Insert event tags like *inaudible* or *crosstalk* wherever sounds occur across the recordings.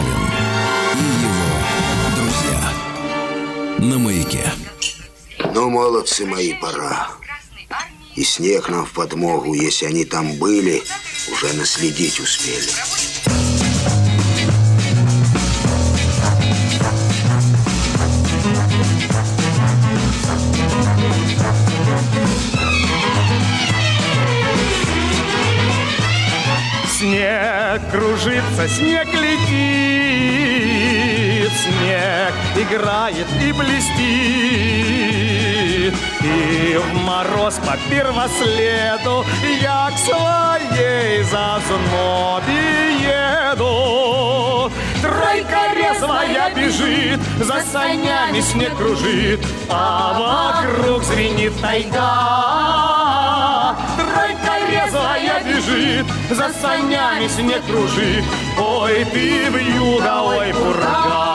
Стилавин и его друзья на маяке. Ну, молодцы мои, пора. И снег нам в подмогу, если они там были, уже наследить успели. Снег кружится, снег летит, играет и блестит. И в мороз по первоследу я к своей зазнобе еду. Тройка резвая бежит, за санями снег кружит, а вокруг звенит тайга. Тройка резвая бежит, за санями снег кружит. Ой, ты в юга, ой, пурга.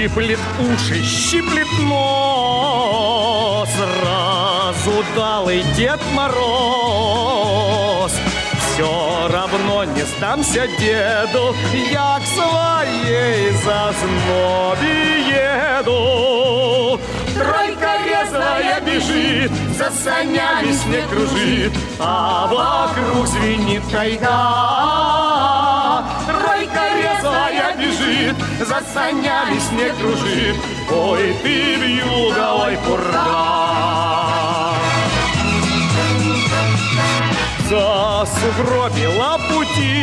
Щиплет уши, щиплет нос, разудалый Дед Мороз. Все равно не сдамся деду, я к своей зазнобе еду. Тройка резвая бежит, за санями снег кружит, а вокруг звенит тайга. Бежит, за санями снег кружит, ой, ты в юга, ой, пурга. Засугробила пути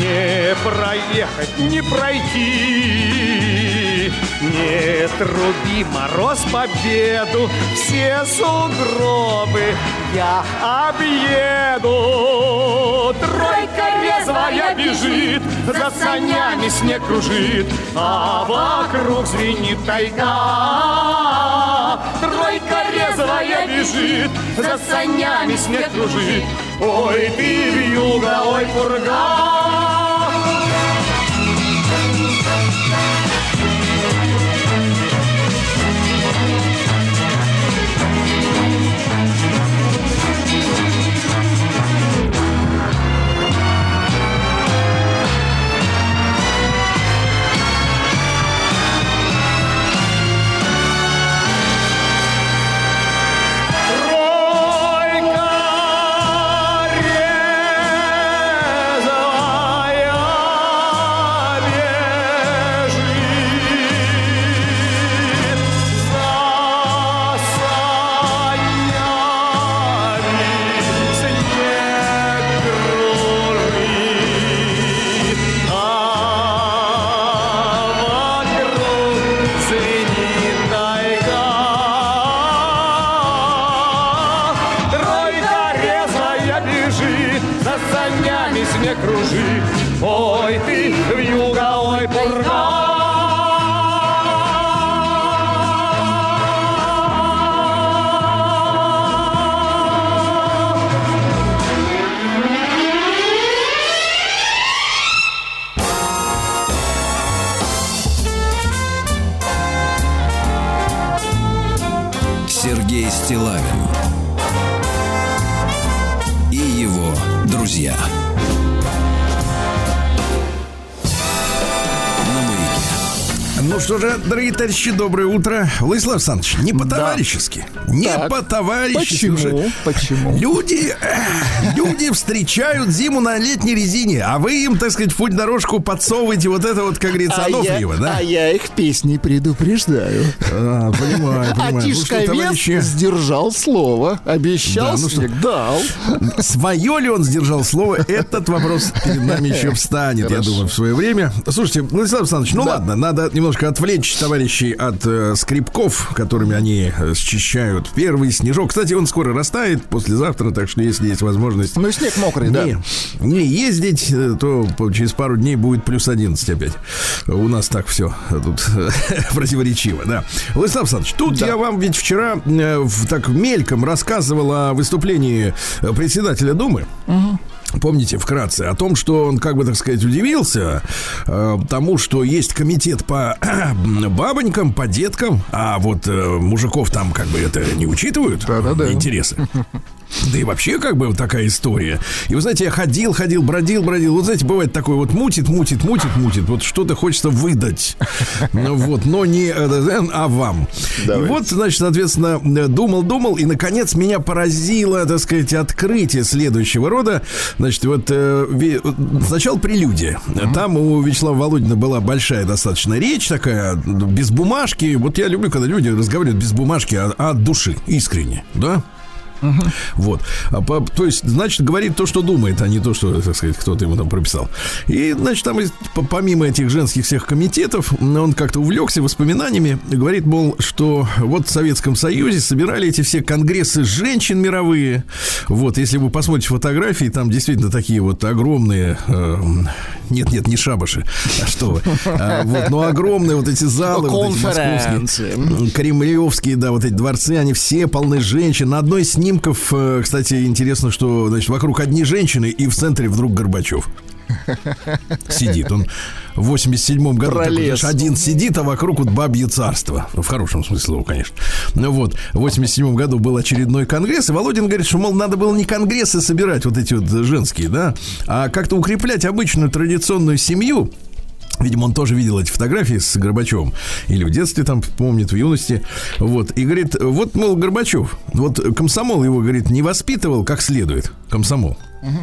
Не проехать, не пройти. Не труби мороз победу Все сугробы я объеду. Тройка резвая бежит За санями снег кружит А вокруг звенит тайга. Тройка резвая бежит За санями снег кружит. Ой, ты в юга, ой, пурга что же, дорогие товарищи, доброе утро. Владислав Александрович, не по-товарищески. Не Так, по-товарищески. Почему? Слушай, Почему? Люди, э, люди встречают зиму на летней резине, а вы им, так сказать, в путь дорожку подсовываете вот это вот, как говорится, А я, да? а я их песней предупреждаю. А, понимаю, А понимаю. Ну что, Тишковец товарищи, сдержал слово. Обещал Да, ну что- дал. Свое ли он сдержал слово, этот вопрос перед нами еще встанет, я думаю, в свое время. Слушайте, Владислав Александрович, ну ладно, надо немножко отвлечь товарищей от э, скребков, которыми они э, счищают первый снежок. Кстати, он скоро растает, послезавтра, так что если есть возможность... Ну, снег мокрый, да. Не, не ездить, э, то через пару дней будет плюс 11 опять. У нас так все тут *laughs* противоречиво, да. Владислав Александрович, тут я вам ведь вчера э, в, так мельком рассказывал о выступлении э, председателя Думы. Помните вкратце о том, что он, как бы так сказать, удивился э, тому, что есть комитет по *clears throat* бабонькам, по деткам, а вот э, мужиков там как бы это не учитывают Да-да-да. интересы. Да и вообще как бы вот такая история. И вы знаете, я ходил, ходил, бродил, бродил. Вот знаете, бывает такое вот мутит, мутит, мутит, мутит. Вот что-то хочется выдать. Ну Вот, но не э, а вам. И вот, значит, соответственно, думал, думал, и, наконец, меня поразило, так сказать, открытие следующего рода. Значит, вот э, сначала прелюдия. Там у Вячеслава Володина была большая достаточно речь такая, без бумажки. Вот я люблю, когда люди разговаривают без бумажки, а, а от души, искренне, да? Вот. А по- то есть, значит, говорит то, что думает, а не то, что, так сказать, кто-то ему там прописал. И, значит, там, помимо этих женских всех комитетов, он как-то увлекся воспоминаниями и говорит, мол, что вот в Советском Союзе собирали эти все конгрессы женщин мировые. Вот, если вы посмотрите фотографии, там действительно такие вот огромные... э, нет, нет, не шабаши. А что вы. А, вот, но огромные вот эти залы. вот эти московские. Кремлевские, да, вот эти дворцы, они все полны женщин. На одной из снимков, э, кстати, интересно, что, значит, вокруг одни женщины, и в центре вдруг Горбачев. Сидит. Он в 87-м году такой, знаешь, один сидит, а вокруг вот бабье царство. В хорошем смысле слова, конечно. Ну вот, в 87-м году был очередной конгресс, и Володин говорит, что, мол, надо было не конгрессы собирать, вот эти вот женские, да, а как-то укреплять обычную традиционную семью, Видимо, он тоже видел эти фотографии с Горбачевым. Или в детстве там помнит, в юности. Вот. И говорит, вот, мол, Горбачев, вот комсомол его, говорит, не воспитывал как следует. Комсомол.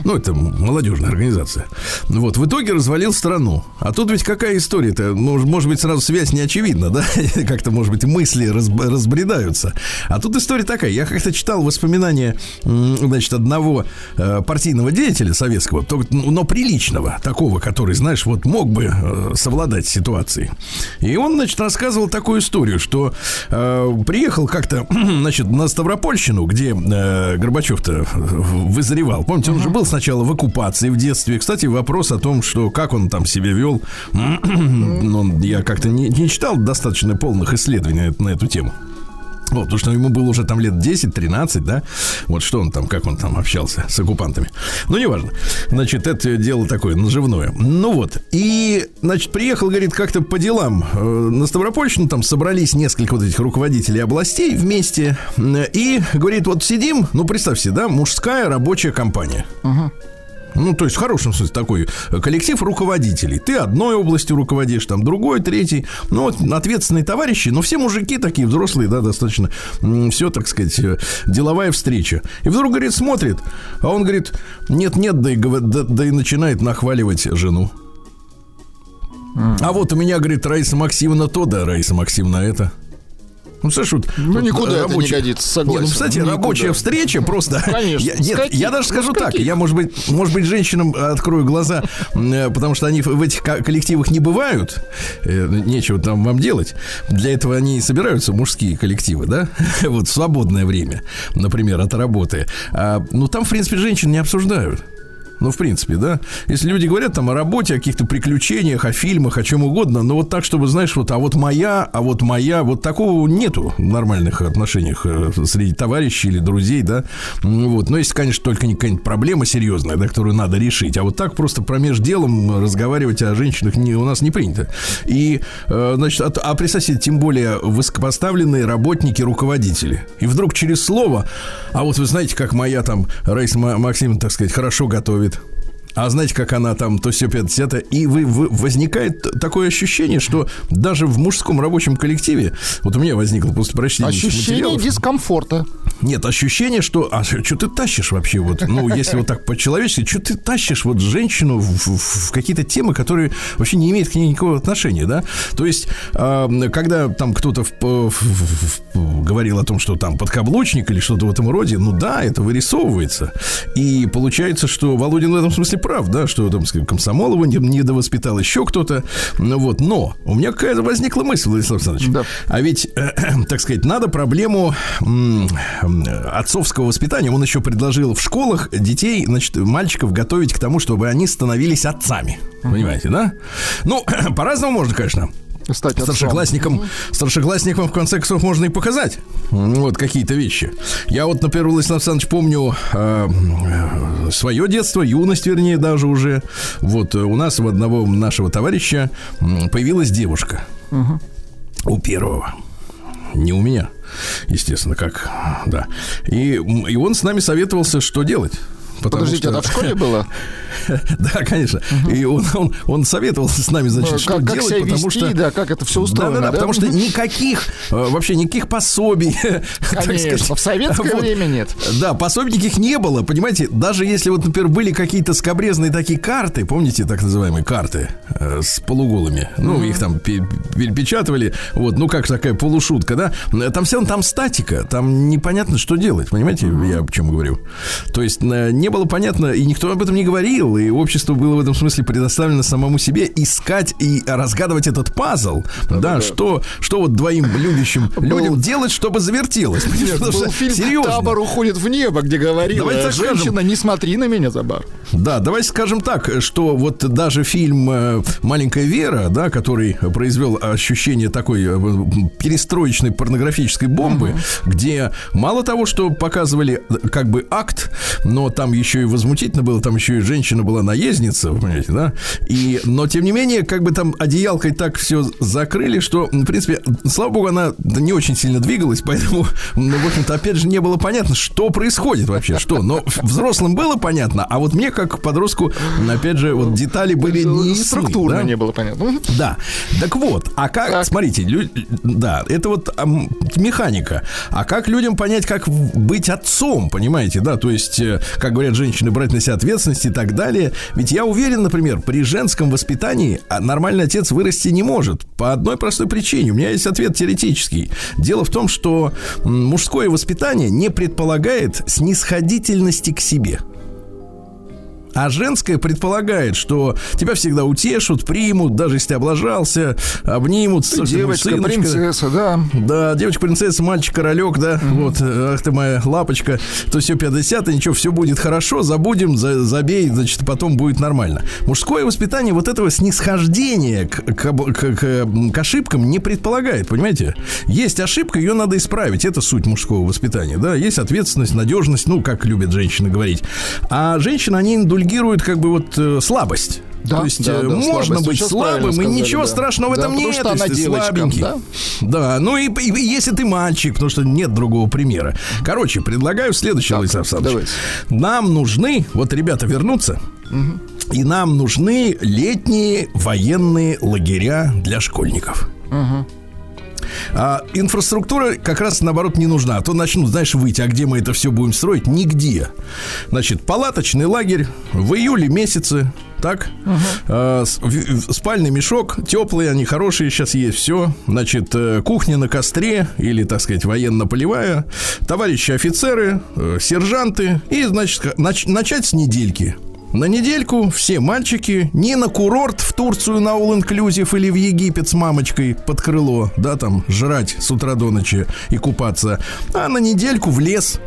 Ну, это молодежная организация. Вот, в итоге развалил страну. А тут ведь какая история-то? Ну, может быть, сразу связь не очевидна, да? *laughs* Как-то, может быть, мысли разб- разбредаются. А тут история такая. Я как-то читал воспоминания, значит, одного э, партийного деятеля советского, но приличного, такого, который, знаешь, вот мог бы э, совладать ситуацией. И он, значит, рассказывал такую историю, что э, приехал как-то, *clears throat* значит, на Ставропольщину, где э, Горбачев-то вызревал. Помните, он же был сначала в оккупации в детстве. Кстати, вопрос о том, что как он там себя вел, *clears throat* ну, я как-то не, не читал достаточно полных исследований на эту тему. Вот, потому что ему было уже там лет 10-13, да? Вот что он там, как он там общался с оккупантами. Ну, неважно. Значит, это дело такое наживное. Ну вот. И, значит, приехал, говорит, как-то по делам э, на Ставропольщину, там собрались несколько вот этих руководителей областей вместе. Э, И, говорит, вот сидим, ну, представь себе, да, мужская рабочая компания. Ну, то есть в хорошем смысле такой коллектив руководителей. Ты одной областью руководишь, там другой, третий. Ну, вот ответственные товарищи, но все мужики такие взрослые, да, достаточно. Все, так сказать, э, деловая встреча. И вдруг, говорит, смотрит, а он говорит, нет-нет, да и, да, да и начинает нахваливать жену. А вот у меня, говорит, Раиса Максимовна то, да, Раиса Максимовна это. Ну, слышь, вот, Ну, никуда это не рабочая- годится, согласен. Не, ну, кстати, Никуда. рабочая встреча просто... Конечно, Я, нет, каких? я даже скажу Ну, так, я, может быть, может быть, женщинам открою глаза, э, потому что они в- этих ко- коллективах не бывают, э, нечего там вам делать. Для этого они и собираются, мужские коллективы, да, *laughs* вот в свободное время, например, от работы. А, ну, там, в принципе, женщин не обсуждают. Ну, в принципе, да. Если люди говорят там о работе, о каких-то приключениях, о фильмах, о чем угодно, но вот так, чтобы, знаешь, вот, а вот моя, а вот моя, вот такого нету в нормальных отношениях э, среди товарищей или друзей, да. М, Вот. Но если, конечно, только не какая-нибудь проблема серьезная, да, которую надо решить. А вот так просто промеж делом разговаривать о женщинах не, у нас не принято. И, э, значит, а, а себе, тем более высокопоставленные работники, руководители. И вдруг через слово, а вот вы знаете, как моя там Раиса Ма- Максимовна, так сказать, хорошо готовит. А знаете, как она там, то все 50 и вы, вы- возникает такое ощущение, что даже в мужском рабочем коллективе, вот у меня возникло после прочтения Ощущение материалов, дискомфорта. нет, ощущение, что... А что ты тащишь вообще? Вот, ну, если вот так по-человечески, что ты тащишь вот женщину в, в- в какие-то темы, которые вообще не имеют к ней никакого отношения, да? То есть, а, когда там кто-то в- в- в- в- говорил о том, что там подкаблучник или что-то в этом роде, ну да, это вырисовывается. И получается, что Володин в этом смысле прав, да, что там, скажем, комсомол его не, не довоспитал еще кто-то. Ну вот, но у меня какая-то возникла мысль, Владислав Александрович. Да. А ведь, э, *clears throat* так сказать, надо проблему м, отцовского воспитания. Он еще предложил в школах детей, значит, мальчиков готовить к тому, чтобы они становились отцами. Понимаете, да? Ну, *clears throat* по-разному можно, конечно. Стать отцом. Старшеклассникам, старшеклассникам в конце концов можно и показать вот какие-то вещи. Я вот, например, Владислав Александрович, помню э, э, свое детство, юность, вернее, даже уже. Вот э, у нас у одного нашего товарища появилась девушка. У первого. Не у меня. естественно, как, да. И, и он с нами советовался, что делать. Подождите, что... это в школе было? *laughs* да, конечно. И он, советовался с нами, значит, что делать, потому что... да, как это все устроено. Да, потому что никаких, э, вообще никаких пособий. *laughs* Конечно, в советское время нет. Да, пособий никаких не было, понимаете, даже если вот, например, были какие-то скобрезные такие карты, помните, так называемые карты э, с полуголыми, ну, их там перепечатывали, вот, ну, как такая полушутка, да, там все равно там статика, там непонятно, что делать, понимаете, я о чем говорю. То есть э, не было понятно, и никто об этом не говорил, и общество было в этом смысле предоставлено самому себе искать и разгадывать этот пазл, да, да, да. что, что вот двоим любящим *laughs* был... людям делать, чтобы завертелось. Нет, был что, фильм серьезно. «Табор уходит в небо», где говорила женщина, скажем, не смотри на меня, Забар. Да, давайте скажем так, что вот даже фильм э, «Маленькая Вера», да, который произвел ощущение такой э, перестроечной порнографической бомбы, угу. где мало того, что показывали э, как бы акт, но там еще и возмутительно было, там еще и женщина была наездница, понимаете, да? И, но, тем не менее, как бы там одеялкой так все закрыли, что, в принципе, слава богу, она не очень сильно двигалась, поэтому, ну, в общем-то, опять же, не было понятно, что происходит вообще, что. Но взрослым было понятно, а вот мне, как подростку, опять же, вот детали были не Структурно да? не было понятно. Да. Так вот, а как, так. смотрите, лю... да, это вот а, механика. А как людям понять, как быть отцом, понимаете, да? То есть, э, как говорят женщины, брать на себя ответственность и так далее. Ведь я уверен, например, при женском воспитании а, нормальный отец вырасти не может. По одной простой причине. У меня есть ответ теоретический. Дело в том, что мужское воспитание не предполагает снисходительности к себе. А женское предполагает, что тебя всегда утешут, примут, даже если ты облажался, обнимут. Ты девочка, принцесса, да. Да, девочка-принцесса, мальчик-королек, да. Mm-hmm. Вот, ах ты моя лапочка. То все 50 ничего, все будет хорошо, забудем, за, забей, значит, потом будет нормально. Мужское воспитание вот этого снисхождения к, к, к, к, к ошибкам не предполагает, понимаете? Есть ошибка, ее надо исправить. Это суть мужского воспитания, да. Есть ответственность, надежность, ну, как любят женщины говорить. А женщины, они индульгируют индульгирует как бы вот э, слабость. Да, То есть да, э, да, можно слабость. быть слабым, сказали, и ничего да. страшного в этом да, нет, что она девочка, слабенький. Да? да, ну и, и, и если ты мальчик, потому что нет другого примера. Короче, предлагаю следующее, Владислав Александрович. Нам нужны, вот ребята вернутся, угу. и нам нужны летние военные лагеря для школьников. Угу. А инфраструктура как раз наоборот не нужна. А то начнут, знаешь, выйти, а где мы это все будем строить? Нигде. Значит, палаточный лагерь в июле месяце, так? Угу. А, спальный мешок, теплые, они хорошие, сейчас есть все. Значит, э, кухня на костре или, так сказать, военно-полевая, товарищи офицеры, э, сержанты и, значит, нач- начать с недельки. На недельку все мальчики не на курорт в Турцию на All Inclusive или в Египет с мамочкой под крыло, да, там, жрать с утра до ночи и купаться, а на недельку в лес,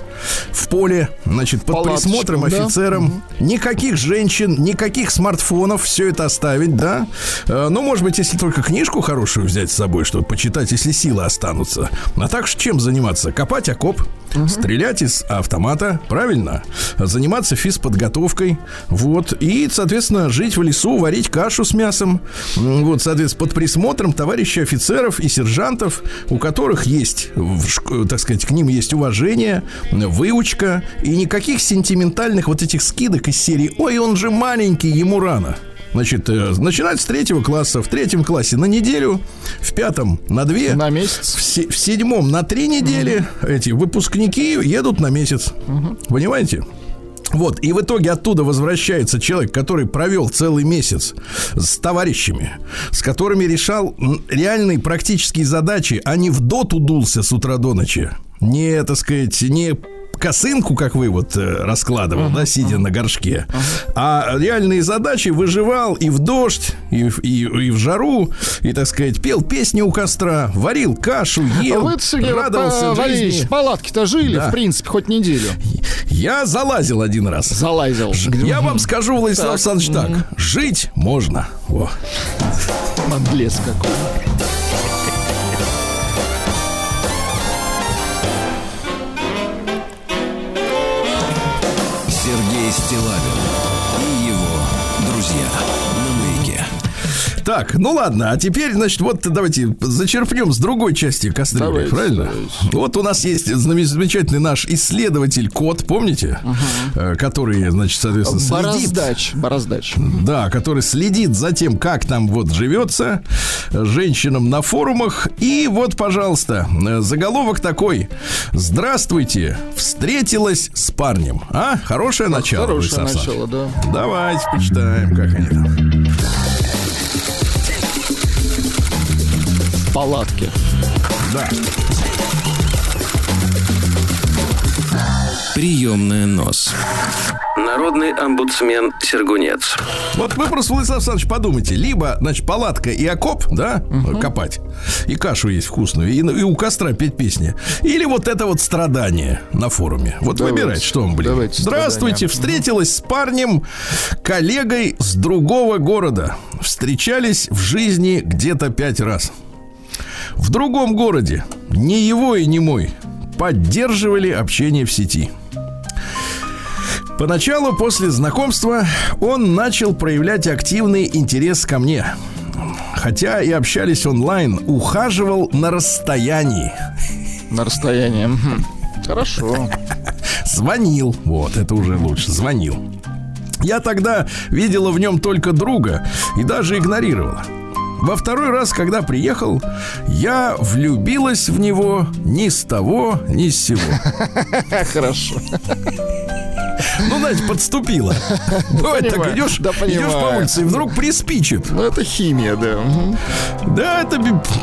в поле, значит, под Палаточку, присмотром да? офицером. Угу. Никаких женщин, никаких смартфонов, все это оставить, да. Э, ну, может быть, если только книжку хорошую взять с собой, чтобы почитать, если силы останутся. А так чем заниматься? Копать окоп, угу. стрелять из автомата, правильно? Заниматься физподготовкой, вот, и, соответственно, жить в лесу, варить кашу с мясом. Вот, соответственно, под присмотром товарищей офицеров и сержантов, у которых есть, так сказать, к ним есть уважение, выучка и никаких сентиментальных вот этих скидок из серии «Ой, он же маленький, ему рано». Значит, э, начинать с третьего класса. В третьем классе на неделю, в пятом на две. На месяц. В, се- в седьмом на три недели. Угу. Эти выпускники едут на месяц. Угу. Понимаете? Вот, и в итоге оттуда возвращается человек, который провел целый месяц с товарищами, с которыми решал реальные практические задачи, а не в доту дулся с утра до ночи. Не, так сказать, не косынку, как вы вот э, раскладывал, uh-huh, да, сидя uh-huh. на горшке, uh-huh. а реальные задачи выживал и в дождь, и, и, и в жару, и, так сказать, пел песни у костра, варил кашу, ел, вы, радовался по, жизни. В палатке-то жили, да. в принципе, хоть неделю. Я залазил один раз. Залазил. Я вам скажу, Владислав Александрович, так. Жить можно. Во. Надлес какой. Стилавин Так, ну ладно, а теперь, значит, вот давайте зачерпнем с другой части кастрюли, давайте, правильно? Давайте. Вот у нас есть замечательный наш исследователь Кот, помните? Угу. Который, значит, соответственно, Бороздач, следит. Бороздач. Да, который следит за тем, как там вот живется женщинам на форумах. И вот, пожалуйста, заголовок такой. Здравствуйте, встретилась с парнем. А, хорошее начало. Хорошее начало, да. Давайте почитаем, как они там. Палатки. Да. Приемная нос. Народный омбудсмен Сергунец. Вот вы просто, Владислав Александрович, подумайте. Либо, значит, палатка и окоп, да, угу. копать. И кашу есть вкусную. И, и у костра петь песни. Или вот это вот страдание на форуме. Вот давайте, выбирайте, что вам, блин. Давайте Здравствуйте, страдания. встретилась с парнем, коллегой с другого города. Встречались в жизни где-то пять раз. В другом городе, не его и не мой, поддерживали общение в сети. Поначалу после знакомства он начал проявлять активный интерес ко мне. Хотя и общались онлайн, ухаживал на расстоянии. На расстоянии. Хорошо. Звонил. Вот, это уже лучше. Звонил. Я тогда видела в нем только друга и даже игнорировала. Во второй раз, когда приехал, я влюбилась в него ни с того, ни с сего. *laughs* Хорошо. Ну, знаете, подступила. *laughs* Бывает так, идешь, идешь по улице, и вдруг приспичит. Ну, это химия, да. Да, это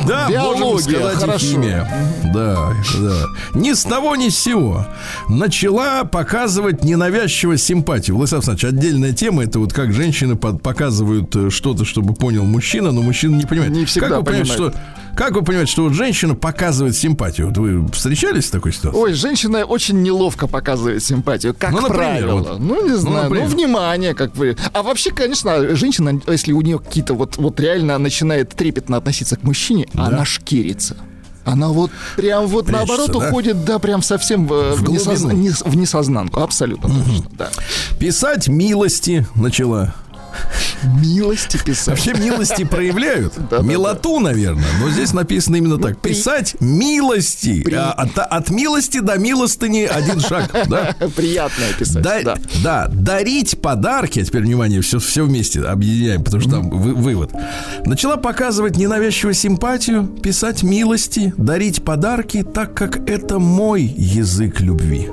да, Биология, сказать, хорошо. химия. Да, да. Ни с того, ни с сего. Начала показывать ненавязчиво симпатию. Владислав Александрович, отдельная тема, это вот как женщины показывают э, что-то, чтобы понял мужчина, но мужчина не понимает. Не всегда как вы понимаете, что как вы понимаете, что вот женщина показывает симпатию? Вот вы встречались с такой ситуацией? Ой, женщина очень неловко показывает симпатию, как ну, например, правило. Вот. Ну, не ну, знаю, ну, ну, внимание, как вы. А вообще, конечно, женщина, если у нее какие-то вот, вот реально начинает трепетно относиться к мужчине, да. она шкирится. Она вот прям вот Прячется, наоборот да? уходит, да, прям совсем в, в, несоз... в несознанку. Абсолютно угу. точно, да. Писать милости начала. Милости писать. Вообще милости проявляют. Милоту, наверное. Но здесь написано именно так. Писать милости. А, от, от милости до милостыни один шаг. Да? *laughs* Приятное писать. Да, да. Дарить подарки. А теперь, внимание, все, все вместе объединяем, потому что там вы, вывод. Начала показывать ненавязчивую симпатию, писать милости, дарить подарки, так как это мой язык любви.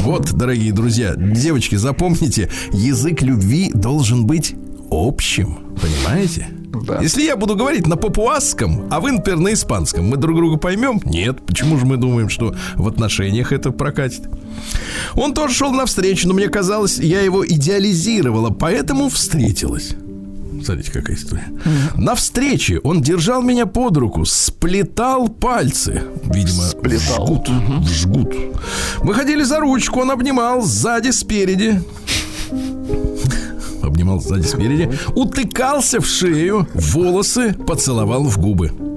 Вот, дорогие друзья, девочки, запомните, язык любви должен быть общим, понимаете? Да. Если я буду говорить на папуасском, а вы, например, на испанском, мы друг друга поймем? Нет. Почему же мы думаем, что в отношениях это прокатит? Он тоже шел навстречу, но мне казалось, я его идеализировала, поэтому встретилась. Смотрите, какая история. Mm-hmm. На встрече он держал меня под руку, сплетал пальцы. Видимо, сплетал. жгут. Mm-hmm. Жгут. Мы ходили за ручку, он обнимал сзади, спереди обнимал сзади спереди, утыкался в шею, волосы поцеловал в губы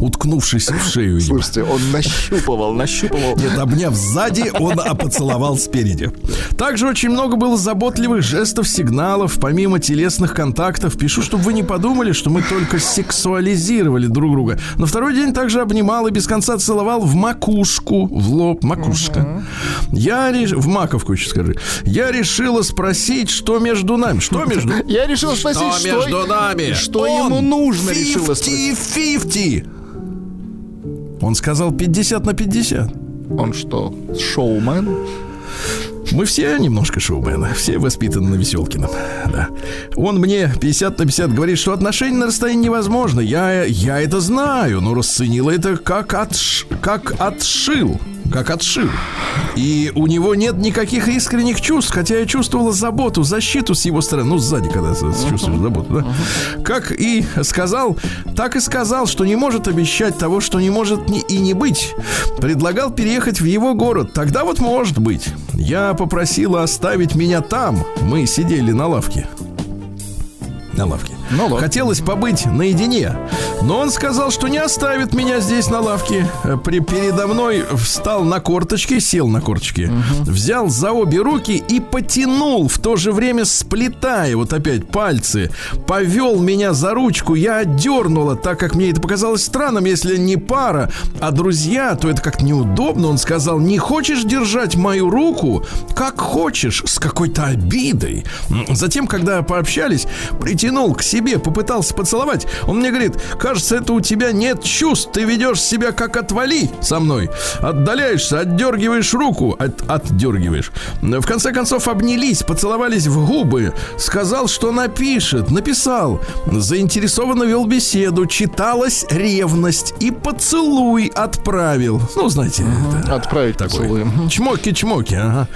уткнувшись в шею. Видимо. Слушайте, он нащупывал, нащупывал. Нет, обняв сзади, он поцеловал спереди. Также очень много было заботливых жестов, сигналов, помимо телесных контактов. Пишу, чтобы вы не подумали, что мы только сексуализировали друг друга. На второй день также обнимал и без конца целовал в макушку, в лоб, макушка. Угу. Я реш... в маковку еще скажи. Я решила спросить, что между нами. Что между? Я решила спросить, что, между нами. Что ему нужно, решила спросить. 50-50. Он сказал 50 на 50. Он что, шоумен? Мы все немножко шоумены, все воспитаны на Веселкином. Да. Он мне 50 на 50 говорит, что отношения на расстоянии невозможно. Я, я это знаю, но расценила это как, отш, как отшил как отшил. И у него нет никаких искренних чувств, хотя я чувствовала заботу, защиту с его стороны. Ну, сзади, когда чувствуешь заботу, да? Как и сказал, так и сказал, что не может обещать того, что не может ни и не быть. Предлагал переехать в его город. Тогда вот может быть. Я попросила оставить меня там. Мы сидели на лавке. На лавке. Ну, Хотелось побыть наедине. Но он сказал, что не оставит меня здесь на лавке. При, передо мной встал на корточки, сел на корточки, угу. взял за обе руки и потянул, в то же время сплетая вот опять пальцы. Повел меня за ручку, я отдернула, так как мне это показалось странным, если не пара, а друзья, то это как неудобно. Он сказал, не хочешь держать мою руку? Как хочешь, с какой-то обидой. Затем, когда пообщались, притянул к себе, попытался поцеловать. Он мне говорит, кажется, это у тебя нет чувств, ты ведешь себя как отвали со мной. Отдаляешься, отдергиваешь руку, от, отдергиваешь. В конце концов обнялись, поцеловались в губы. Сказал, что напишет, написал. Заинтересованно вел беседу, читалась ревность и поцелуй отправил. Ну, знаете, это отправить такой. Чмоки-чмоки, ага.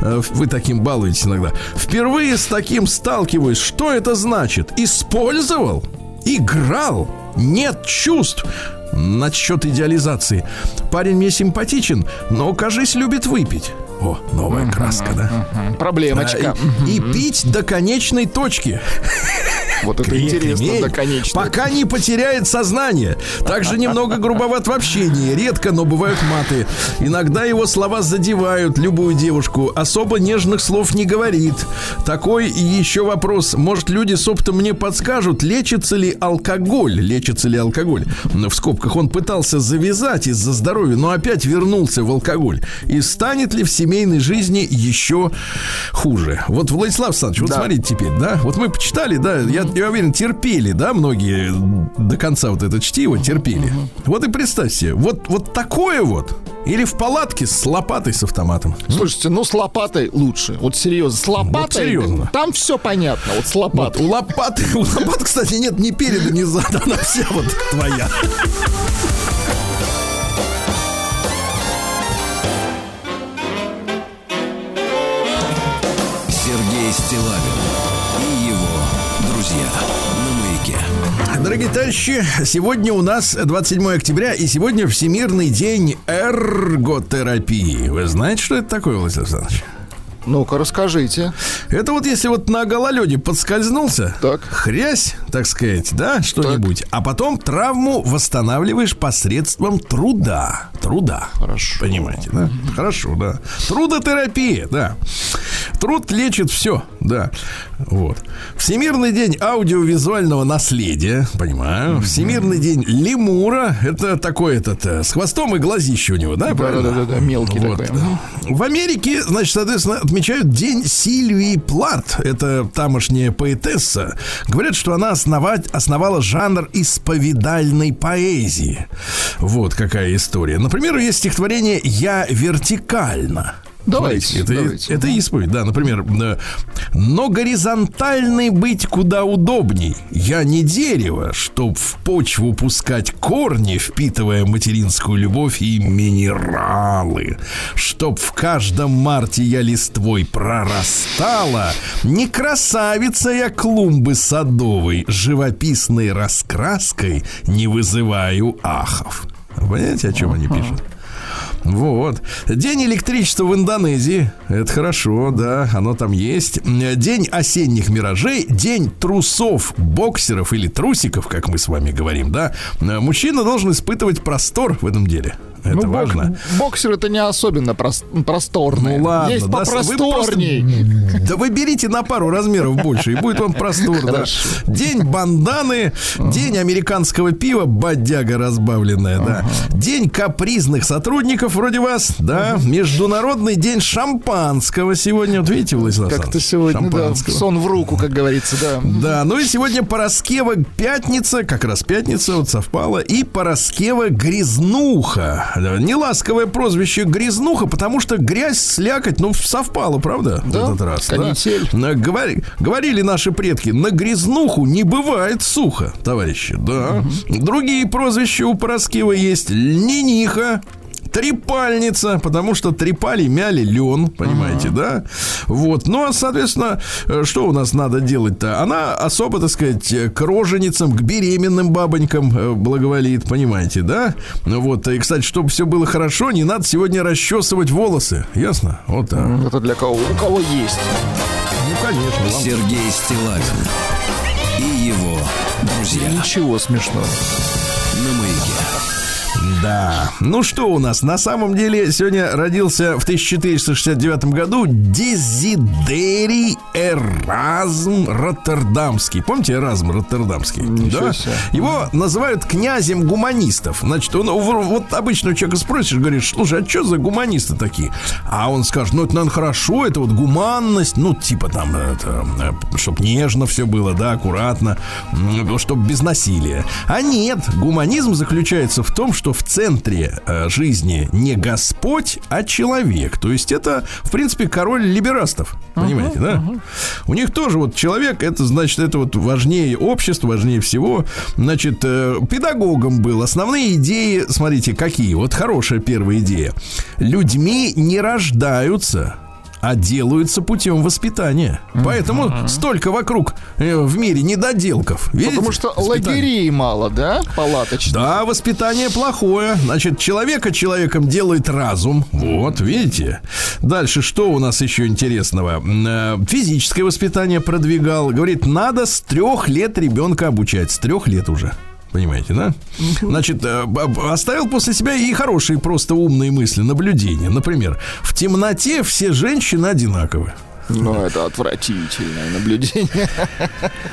Э, вы таким балуетесь иногда. Впервые с таким сталкиваюсь. Что это значит? Использовал? Играл? Нет чувств? Насчет идеализации. Парень мне симпатичен, но, кажись, любит выпить. О, новая краска, да? Проблемочка. А, и, и пить до конечной точки. Вот это интересно, да, конечно. Пока не потеряет сознание. Также немного грубоват в общении. Редко, но бывают маты. Иногда его слова задевают любую девушку. Особо нежных слов не говорит. Такой еще вопрос. Может, люди с опытом мне подскажут, лечится ли алкоголь? Лечится ли алкоголь? В скобках он пытался завязать из-за здоровья, но опять вернулся в алкоголь. И станет ли в семейной жизни еще хуже? Вот, Владислав Александрович, вот да. смотрите теперь, да? Вот мы почитали, да, я я уверен, терпели, да, многие до конца вот это чтиво терпели. Вот и представьте, вот, вот такое вот, или в палатке с лопатой с автоматом. Слушайте, ну с лопатой лучше. Вот серьезно, с лопатой. Вот серьезно. Там все понятно. Вот с лопатой. Вот, у лопаты, *laughs* у лопаты, кстати, нет ни переда, ни зада. Она вся вот твоя. Сергей Стилавин Дорогие товарищи, сегодня у нас 27 октября, и сегодня Всемирный день эрготерапии. Вы знаете, что это такое, Владимир Александрович? Ну-ка, расскажите. Это вот если вот на гололеде подскользнулся, так. хрясь, так сказать, да, что-нибудь, а потом травму восстанавливаешь посредством труда. Труда. Хорошо. Понимаете, да? Хорошо, да. Трудотерапия, да. Труд лечит все, да. Вот. Всемирный день аудиовизуального наследия, понимаю. Всемирный день лемура, это такой этот, э, с хвостом и глазище у него, да? Да, да, да, да, мелкий вот. такой. В Америке, значит, соответственно, отмечают День Сильвии Плат. Это тамошняя поэтесса. Говорят, что она основать, основала жанр исповедальной поэзии. Вот какая история. Например, есть стихотворение «Я вертикально». Давайте, это, давайте. это исповедь, да, например, но горизонтальный быть куда удобней. Я не дерево, чтоб в почву пускать корни, впитывая материнскую любовь и минералы. Чтоб в каждом марте я листвой прорастала. Не красавица я клумбы садовой, живописной раскраской не вызываю ахов. Понимаете, о чем они пишут? Вот. День электричества в Индонезии. Это хорошо, да, оно там есть. День осенних миражей, день трусов, боксеров или трусиков, как мы с вами говорим, да. Мужчина должен испытывать простор в этом деле. Это ну, важно. Боксер это не особенно прос- просторный. Ну ладно, Есть да, попросторней. Вы просто, да вы берите на пару размеров больше, и будет вам простор. Да. День банданы, день американского пива, бодяга разбавленная, да. День капризных сотрудников вроде вас, да. Международный день шампанского сегодня. Вот видите, Владислав Как-то сегодня, да, сон в руку, как говорится, да. Да, ну и сегодня Пороскева пятница, как раз пятница, вот совпала, и Пороскева грязнуха. Неласковое прозвище Грязнуха, потому что грязь, слякоть, ну, совпало, правда? Да, в этот раз. Канитель. Да? Говори, говорили наши предки, на грязнуху не бывает сухо, товарищи, да. Угу. Другие прозвища у Пороскева есть. Льниниха, трепальница, потому что трепали, мяли лен, понимаете, ага. да? Вот. Ну, а, соответственно, э, что у нас надо делать-то? Она особо, так сказать, к роженицам, к беременным бабонькам э, благоволит, понимаете, да? Вот. И, кстати, чтобы все было хорошо, не надо сегодня расчесывать волосы. Ясно? Вот так. Это для кого? У кого есть. Ну, конечно. Вам... Сергей Стилавин и его друзья. Ничего смешного. На маяке. Да. Ну что у нас? На самом деле сегодня родился в 1469 году Дезидерий Эразм Роттердамский. Помните Эразм Роттердамский? Ничего да? себе. Его называют князем гуманистов. Значит, он вот обычного человека спросишь, говоришь, слушай, а что за гуманисты такие? А он скажет, ну это, наверное, хорошо, это вот гуманность, ну типа там, это, чтобы нежно все было, да, аккуратно, чтобы без насилия. А нет, гуманизм заключается в том, что в центре э, жизни не Господь, а человек. То есть это, в принципе, король либерастов. Понимаете, да? У них тоже вот человек, это значит, это вот важнее общества, важнее всего. Значит, э, педагогом был. Основные идеи, смотрите, какие. Вот хорошая первая идея. Людьми не рождаются, а делаются путем воспитания. Поэтому столько вокруг э, в мире недоделков. Видите? Потому что Воспитание. лагерей мало, да, палаточных? Да, воспитание плохое. Значит, человека человеком делает разум. Вот, видите. Дальше, что у нас еще интересного? Э, Физическое воспитание продвигал. Говорит, надо с трех лет ребенка обучать. С трех лет уже. Понимаете, да? Значит, э, оставил после себя и хорошие, просто умные мысли, наблюдения. Например, в темноте все женщины одинаковы. Ну, это отвратительное наблюдение.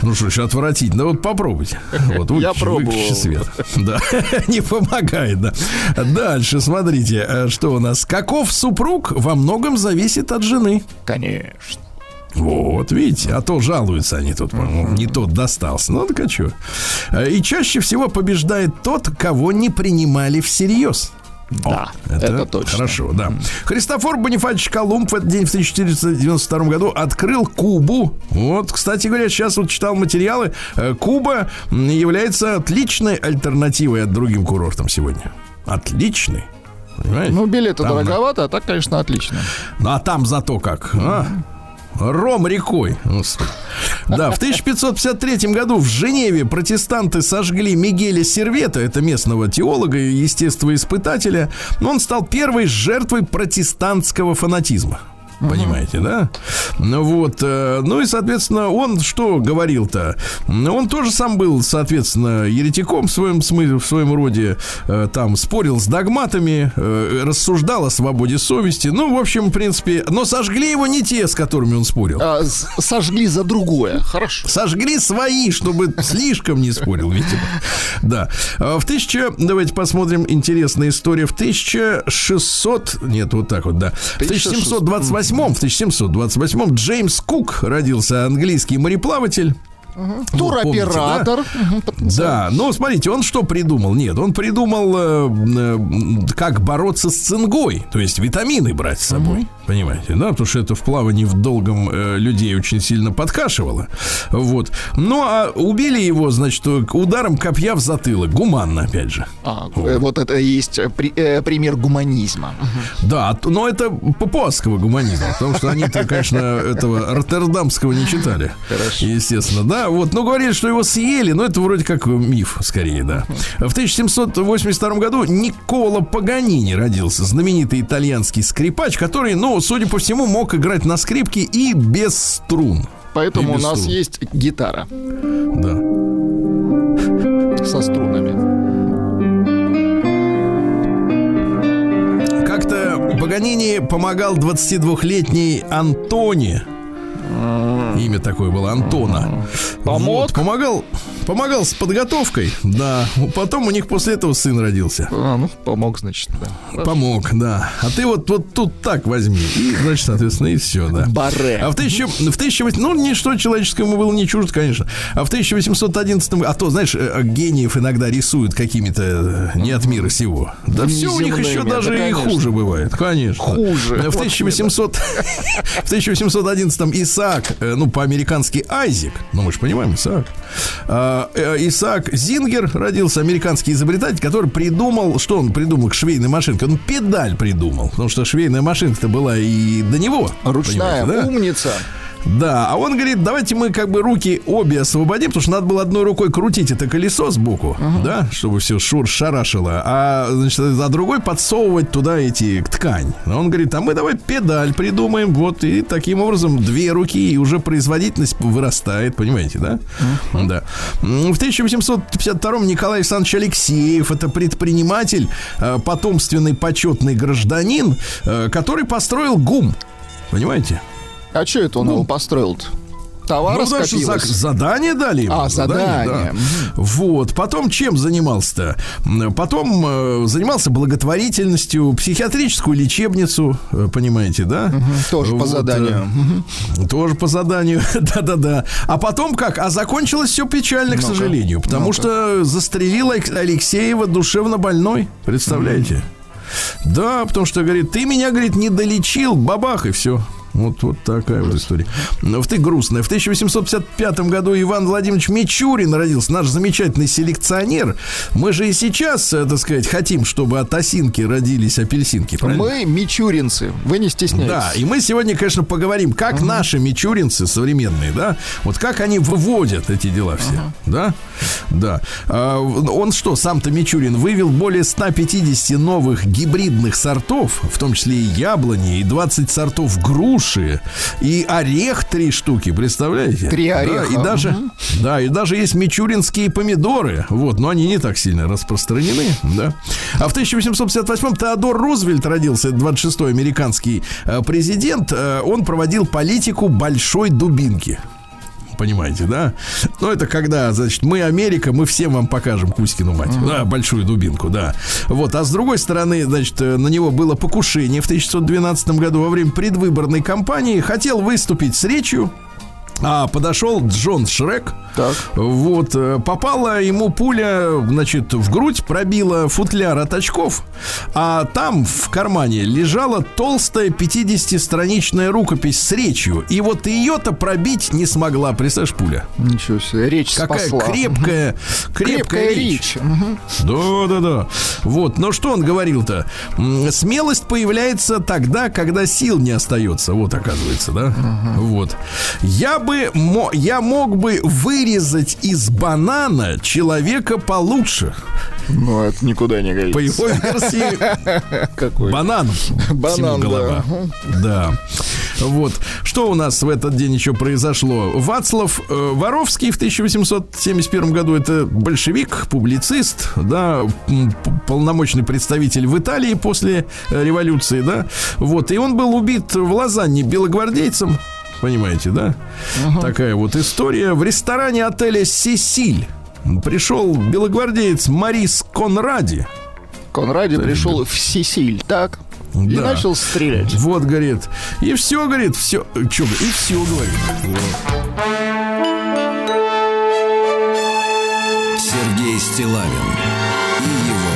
Ну что ж, отвратительно. Вот попробуйте. Вот, Я выключи- пробовал. выключи свет. Да, *laughs* не помогает, да. Дальше, смотрите, э, что у нас. Каков супруг во многом зависит от жены. Конечно. Вот, видите, а то жалуются они тут, по-моему, не тот достался. Ну, так а что? Э, И чаще всего побеждает тот, кого не принимали всерьез. Да, это точно. Хорошо, да. Христофор Бонифатич Колумб в этот день в 1492 году открыл Кубу. Вот, кстати говоря, сейчас вот читал материалы. э, Куба является отличной альтернативой от другим курортам сегодня. Отличный. Понимаете? Ну, билеты Там, дороговато, а так, конечно, отлично. Ну, а там зато как, а? Ром рекой. Да, в 1553 году в Женеве протестанты сожгли Мигеля Сервета, это местного теолога и естествоиспытателя. Он стал первой жертвой протестантского фанатизма. Понимаете, да? Ну вот, э, ну и, соответственно, он что говорил-то? Он тоже сам был, соответственно, еретиком в своем смысле, в своем роде, э, там спорил с догматами, э, рассуждал о свободе совести. Ну, в общем, в принципе, но сожгли его не те, с которыми он спорил. А, сожгли за другое. Хорошо. Сожгли свои, чтобы слишком не спорил, видимо. Да. А В 1000... Давайте посмотрим интересная история. В 1600... Нет, вот так вот, да. В 1728 в 1728 Джеймс Кук родился, английский мореплаватель. Туроператор. Мгм, Да, но смотрите, он что придумал? Нет, он придумал, э, э, как бороться с цингой, то есть витамины брать с собой. Понимаете, да? Потому что это в плавании в долгом э, людей очень сильно подкашивало. Вот. Ну, а убили его, значит, ударом копья в затылок. Гуманно, опять же. А, э, вот это и есть э, при- э, пример гуманизма. Да, но это папуасского гуманизма, потому что они-то, конечно, этого роттердамского не читали. Естественно, да. Вот, но говорили, что его съели, но это вроде как миф, скорее, да. В 1782 году Никола Паганини родился, знаменитый итальянский скрипач, который, ну, судя по всему, мог играть на скрипке и без струн. Поэтому И у без нас струн. есть гитара Да. со струнами. Как-то Паганини помогал 22-летней Антоне. Имя такое было Антона. Помог? Вот, помогал, помогал с подготовкой, да. Потом у них после этого сын родился. А, ну, помог, значит, да. Помог, да. А ты вот, вот тут так возьми. И, значит, соответственно, и все, да. Баре. А в, тысяча, в 1800, ну, ничто человеческому было не чуждо, конечно. А в 1811, а то, знаешь, э, гениев иногда рисуют какими-то э, не от мира сего. Да все у них еще даже да, и хуже бывает, конечно. Хуже. В 1800, *laughs* в 1811 Исаак, э, ну, по-американски Айзек, ну, мы же понимаем, Исаак. А, э, Исаак Зингер родился, американский изобретатель, который придумал, что он придумал к швейной машинке? Он педаль придумал, потому что швейная машинка-то была и до него. Ручная да? умница. Да, а он говорит, давайте мы как бы руки обе освободим, потому что надо было одной рукой крутить это колесо сбоку, uh-huh. да, чтобы все шур шарашило, а, значит, а другой подсовывать туда эти ткань. Он говорит, а мы давай педаль придумаем, вот, и таким образом две руки, и уже производительность вырастает, понимаете, да? Uh-huh. Да. В 1852 Николай Александрович Алексеев, это предприниматель, э, потомственный почетный гражданин, э, который построил ГУМ. Понимаете? А что это он ну, его построил-то? Товар ну, за, задание дали ему. А, задание. задание да. Вот. Потом чем занимался-то? Потом э, занимался благотворительностью, психиатрическую лечебницу, э, понимаете, да? Угу, тоже вот, по заданию. Э, тоже по заданию, *laughs* да-да-да. А потом как? А закончилось все печально, к ну сожалению, потому ну что застрелил Алексеева душевно больной, представляете? Угу. Да, потому что, говорит, ты меня, говорит, не долечил, бабах, и все. Вот, вот такая вот история. Но в ты грустная. В 1855 году Иван Владимирович Мичурин родился, наш замечательный селекционер. Мы же и сейчас, э, так сказать, хотим, чтобы от осинки родились апельсинки. Правильно? Мы мичуринцы, вы не стесняйтесь. Да, и мы сегодня, конечно, поговорим, как uh-huh. наши мичуринцы современные, да, вот как они выводят эти дела все, uh-huh. да, да. А, он что, сам-то Мичурин вывел более 150 новых гибридных сортов, в том числе и яблони, и 20 сортов груш, груши и орех три штуки, представляете? Три ореха. Да, и даже, угу. да, и даже есть мичуринские помидоры, вот, но они не так сильно распространены, да. А в 1858-м Теодор Рузвельт родился, 26-й американский э, президент, э, он проводил политику большой дубинки понимаете, да? Но это когда, значит, мы Америка, мы всем вам покажем Кузькину мать. Uh-huh. Да, большую дубинку, да. Вот, а с другой стороны, значит, э, на него было покушение в 1912 году во время предвыборной кампании. Хотел выступить с речью, а подошел Джон Шрек. Так. Вот, э, попала ему пуля, значит, в грудь, пробила футляр от очков, а там в кармане лежала толстая 50-страничная рукопись с речью. И вот ее-то пробить не смогла, представляешь, пуля. Ничего себе, речь Какая спасла. крепкая, крепкая, крепкая речь. речь. Да, да, да. Вот, но что он говорил-то? Смелость появляется тогда, когда сил не остается. Вот, оказывается, да? Угу. Вот. Я бы, я мог бы вырезать из банана человека получше. Ну, это никуда не годится. По его версии, *laughs* Какой? банан. Банан, голова. да. Да. Вот. Что у нас в этот день еще произошло? Вацлав э, Воровский в 1871 году это большевик, публицист, да, полномочный представитель в Италии после э, революции, да. Вот. И он был убит в Лозанне белогвардейцем понимаете, да? Угу. Такая вот история. В ресторане отеля «Сесиль» пришел белогвардеец Марис Конради. Конради Кстати, пришел да. в Сесиль, так? И да. начал стрелять. Вот, говорит. И все, говорит, все. Че, и все, говорит. Сергей Стилавин и его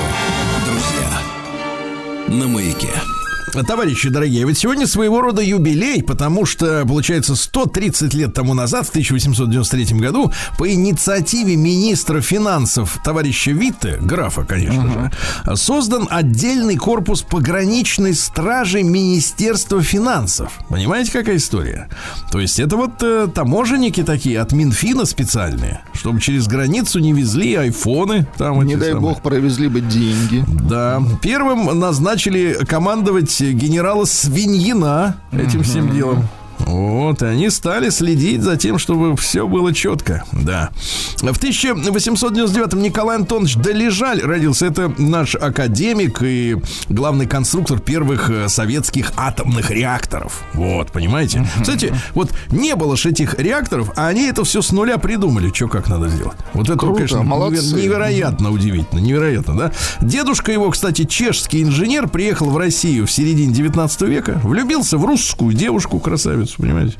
друзья на маяке. Товарищи дорогие, ведь сегодня своего рода юбилей, потому что, получается, 130 лет тому назад, в 1893 году, по инициативе министра финансов товарища Витте, графа, конечно uh-huh. же, создан отдельный корпус пограничной стражи Министерства финансов. Понимаете, какая история? То есть это вот э, таможенники такие от Минфина специальные, чтобы через границу не везли айфоны. Там не дай самые. бог провезли бы деньги. Да. Первым назначили командовать генерала Свиньина этим всем делом. Вот, они стали следить за тем, чтобы все было четко, да. В 1899-м Николай Антонович Долежаль родился. Это наш академик и главный конструктор первых э, советских атомных реакторов. Вот, понимаете? Кстати, вот не было же этих реакторов, а они это все с нуля придумали, что как надо сделать. Вот это, Круто, конечно, молодцы. невероятно удивительно, невероятно, да? Дедушка его, кстати, чешский инженер, приехал в Россию в середине 19 века, влюбился в русскую девушку, красавицу улицу, понимаете?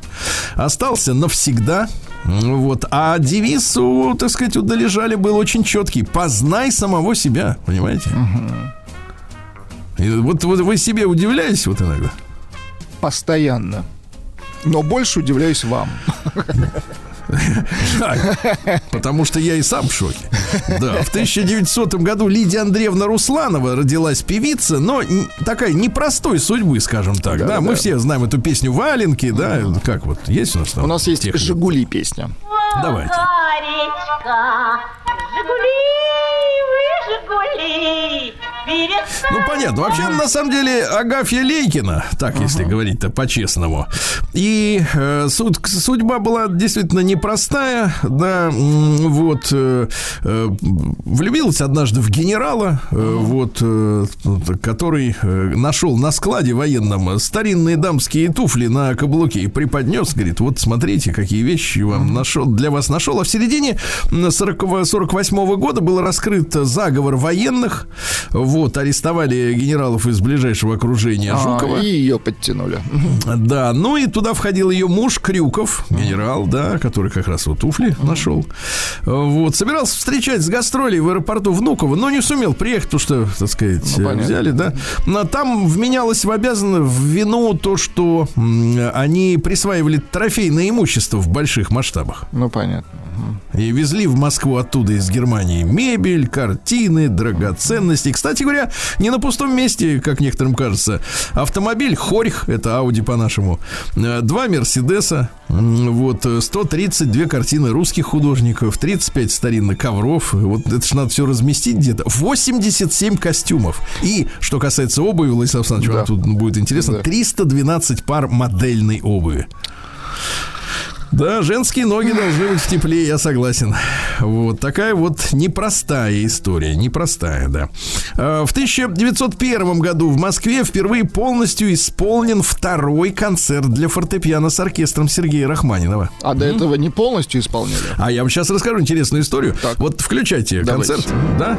Остался навсегда. Вот. А девиз, у, так сказать, у Долежали был очень четкий. Познай самого себя, понимаете? Угу. И вот, вот вы себе удивляетесь вот иногда? Постоянно. Но больше удивляюсь вам. *laughs* *laughs* Потому что я и сам в шоке. Да, в 1900 году Лидия Андреевна Русланова родилась певица, но такая непростой судьбы, скажем так. Да, да, мы все знаем эту песню «Валенки», да, как вот, есть у нас там? У нас есть техника? «Жигули» песня. Давайте. Жигули, Жигули, ну, понятно. Вообще, на самом деле, Агафья Лейкина, так, uh-huh. если говорить-то по-честному. И э, суд, судьба была действительно непростая. Да, вот, э, э, влюбилась однажды в генерала, э, вот, э, который э, нашел на складе военном старинные дамские туфли на каблуке и преподнес, говорит, вот смотрите, какие вещи вам нашел, для вас нашел. А в середине 40, 48 года был раскрыт заговор военных. Вот, арестовали генералов из ближайшего окружения а, Жукова. И ее подтянули. Да, ну и туда входил ее муж Крюков, генерал, да, который как раз вот туфли нашел. Вот, собирался встречать с гастролей в аэропорту Внуково, но не сумел приехать, потому что, так сказать, ну, взяли, да. Но там вменялось в обязанность в вину то, что они присваивали трофейное имущество в больших масштабах. Ну, понятно. И везли в Москву оттуда из Германии мебель, картины, драгоценности. Кстати говоря, не на пустом месте, как некоторым кажется. Автомобиль Хорьх, это Ауди по-нашему, э, два Мерседеса, вот 132 картины русских художников, 35 старинных ковров. Вот это же надо все разместить где-то. 87 костюмов. И, что касается обуви, Владислав Александрович, да. вам тут будет интересно, да. 312 пар модельной обуви. Да, женские ноги должны быть в тепле, я согласен. Вот такая вот непростая история, непростая, да. А, в 1901 году в Москве впервые полностью исполнен второй концерт для фортепиано с оркестром Сергея Рахманинова. А до этого не полностью исполняли? А я вам сейчас расскажу интересную историю. Так. Вот включайте Давайте. концерт, да?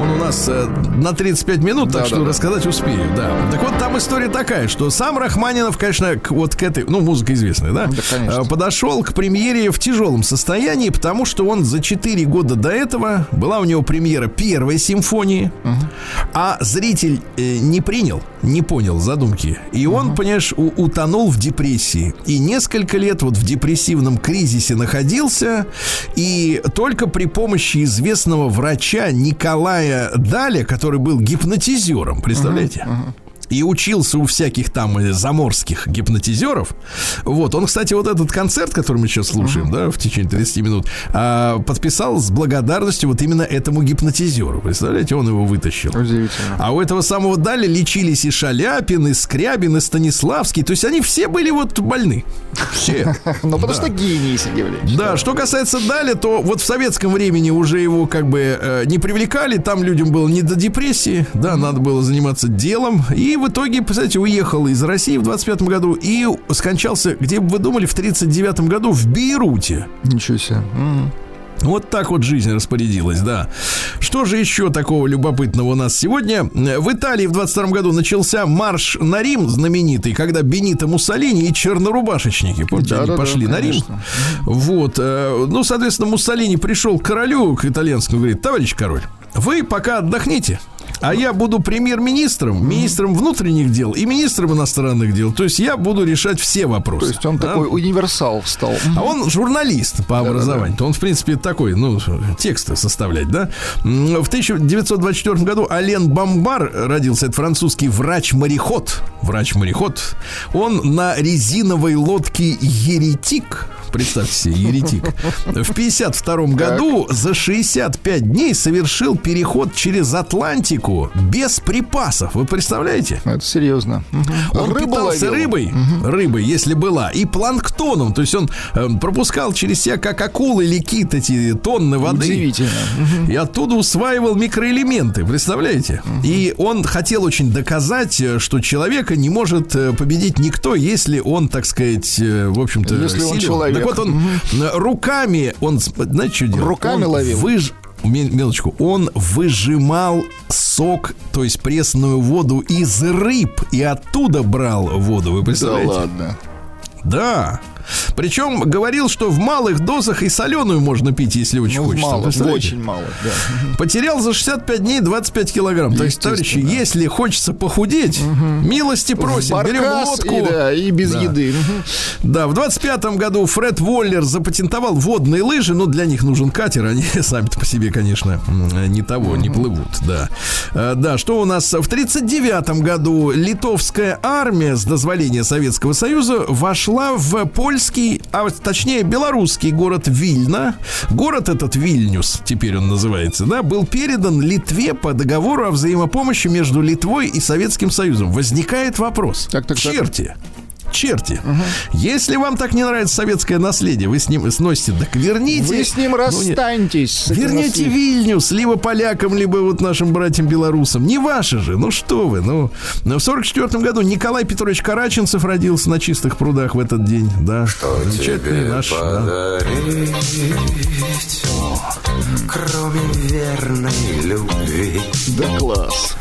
Он у нас э, на 35 минут, так да, что да, рассказать успею, да. Так вот, там история такая, что сам Рахманинов, конечно, к, вот к этой, ну, музыка известная, да, да э, подошел к премьере в тяжелом состоянии, потому что он за 4 года до этого, была у него премьера первой симфонии, угу. а зритель э, не принял, не понял задумки. И он, угу. понимаешь, у, утонул в депрессии. И несколько лет вот в депрессивном кризисе находился, и только при помощи известного врача Николая Даля, который был гипнотизером, представляете? Uh-huh, uh-huh и учился у всяких там э, заморских гипнотизеров. Вот, он, кстати, вот этот концерт, который мы сейчас слушаем, uh-huh. да, в течение 30 минут, а, подписал с благодарностью вот именно этому гипнотизеру. Представляете, он его вытащил. Удивительно. А у этого самого Дали лечились и Шаляпин, и Скрябин, и Станиславский. То есть они все были вот больны. Все. *laughs* Ну, потому что гений, Сергей Да, что касается Дали, то вот в советском времени уже его как бы э, не привлекали, там людям было не до депрессии, да, надо было заниматься делом, и в итоге, представляете, уехал из России в 25 году и скончался, где бы вы думали, в 39 году в Бейруте. Ничего себе. Вот так вот жизнь распорядилась, да. Что же еще такого любопытного у нас сегодня? В Италии в 22 году начался марш на Рим знаменитый, когда Бенито Муссолини и чернорубашечники, помните, да, они да, пошли да, на Рим. Вот. Э, ну, соответственно, Муссолини пришел к королю, к итальянскому, говорит, товарищ король, вы пока отдохните, а я буду премьер-министром, министром внутренних дел и министром иностранных дел. То есть я буду решать все вопросы. То есть он да? такой универсал стал. А он журналист по образованию. Да. Он, в принципе, такой, ну, тексты составлять, да. В 1924 году Ален Бомбар родился. Это французский врач-мореход. Врач-мореход. Он на резиновой лодке «Еретик» представьте себе, еретик. В 52 году за 65 дней совершил переход через Атлантику без припасов. Вы представляете? Это серьезно. Угу. Он Рыба питался ловил. рыбой, угу. рыбой, если была, и планктоном. То есть он э, пропускал через себя, как акулы или кит, эти тонны воды. Удивительно. Угу. И оттуда усваивал микроэлементы, представляете? Угу. И он хотел очень доказать, э, что человека не может э, победить никто, если он, так сказать, э, в общем-то, если силен. он человек вот он угу. руками, он, знаете, что делал? Руками он ловил. Выж... Мелочку, он выжимал сок, то есть пресную воду из рыб и оттуда брал воду. Вы представляете? Да ладно. Да. Причем говорил, что в малых дозах и соленую можно пить, если очень ну, хочется. Мало, очень мало, да. Потерял за 65 дней 25 килограмм. То есть, товарищи, да. если хочется похудеть, угу. милости просим. Берем лодку. И, да, и без да. еды. Да, в 25 году Фред Воллер запатентовал водные лыжи. Но для них нужен катер. Они *laughs* сами по себе, конечно, не того, не плывут. Да. Э, да, что у нас? В 39 году литовская армия с дозволения Советского Союза вошла в польский, а точнее белорусский город Вильна. Город этот Вильнюс, теперь он называется, да, был передан Литве по договору о взаимопомощи между Литвой и Советским Союзом. Возникает вопрос. Так, так, Черти. Так черти. Угу. Если вам так не нравится советское наследие, вы с ним сносите, так верните. Вы с ним расстаньтесь. Ну, верните Вильнюс, либо полякам, либо вот нашим братьям-белорусам. Не ваши же, ну что вы. Ну, в сорок четвертом году Николай Петрович Караченцев родился на чистых прудах в этот день. Да, что замечательный наш. Подарить, да. кроме верной любви. Да класс.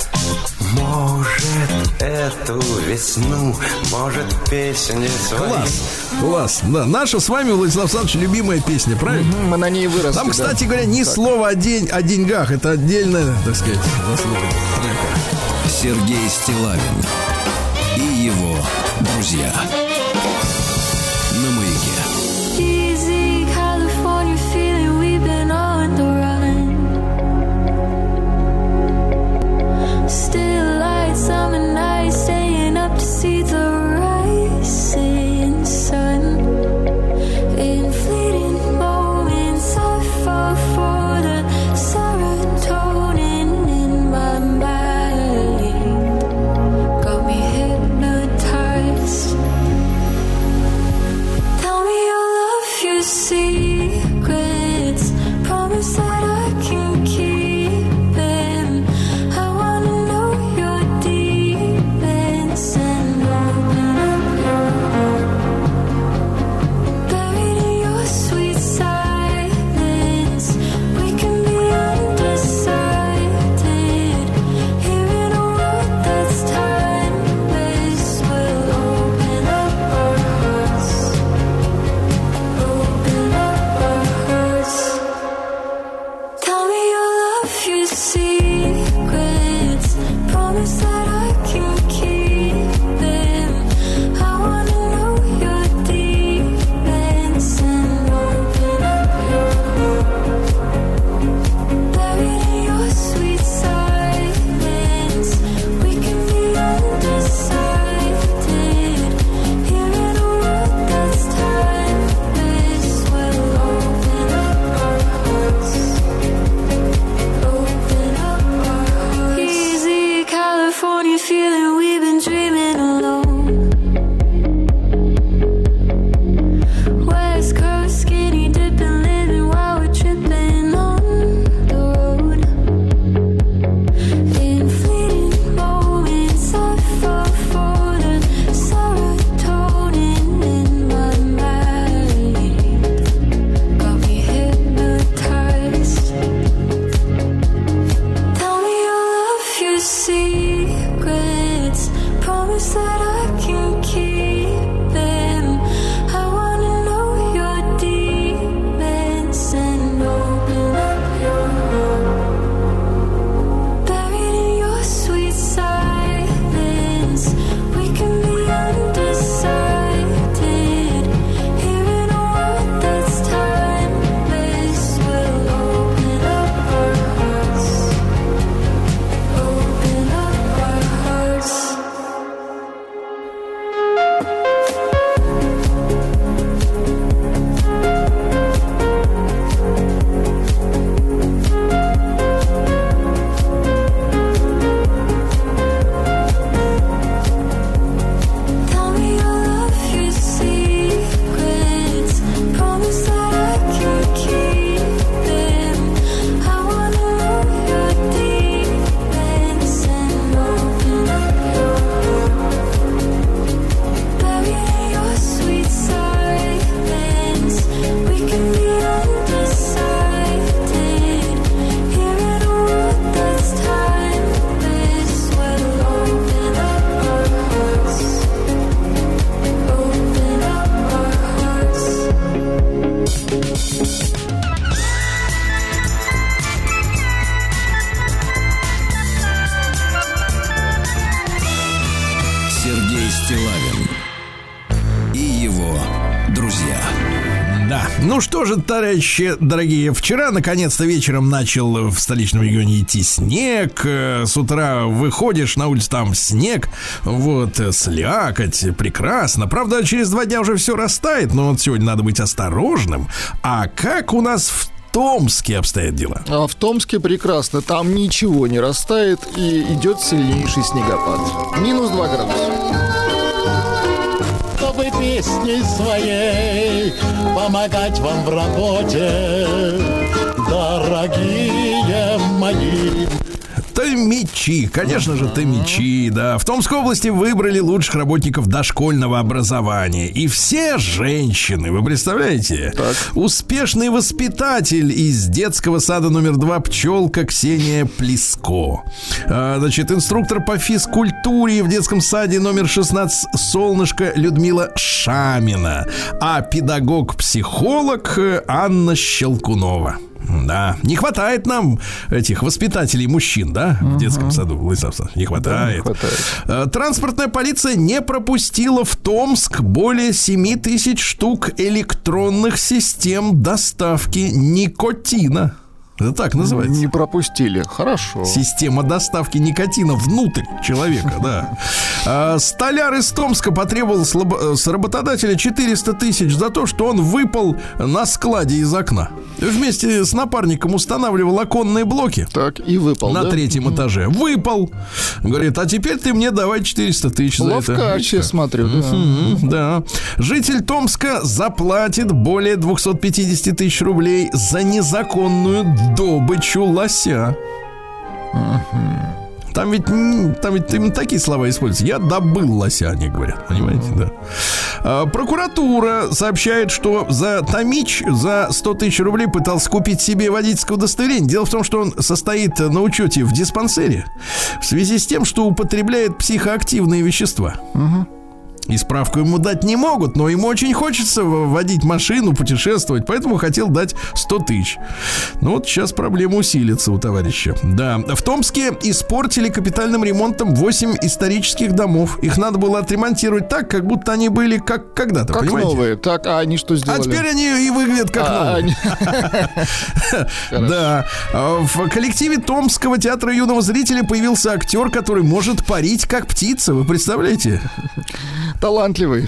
Может, эту весну, может, песни свои. Класс, класс. Да, наша с вами, Владислав Александрович, любимая песня, правильно? мы на ней выросли. Там, кстати да. говоря, ни так. слова о, день, о деньгах. Это отдельная, так сказать, заслуга. Сергей Стилавин и его друзья. summer товарищи дорогие, вчера наконец-то вечером начал в столичном регионе идти снег. Э, с утра выходишь на улицу, там снег. Вот, э, слякоть, прекрасно. Правда, через два дня уже все растает, но вот сегодня надо быть осторожным. А как у нас в Томске обстоят дела? А в Томске прекрасно. Там ничего не растает и идет сильнейший снегопад. Минус 2 градуса песней своей помогать вам в работе, дорогие мои. Томичи, конечно же, Томичи, да. В Томской области выбрали лучших работников дошкольного образования. И все женщины, вы представляете? Так. Успешный воспитатель из детского сада номер два пчелка Ксения Плеско. А, значит, инструктор по физкультуре в детском саде номер 16 Солнышко Людмила Шамина. А педагог-психолог Анна Щелкунова. Да, не хватает нам этих воспитателей мужчин, да, в детском саду, Владислав не хватает. Да, не хватает. Э, транспортная полиция не пропустила в Томск более 7 тысяч штук электронных систем доставки никотина. Это так называется. Не пропустили. Хорошо. Система доставки никотина внутрь человека, да. А, столяр из Томска потребовал с работодателя 400 тысяч за то, что он выпал на складе из окна. Вместе с напарником устанавливал оконные блоки. Так, и выпал, На да? третьем этаже. Выпал. Говорит, а теперь ты мне давай 400 тысяч за это. Ловкач, я смотрю. Да. да. Житель Томска заплатит более 250 тысяч рублей за незаконную добычу лося. Там ведь, там ведь именно такие слова используются. Я добыл лося, они говорят. Понимаете, да. А, прокуратура сообщает, что за Томич за 100 тысяч рублей пытался купить себе водительское удостоверение. Дело в том, что он состоит на учете в диспансере в связи с тем, что употребляет психоактивные вещества. Угу. И справку ему дать не могут, но ему очень хочется водить машину, путешествовать, поэтому хотел дать 100 тысяч. Ну вот сейчас проблема усилится у товарища. Да, в Томске испортили капитальным ремонтом 8 исторических домов. Их надо было отремонтировать так, как будто они были как когда-то, как понимаете? новые. Так, а они что сделали? А теперь они и выглядят как а, новые. *laughs* Да. В коллективе Томского театра юного зрителя появился актер, который может парить как птица. Вы представляете? Талантливый.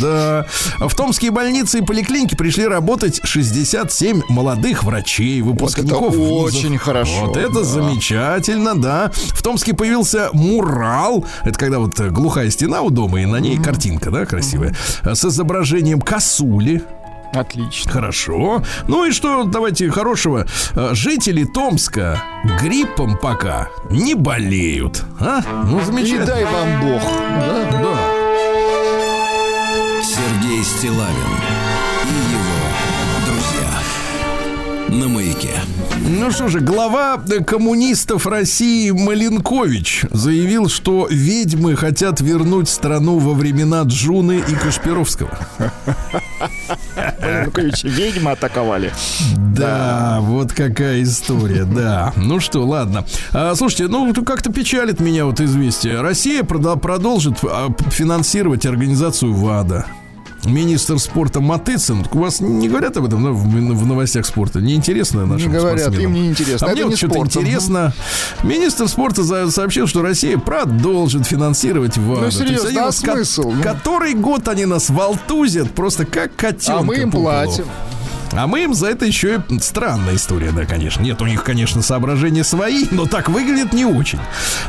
Да. В томские больницы и поликлиники пришли работать 67 молодых врачей, выпускников. Вот это очень хорошо. Вот это да. замечательно, да. В Томске появился мурал. Это когда вот глухая стена у дома, и на ней mm-hmm. картинка, да, красивая. Mm-hmm. С изображением косули. Отлично. Хорошо. Ну и что, давайте хорошего. Жители Томска гриппом пока не болеют. А? Ну, замечательно. И дай вам Бог. Да, да. Стилавин и его друзья на маяке. Ну что же, глава коммунистов России Маленкович заявил, что ведьмы хотят вернуть страну во времена Джуны и Кашпировского. Маленкович, ведьмы атаковали. Да, вот какая история, да. Ну что, ладно. А, слушайте, ну как-то печалит меня вот известие. Россия продолжит а, финансировать организацию ВАДА министр спорта Матыцин. У вас не говорят об этом да, в, в новостях спорта? Неинтересно нашим Не говорят, спортсменам? им не интересно. А мне вот что-то интересно. Министр спорта сообщил, что Россия продолжит финансировать ВАДА. Ну, серьезно, а смысл? Который год они нас волтузят просто как котенка. А мы им платим. А мы им за это еще и странная история, да, конечно. Нет, у них, конечно, соображения свои, но так выглядит не очень.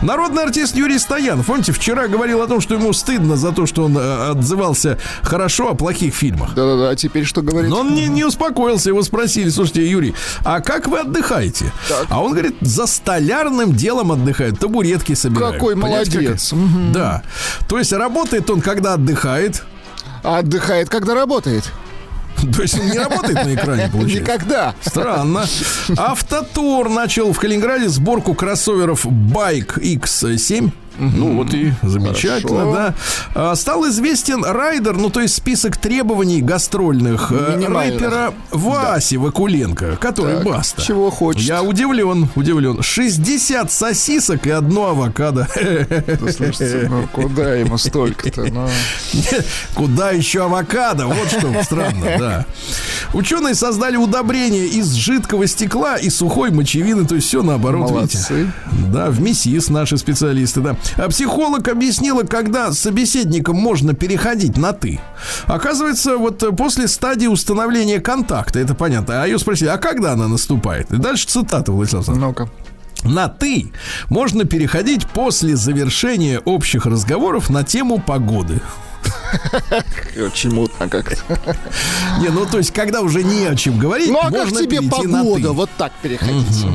Народный артист Юрий Стоянов, помните, вчера говорил о том, что ему стыдно за то, что он э, отзывался хорошо о плохих фильмах. Да-да-да, а теперь что говорит? Но он не, не успокоился, его спросили, слушайте, Юрий, а как вы отдыхаете? Так. А он говорит, за столярным делом отдыхает, табуретки собирает. Какой молодец. Как? Угу. Да. То есть работает он, когда отдыхает. А отдыхает, когда работает. *laughs* То есть он не работает на экране, *laughs* получается? Никогда. Странно. Автотур начал в Калининграде сборку кроссоверов Bike X7. Ну вот и замечательно, Хорошо. да. А, стал известен райдер, ну то есть список требований гастрольных э, рэпера Васи да. Вакуленко, который так, баста. Чего хочет. Я удивлен, удивлен. 60 сосисок и одно авокадо. слушайте, ну куда ему столько-то? Ну... Куда еще авокадо? Вот что странно, да. Ученые создали удобрение из жидкого стекла и сухой мочевины, то есть все наоборот, Молодцы. видите. Да, в МИСИС наши специалисты, да. А психолог объяснила, когда с собеседником можно переходить на «ты». Оказывается, вот после стадии установления контакта, это понятно. А ее спросили, а когда она наступает? И дальше цитата, Владислав Ну-ка. На «ты» можно переходить после завершения общих разговоров на тему погоды. Очень мутно как-то. *laughs* Не, ну то есть, когда уже не о чем говорить, Ну а как тебе погода? Вот так переходить.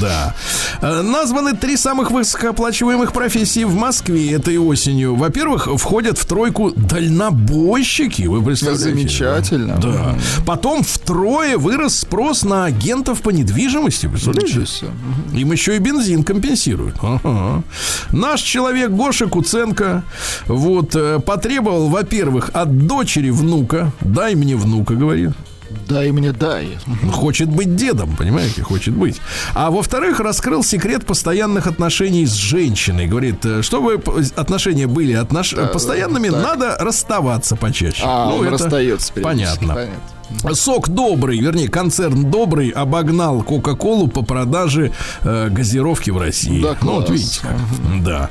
Да. Э, названы три самых высокооплачиваемых профессии в Москве этой осенью. Во-первых, входят в тройку дальнобойщики. Вы представляете? Замечательно. Да. Потом втрое вырос спрос на агентов по недвижимости. Представляете? Им еще и бензин компенсируют. Наш человек Гоша Куценко вот э, потребовал во-первых, от дочери внука. Дай мне внука, говорит. Дай мне, дай. Хочет быть дедом, понимаете, хочет быть. А во-вторых, раскрыл секрет постоянных отношений с женщиной. Говорит, э, чтобы отношения были отнош... постоянными, так. надо расставаться почаще. А, ну, он это расстается. Понятно. понятно. Сок добрый, вернее, концерн добрый обогнал Кока-Колу по продаже э, газировки в России. Да, ну, вот видите как. Да.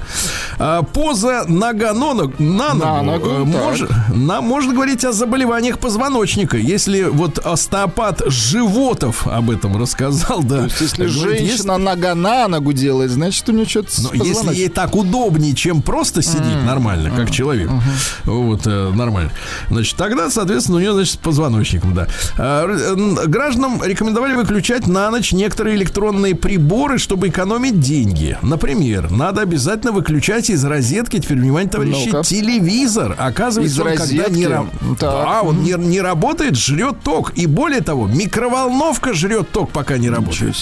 А, поза нога на, ногу, на ногу, на ногу э, мож, на, можно говорить о заболеваниях позвоночника. Если вот остеопат Животов об этом рассказал, да. То есть, если говорит, женщина есть... нога на ногу делает, значит, у нее что-то Но если ей так удобнее, чем просто сидеть mm-hmm. нормально, как mm-hmm. человек, mm-hmm. вот, э, нормально, значит, тогда, соответственно, у нее, значит, позвоночник человеком, да. А, гражданам рекомендовали выключать на ночь некоторые электронные приборы, чтобы экономить деньги. Например, надо обязательно выключать из розетки, теперь внимание, товарищи, ну телевизор. Оказывается, из он розетки? когда не, да, он не, не работает, жрет ток. И более того, микроволновка жрет ток, пока не работает.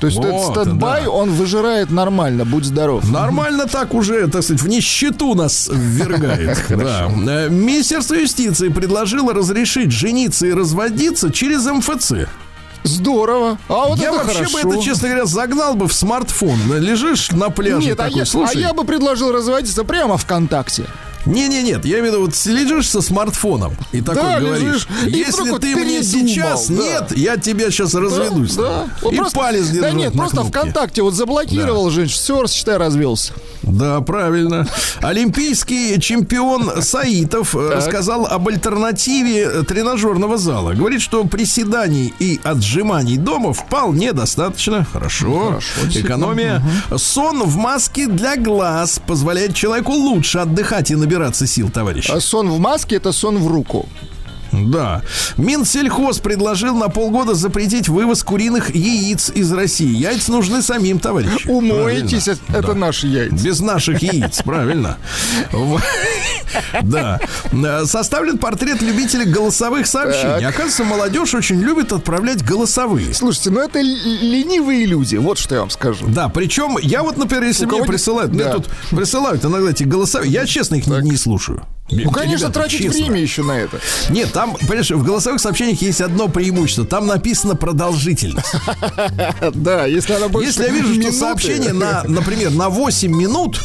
То есть вот, этот стендбай, да. он выжирает нормально, будь здоров. Нормально так уже, так сказать, в нищету нас ввергает. *laughs* Да. Э, Министерство юстиции предложило разрешить жениться и разводиться через МФЦ. Здорово. А вот я это вообще хорошо. бы это, честно говоря, загнал бы в смартфон. Лежишь на пляже. Нет, а такой, а, я, а я бы предложил разводиться прямо ВКонтакте. Не-не, нет, я имею в виду, вот лежишь со смартфоном и такой да, говоришь, лежишь, если ты мне сейчас да. нет, я тебя сейчас разведусь. Да, да. И просто, палец Да нет, просто кнопке. ВКонтакте вот заблокировал да. женщин, все, считай, развелся. Да, правильно. Олимпийский чемпион Саитов э, так. сказал об альтернативе тренажерного зала. Говорит, что приседаний и отжиманий дома вполне достаточно. Хорошо. Хорошо Экономия. Угу. Сон в маске для глаз позволяет человеку лучше отдыхать и набираться сил, товарищ. А сон в маске это сон в руку. Да. Минсельхоз предложил на полгода запретить вывоз куриных яиц из России. Яйца нужны самим, товарищи. Умойтесь, правильно. это да. наши яйца. Без наших яиц, правильно. Да. Составлен портрет любителей голосовых сообщений. Оказывается, молодежь очень любит отправлять голосовые. Слушайте, ну это ленивые люди, вот что я вам скажу. Да, причем я вот, например, если мне присылают, мне тут присылают иногда эти голосовые, я честно их не слушаю. Ну, конечно, Ребята, тратить честно. время еще на это. Нет, там, понимаешь, в голосовых сообщениях есть одно преимущество. Там написано продолжительность. *laughs* Да, если она больше Если я вижу, что сообщение на, например, на 8 минут,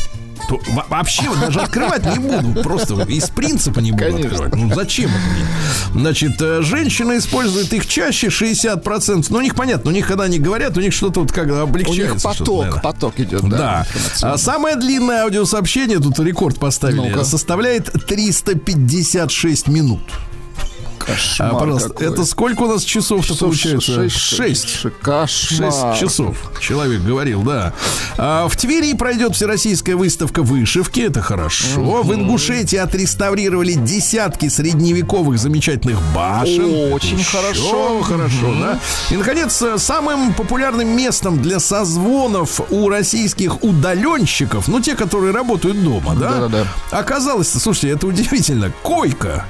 то вообще даже открывать не буду. Просто из принципа не буду Конечно. открывать. Ну зачем это мне? Значит, э, женщины используют их чаще 60%. Ну, у них понятно, у них, когда они говорят, у них что-то вот как облегчается. У них поток, поток идет, да. да. А самое длинное аудиосообщение, тут рекорд поставили, ну составляет 356 минут. Кошмар а, пожалуйста, какой. это сколько у нас часов-то получается? Шесть. Шесть. Шесть часов. Человек говорил, да. А, в Твери пройдет всероссийская выставка вышивки. Это хорошо. Угу. В Ингушетии отреставрировали десятки средневековых замечательных башен. Очень Еще хорошо. Хорошо, угу. да. И, наконец, самым популярным местом для созвонов у российских удаленщиков, ну, те, которые работают дома, да, да, да. оказалось, слушайте, это удивительно, койка.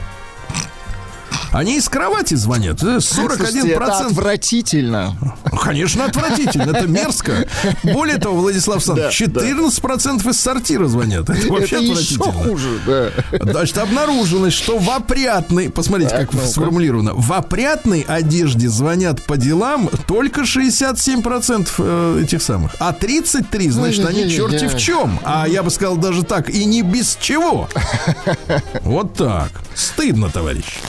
Они из кровати звонят. 41%. Слушайте, это отвратительно. Конечно, отвратительно. Это мерзко. Более того, Владислав Александрович, 14% из сортира звонят. Это вообще это отвратительно. Еще хуже, да. Значит, обнаружилось, что в опрятной, посмотрите, так, как ну сформулировано, в опрятной одежде звонят по делам только 67% э, этих самых. А 33, значит, они черти в чем. А я бы сказал даже так, и не без чего. Вот так. Стыдно, товарищ.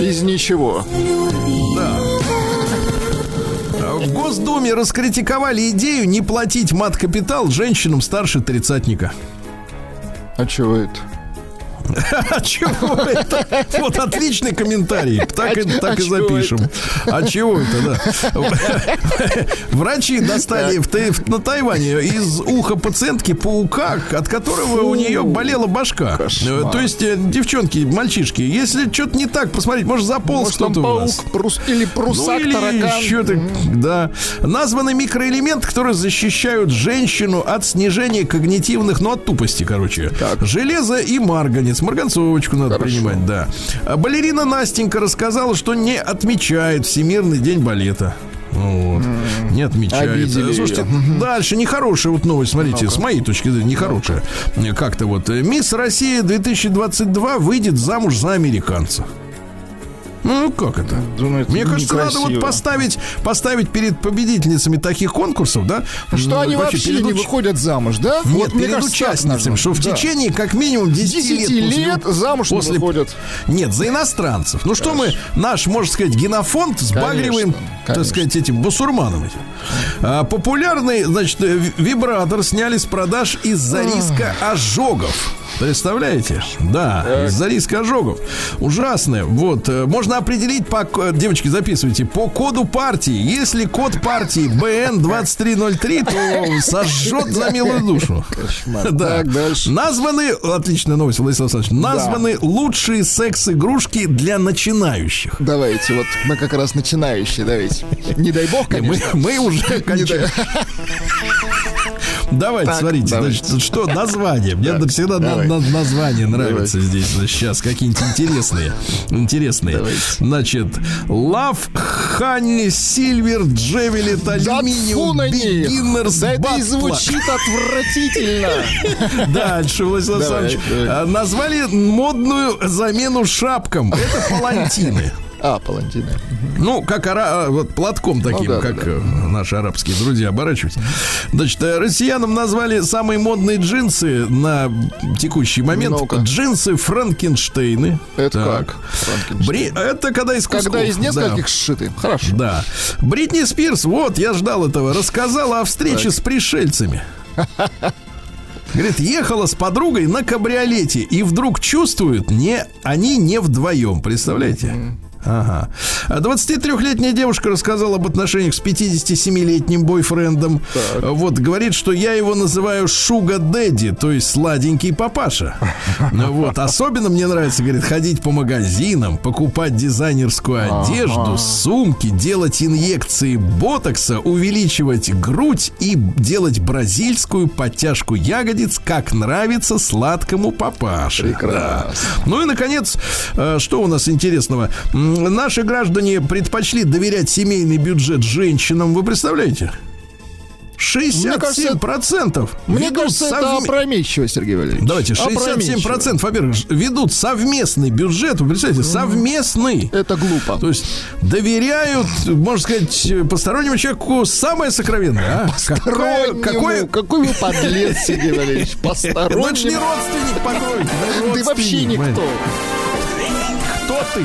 Без ничего. Да. В Госдуме раскритиковали идею не платить мат-капитал женщинам старше тридцатника. А чего это? *laughs* А чего это? Вот отличный комментарий. Так, и, так и запишем. А чего это, да? *laughs* Врачи достали в, на Тайване из уха пациентки паука, от которого у нее болела башка. Кошмар. То есть, э, девчонки, мальчишки, если что-то не так, посмотрите, может, заполз кто-то у вас. Прус, или прусак, ну, или таракан. Что-то, да. Названы микроэлементы, которые защищают женщину от снижения когнитивных, ну, от тупости, короче. Так. Железо и марганец молодец, марганцовочку надо Хорошо. принимать, да. А балерина Настенька рассказала, что не отмечает Всемирный день балета. Вот. Mm. Не отмечает. Обидели Слушайте, ее. дальше нехорошая вот новость, смотрите, ну с моей точки зрения, нехорошая. Как-то вот. Мисс Россия 2022 выйдет замуж за американца. Ну, как это? Думаю, Мне кажется, некрасиво. надо вот поставить, поставить перед победительницами таких конкурсов, да? Что ну, они вообще, вообще перед... не выходят замуж, да? Нет, вот, перед участницами, что в да. течение как минимум 10, 10 лет, лет после, замуж после... выходят. Нет, за иностранцев. Ну, что мы наш, можно сказать, генофонд сбагриваем, конечно, так сказать, этим басурманом этим. А, популярный, значит, вибратор сняли с продаж из-за риска ожогов. Представляете? Да, из-за риска ожогов. Ужасное. Вот, э, можно определить по... Девочки, записывайте. По коду партии. Если код партии БН2303, то сожжет за милую душу. Кошмар. Да. Так, дальше. Названы... Отличная новость, Владислав Александрович. Названы да. лучшие секс-игрушки для начинающих. Давайте, вот мы как раз начинающие, давайте. Не дай бог, конечно. Мы, мы уже кончаем. *laughs* Давайте, так, смотрите, давайте. значит, что название? Мне так, всегда на, на, название нравится давайте. здесь. Значит, сейчас какие-нибудь интересные. Интересные. Давайте. Значит, Love Honey Silver Javelin Aluminium Beginners Да это и звучит отвратительно. *laughs* Дальше, Владислав Александрович. А, назвали модную замену шапкам. Это палантины. А, палантины. Ну, как ара... А, вот платком таким, ну, да, как да. Э, наши арабские друзья оборачиваются. Значит, э, россиянам назвали самые модные джинсы на текущий момент. ну Джинсы Франкенштейны. Это так. как? Бри... Это когда из кусков. Когда из нескольких да. сшиты. Хорошо. Да. Бритни Спирс, вот, я ждал этого, рассказала о встрече так. с пришельцами. *laughs* Говорит, ехала с подругой на кабриолете и вдруг чувствуют, не, они не вдвоем, представляете? Mm-hmm. Ага. 23-летняя девушка рассказала об отношениях с 57-летним бойфрендом. Так. Вот, говорит, что я его называю Шуга Дэдди, то есть сладенький папаша. Вот, особенно мне нравится, говорит, ходить по магазинам, покупать дизайнерскую одежду, сумки, делать инъекции ботокса, увеличивать грудь и делать бразильскую подтяжку ягодиц, как нравится сладкому папаше. Прекрасно. Да. Ну и, наконец, э, что у нас интересного? Наши граждане предпочли доверять семейный бюджет женщинам. Вы представляете? 67 процентов. Мне кажется, сов... это опрометчиво, Сергей Валерьевич. Давайте, 67 процентов, во-первых, ведут совместный бюджет. Вы представляете, совместный. Это глупо. То есть доверяют, можно сказать, постороннему человеку самое сокровенное. А? Постороннему. Какой, какой вы подлец, Сергей Валерьевич. *laughs* Постороннему. Ну, это не родственник, покой. Ты вообще никто. Кто ты?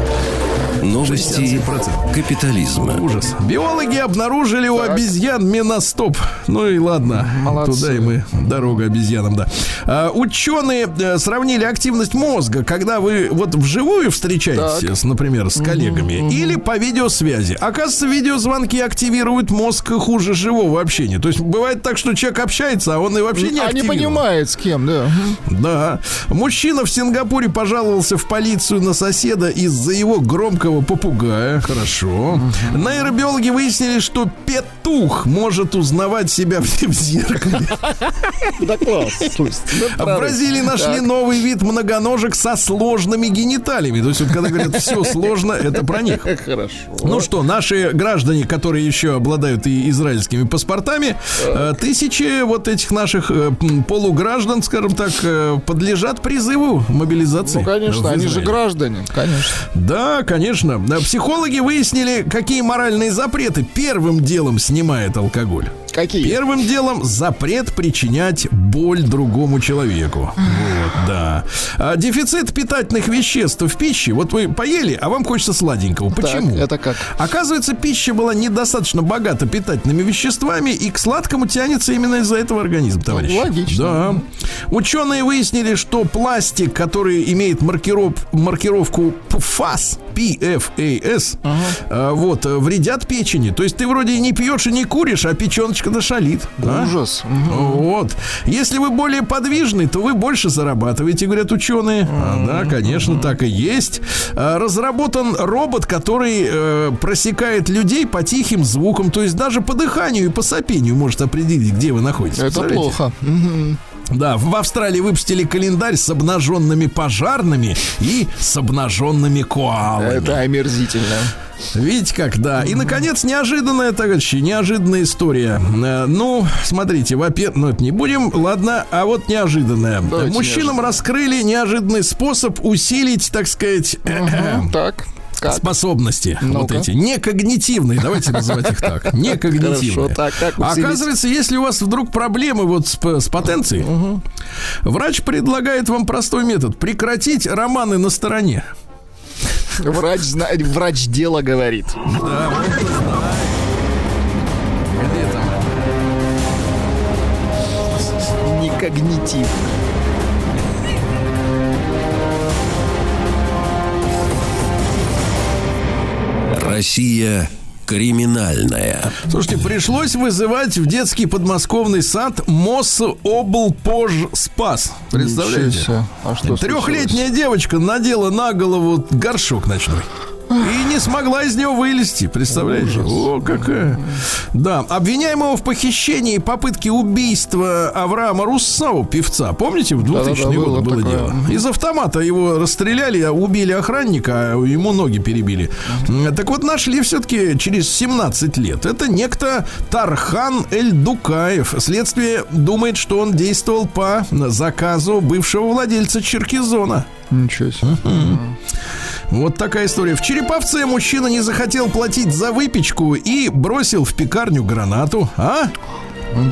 Новости капитализма. Ужас. Биологи обнаружили так. у обезьян меностоп. Ну и ладно. Молодцы. Туда и мы. Дорога обезьянам, да. А, ученые э, сравнили активность мозга, когда вы вот вживую встречаетесь, так. например, с коллегами, угу, или по видеосвязи. Оказывается, видеозвонки активируют мозг хуже живого общения. То есть бывает так, что человек общается, а он и вообще не а активирует. не понимает, с кем, да. Да. Мужчина в Сингапуре пожаловался в полицию на соседа из-за его громкого громкого попугая. Хорошо. Нейробиологи выяснили, что петух может узнавать себя в, *laughs* в зеркале. Да класс. В Бразилии нашли новый вид многоножек со сложными гениталиями. То есть, вот, когда говорят, все сложно, это про них. *laughs* Хорошо. Ну что, наши граждане, которые еще обладают и израильскими паспортами, э, тысячи вот этих наших э, полуграждан, скажем так, э, подлежат призыву мобилизации. Ну, конечно, они же граждане, конечно. Да, конечно. Психологи выяснили, какие моральные запреты первым делом снимает алкоголь. Какие? Первым делом запрет причинять боль другому человеку. Вот, да. А, дефицит питательных веществ в пище. Вот вы поели, а вам хочется сладенького. Почему? Так, это как? Оказывается, пища была недостаточно богата питательными веществами, и к сладкому тянется именно из-за этого организм, товарищ. Ну, логично. Да. Ученые выяснили, что пластик, который имеет маркиров, маркировку PFAS, PFAS, ага. вот, вредят печени. То есть ты вроде и не пьешь, и не куришь, а печеночка нашалит. Ужас. Угу. Вот. Если вы более подвижный, то вы больше зарабатываете, говорят ученые. А, да, конечно, так и есть. А, разработан робот, который э, просекает людей по тихим звукам, то есть даже по дыханию и по сопению может определить, где вы находитесь. Это плохо. Да, в Австралии выпустили календарь с обнаженными пожарными и с обнаженными коалами. Это омерзительно. Видите как, да. И, наконец, неожиданная, товарищи, неожиданная история. Э, ну, смотрите, во-первых, ну, это не будем, ладно, а вот неожиданная. Давайте Мужчинам неожиданно. раскрыли неожиданный способ усилить, так сказать... Угу, так. Как? способности ну вот эти некогнитивные, давайте называть их так, *laughs* некогнитивные. Хорошо, так, как Оказывается, если у вас вдруг проблемы вот с, с потенцией, угу. врач предлагает вам простой метод: прекратить романы на стороне. Врач, знает, врач дело говорит. Да, Где там? Некогнитив. Россия криминальная. Слушайте, пришлось вызывать в детский подмосковный сад МОС Облпож Спас. Представляете? А что Трехлетняя девочка надела на голову горшок ночной. И не смогла из него вылезти, представляете? Ужас. О, какая. Да, обвиняемого в похищении и попытке убийства Авраама Руссау, певца. Помните, в 2000 да, да, год было, было дело? Из автомата его расстреляли, а убили охранника, а ему ноги перебили. Так вот, нашли все-таки через 17 лет. Это некто Тархан Эльдукаев. Следствие думает, что он действовал по заказу бывшего владельца Черкизона. Ничего себе. Вот такая история. В Череповце мужчина не захотел платить за выпечку и бросил в пекарню гранату. А?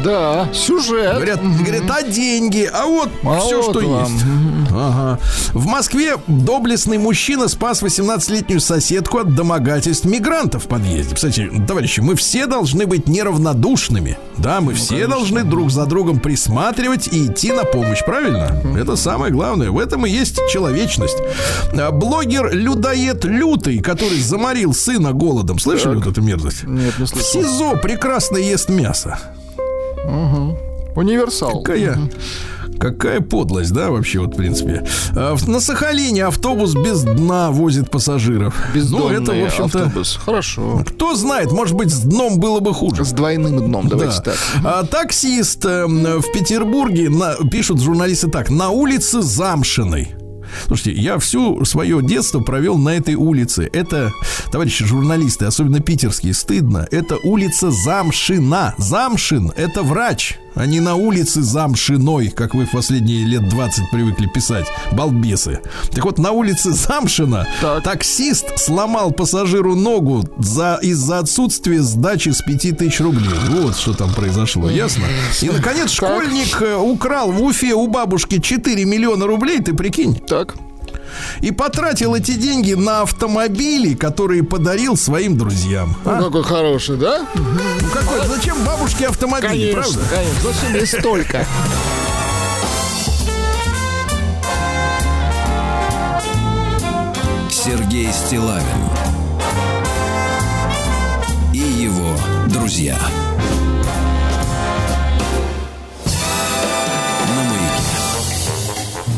Да, сюжет. Говорят, mm-hmm. говорят, а деньги? А вот а все, вот что вам. есть. Ага. В Москве доблестный мужчина спас 18-летнюю соседку от домогательств мигрантов в подъезде. Кстати, товарищи, мы все должны быть неравнодушными. Да, мы ну, все конечно. должны друг за другом присматривать и идти на помощь, правильно? Mm-hmm. Это самое главное. В этом и есть человечность. А, блогер Людоед Лютый, который заморил сына голодом. Слышали так. вот эту мерзость? Нет, не слышал. В СИЗО прекрасно ест мясо. Угу. Универсал. Какая, угу. какая подлость, да, вообще, вот, в принципе. А, на Сахалине автобус без дна возит пассажиров. Бездонный ну, это, в общем-то... автобус. Хорошо. Кто знает, может быть, с дном было бы хуже. С двойным дном, давайте да. так. А, таксист э, в Петербурге, на, пишут журналисты так, на улице Замшиной Слушайте, я всю свое детство провел на этой улице. Это, товарищи журналисты, особенно питерские, стыдно. Это улица Замшина. Замшин – это врач а не на улице Замшиной, как вы в последние лет 20 привыкли писать, балбесы. Так вот, на улице Замшина так. таксист сломал пассажиру ногу за, из-за отсутствия сдачи с 5000 рублей. Вот что там произошло, ясно? И, наконец, школьник э, украл в Уфе у бабушки 4 миллиона рублей, ты прикинь? Так и потратил эти деньги на автомобили, которые подарил своим друзьям. Ну, а? какой хороший, да? Ну какой? Зачем бабушке автомобили, конечно, правда? Конечно, зачем ей столько? Сергей Стилавин и его друзья.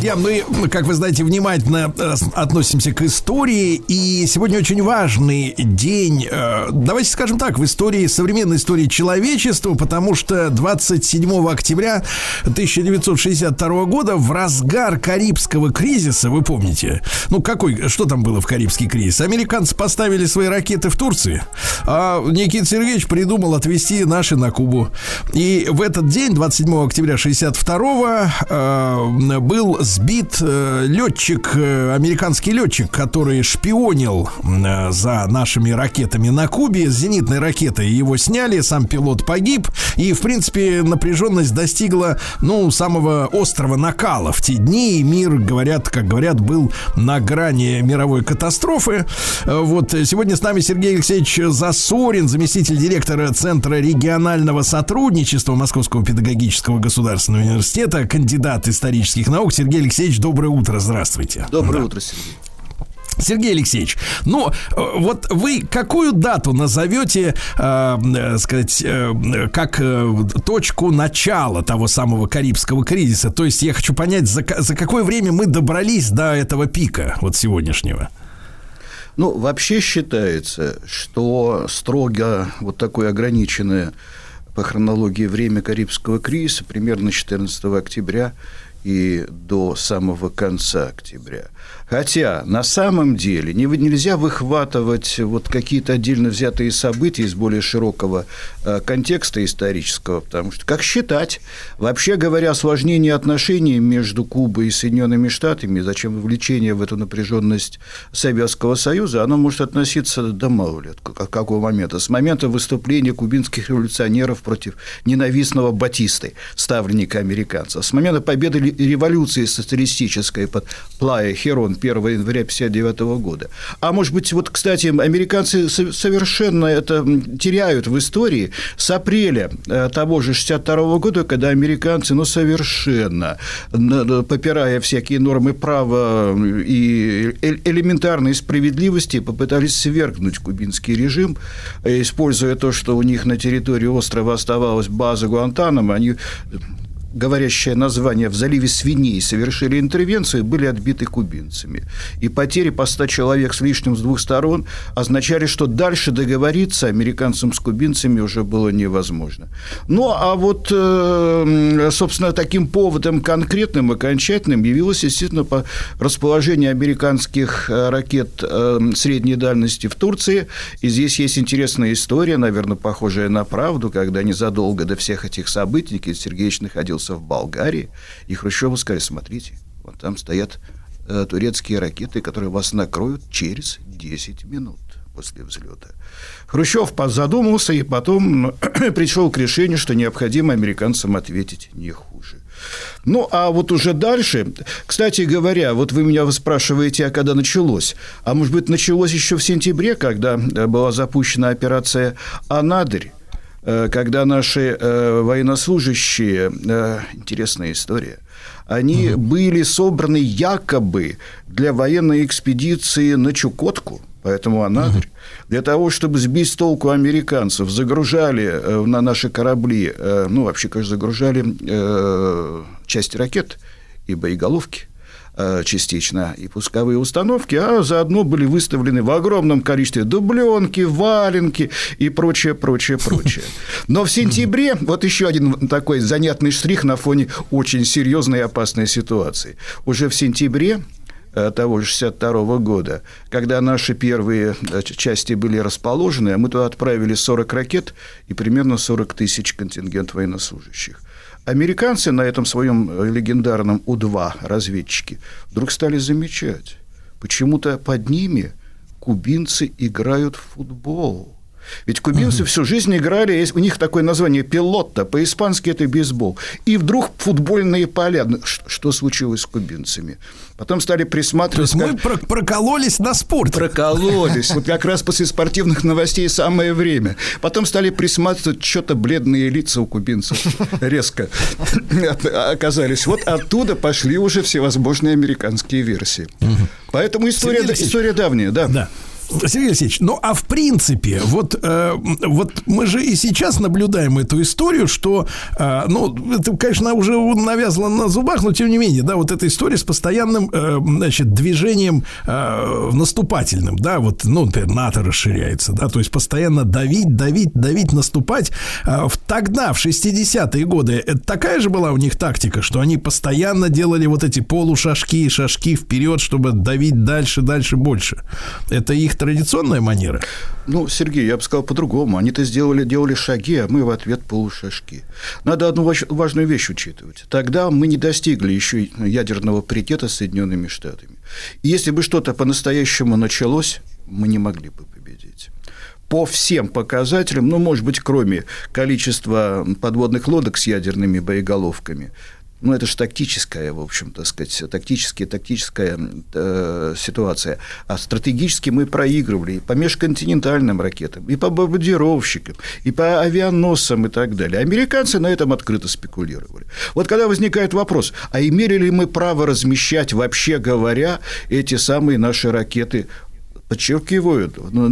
Друзья, мы, как вы знаете, внимательно э, относимся к истории, и сегодня очень важный день, э, давайте скажем так, в истории, современной истории человечества, потому что 27 октября 1962 года в разгар Карибского кризиса, вы помните, ну какой, что там было в Карибский кризис? Американцы поставили свои ракеты в Турции, а Никита Сергеевич придумал отвезти наши на Кубу. И в этот день, 27 октября 62 э, был сбит э, летчик, э, американский летчик, который шпионил э, за нашими ракетами на Кубе, зенитной ракетой. Его сняли, сам пилот погиб. И, в принципе, напряженность достигла, ну, самого острого накала в те дни. И мир, говорят, как говорят, был на грани мировой катастрофы. Вот сегодня с нами Сергей Алексеевич Засорин, заместитель директора Центра регионального сотрудничества Московского педагогического государственного университета, кандидат исторических наук. Сергей Алексеевич, доброе утро, здравствуйте. Доброе да. утро, Сергей. Сергей Алексеевич, ну э, вот вы какую дату назовете, э, э, сказать, э, как э, точку начала того самого Карибского кризиса? То есть я хочу понять, за, за какое время мы добрались до этого пика вот сегодняшнего? Ну, вообще считается, что строго вот такое ограниченное по хронологии время Карибского кризиса примерно 14 октября и до самого конца октября. Хотя на самом деле нельзя выхватывать вот какие-то отдельно взятые события из более широкого э, контекста исторического, потому что как считать? Вообще говоря, осложнение отношений между Кубой и Соединенными Штатами, зачем вовлечение в эту напряженность Советского Союза, оно может относиться до мало лет, какого момента? С момента выступления кубинских революционеров против ненавистного Батисты, ставленника американцев, с момента победы революции социалистической под Плая Херон 1 января 1959 года. А может быть, вот, кстати, американцы совершенно это теряют в истории с апреля э, того же 1962 года, когда американцы, ну, совершенно, попирая всякие нормы права и элементарной справедливости, попытались свергнуть кубинский режим, э, используя то, что у них на территории острова оставалась база Гуантанамо, они говорящее название «В заливе свиней» совершили интервенцию, были отбиты кубинцами. И потери по 100 человек с лишним с двух сторон означали, что дальше договориться американцам с кубинцами уже было невозможно. Ну, а вот, э, собственно, таким поводом конкретным, окончательным явилось, естественно, по расположению американских э, ракет э, средней дальности в Турции. И здесь есть интересная история, наверное, похожая на правду, когда незадолго до всех этих событий Никита Сергеевич находился находился в Болгарии, и Хрущеву сказали, смотрите, вот там стоят э, турецкие ракеты, которые вас накроют через 10 минут после взлета. Хрущев задумался и потом *clears throat* пришел к решению, что необходимо американцам ответить не хуже. Ну, а вот уже дальше, кстати говоря, вот вы меня спрашиваете, а когда началось? А может быть, началось еще в сентябре, когда э, была запущена операция «Анадырь», когда наши э, военнослужащие, э, интересная история, они угу. были собраны якобы для военной экспедиции на Чукотку, поэтому Анадырь, угу. для того, чтобы сбить с толку американцев, загружали на наши корабли, ну, вообще, конечно, загружали части ракет и боеголовки, Э, частично и пусковые установки, а заодно были выставлены в огромном количестве дубленки, валенки и прочее, прочее, прочее. Но в сентябре, вот еще один такой занятный штрих на фоне очень серьезной и опасной ситуации. Уже в сентябре э, того же 62 года, когда наши первые э, части были расположены, мы туда отправили 40 ракет и примерно 40 тысяч контингент военнослужащих. Американцы на этом своем э, легендарном У-2 разведчики вдруг стали замечать, почему-то под ними кубинцы играют в футбол. Ведь кубинцы uh-huh. всю жизнь играли, у них такое название пилотта, по-испански это бейсбол. И вдруг футбольные поля. Ну, что случилось с кубинцами? Потом стали присматривать... То есть как... мы про- прокололись на спорт. Прокололись. *laughs* Вот как раз после спортивных новостей самое время. Потом стали присматривать, что-то бледные лица у кубинцев резко оказались. Вот оттуда пошли уже всевозможные американские версии. Поэтому история, история давняя, да. Да. Сергей Алексеевич, ну а в принципе, вот, э, вот мы же и сейчас наблюдаем эту историю, что, э, ну, это, конечно, уже навязано на зубах, но тем не менее, да, вот эта история с постоянным, э, значит, движением э, наступательным, да, вот, ну, например, НАТО расширяется, да, то есть постоянно давить, давить, давить, наступать. Э, тогда, в 60-е годы, это такая же была у них тактика, что они постоянно делали вот эти полушажки, шажки вперед, чтобы давить дальше, дальше, больше. Это их традиционная манера? Ну, Сергей, я бы сказал по-другому. Они-то сделали, делали шаги, а мы в ответ полушажки. Надо одну важную вещь учитывать. Тогда мы не достигли еще ядерного паритета с Соединенными Штатами. И если бы что-то по-настоящему началось, мы не могли бы победить по всем показателям, ну, может быть, кроме количества подводных лодок с ядерными боеголовками, ну, это же тактическая, в общем, так сказать, тактическая, тактическая э, ситуация. А стратегически мы проигрывали и по межконтинентальным ракетам, и по бомбардировщикам, и по авианосцам и так далее. Американцы на этом открыто спекулировали. Вот когда возникает вопрос, а имели ли мы право размещать, вообще говоря, эти самые наши ракеты подчеркиваю,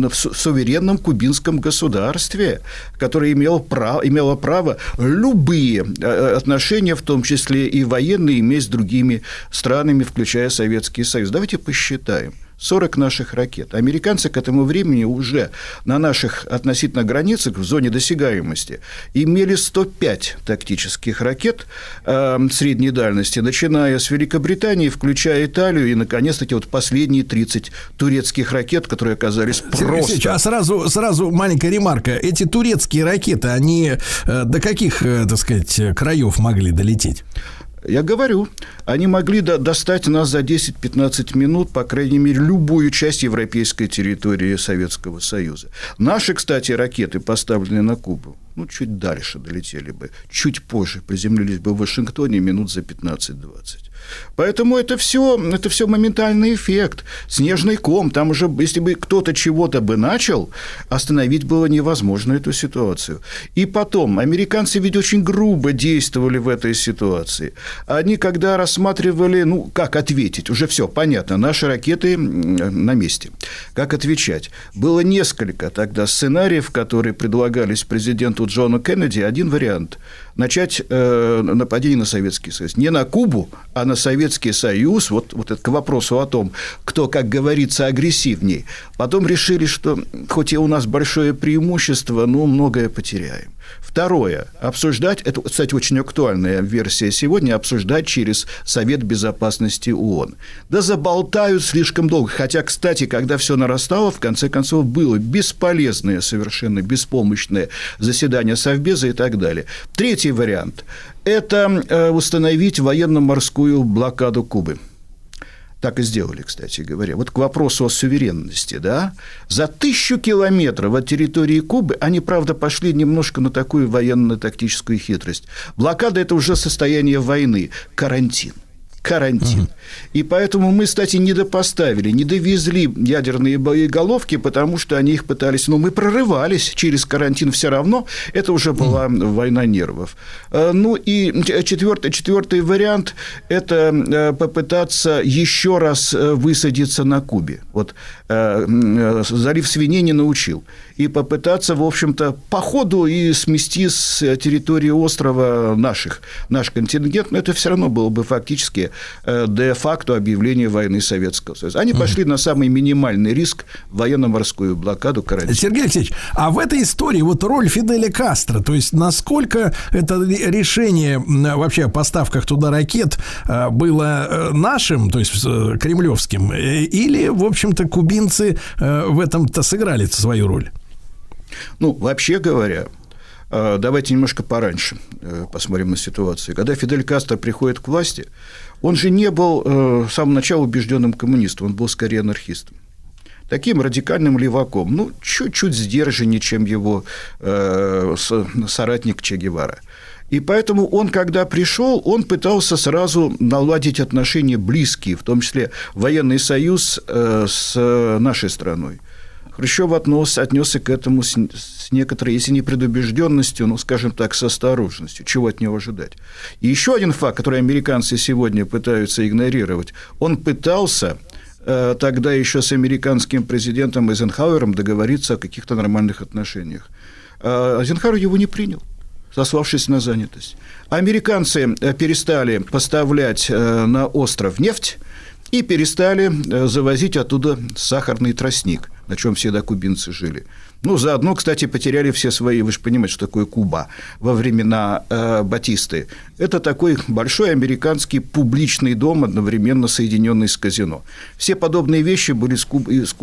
в суверенном кубинском государстве, которое имело право, имело право любые э, отношения, в том числе и военные, иметь с другими странами, включая Советский Союз. Давайте посчитаем – 40 наших ракет. Американцы к этому времени уже на наших относительно границах в зоне досягаемости имели 105 тактических ракет э, средней дальности, начиная с Великобритании, включая Италию, и, наконец-таки, вот последние 30 турецких ракет, которые оказались просто... а сразу, сразу маленькая ремарка. Эти турецкие ракеты, они э, до каких, э, так сказать, краев могли долететь? Я говорю, они могли до достать нас за 10-15 минут, по крайней мере, любую часть европейской территории Советского Союза. Наши, кстати, ракеты, поставленные на Кубу, ну, чуть дальше долетели бы, чуть позже приземлились бы в Вашингтоне минут за 15-20. Поэтому это все, это все моментальный эффект. Снежный ком. Там уже, если бы кто-то чего-то бы начал, остановить было невозможно эту ситуацию. И потом, американцы ведь очень грубо действовали в этой ситуации. Они, когда рассматривали, ну, как ответить, уже все понятно, наши ракеты на месте. Как отвечать? Было несколько тогда сценариев, которые предлагались президенту Джону Кеннеди. Один вариант – начать э, нападение на Советский Союз. Не на Кубу, а на Советский Союз. Вот, вот это к вопросу о том, кто, как говорится, агрессивней. Потом решили, что хоть и у нас большое преимущество, но многое потеряем. Второе. Обсуждать, это, кстати, очень актуальная версия сегодня, обсуждать через Совет Безопасности ООН. Да заболтают слишком долго. Хотя, кстати, когда все нарастало, в конце концов, было бесполезное, совершенно беспомощное заседание Совбеза и так далее. Третий вариант – это э, установить военно-морскую блокаду Кубы – так и сделали, кстати говоря. Вот к вопросу о суверенности, да, за тысячу километров от территории Кубы они, правда, пошли немножко на такую военно-тактическую хитрость. Блокада – это уже состояние войны, карантин – карантин. Угу. И поэтому мы, кстати, не допоставили, не довезли ядерные боеголовки, потому что они их пытались... Но мы прорывались через карантин все равно. Это уже была угу. война нервов. Э, ну и четвертый, четвертый вариант – это э, попытаться еще раз э, высадиться на Кубе. Вот залив свиней не научил. И попытаться, в общем-то, по ходу и смести с территории острова наших, наш контингент. Но это все равно было бы фактически Э, де-факто объявления войны Советского Союза. Они пошли на самый минимальный риск военно-морскую блокаду карантина. Сергей Алексеевич, а в этой истории вот роль Фиделя Кастро, то есть насколько это решение вообще о поставках туда ракет э, было э, нашим, то есть кремлевским, или, в общем-то, кубинцы в этом-то сыграли свою роль? Ну, вообще говоря, давайте немножко пораньше посмотрим на ситуацию. Когда Фидель Кастро приходит к власти, он же не был э, с самого начала убежденным коммунистом, он был скорее анархистом таким радикальным леваком, ну, чуть-чуть сдержаннее, чем его э, соратник Че Гевара. И поэтому он, когда пришел, он пытался сразу наладить отношения близкие, в том числе военный союз э, с нашей страной. Хрущев отнес, отнесся к этому с, с некоторой, если не предубежденностью, ну, скажем так, с осторожностью. Чего от него ожидать? И еще один факт, который американцы сегодня пытаются игнорировать. Он пытался э, тогда еще с американским президентом Эйзенхауэром договориться о каких-то нормальных отношениях. А Эйзенхауэр его не принял сославшись на занятость. Американцы э, перестали поставлять э, на остров нефть и перестали завозить оттуда сахарный тростник, на чем всегда кубинцы жили. Ну, заодно, кстати, потеряли все свои, вы же понимаете, что такое Куба во времена э, Батисты. Это такой большой американский публичный дом, одновременно соединенный с казино. Все подобные вещи были с Кубы, с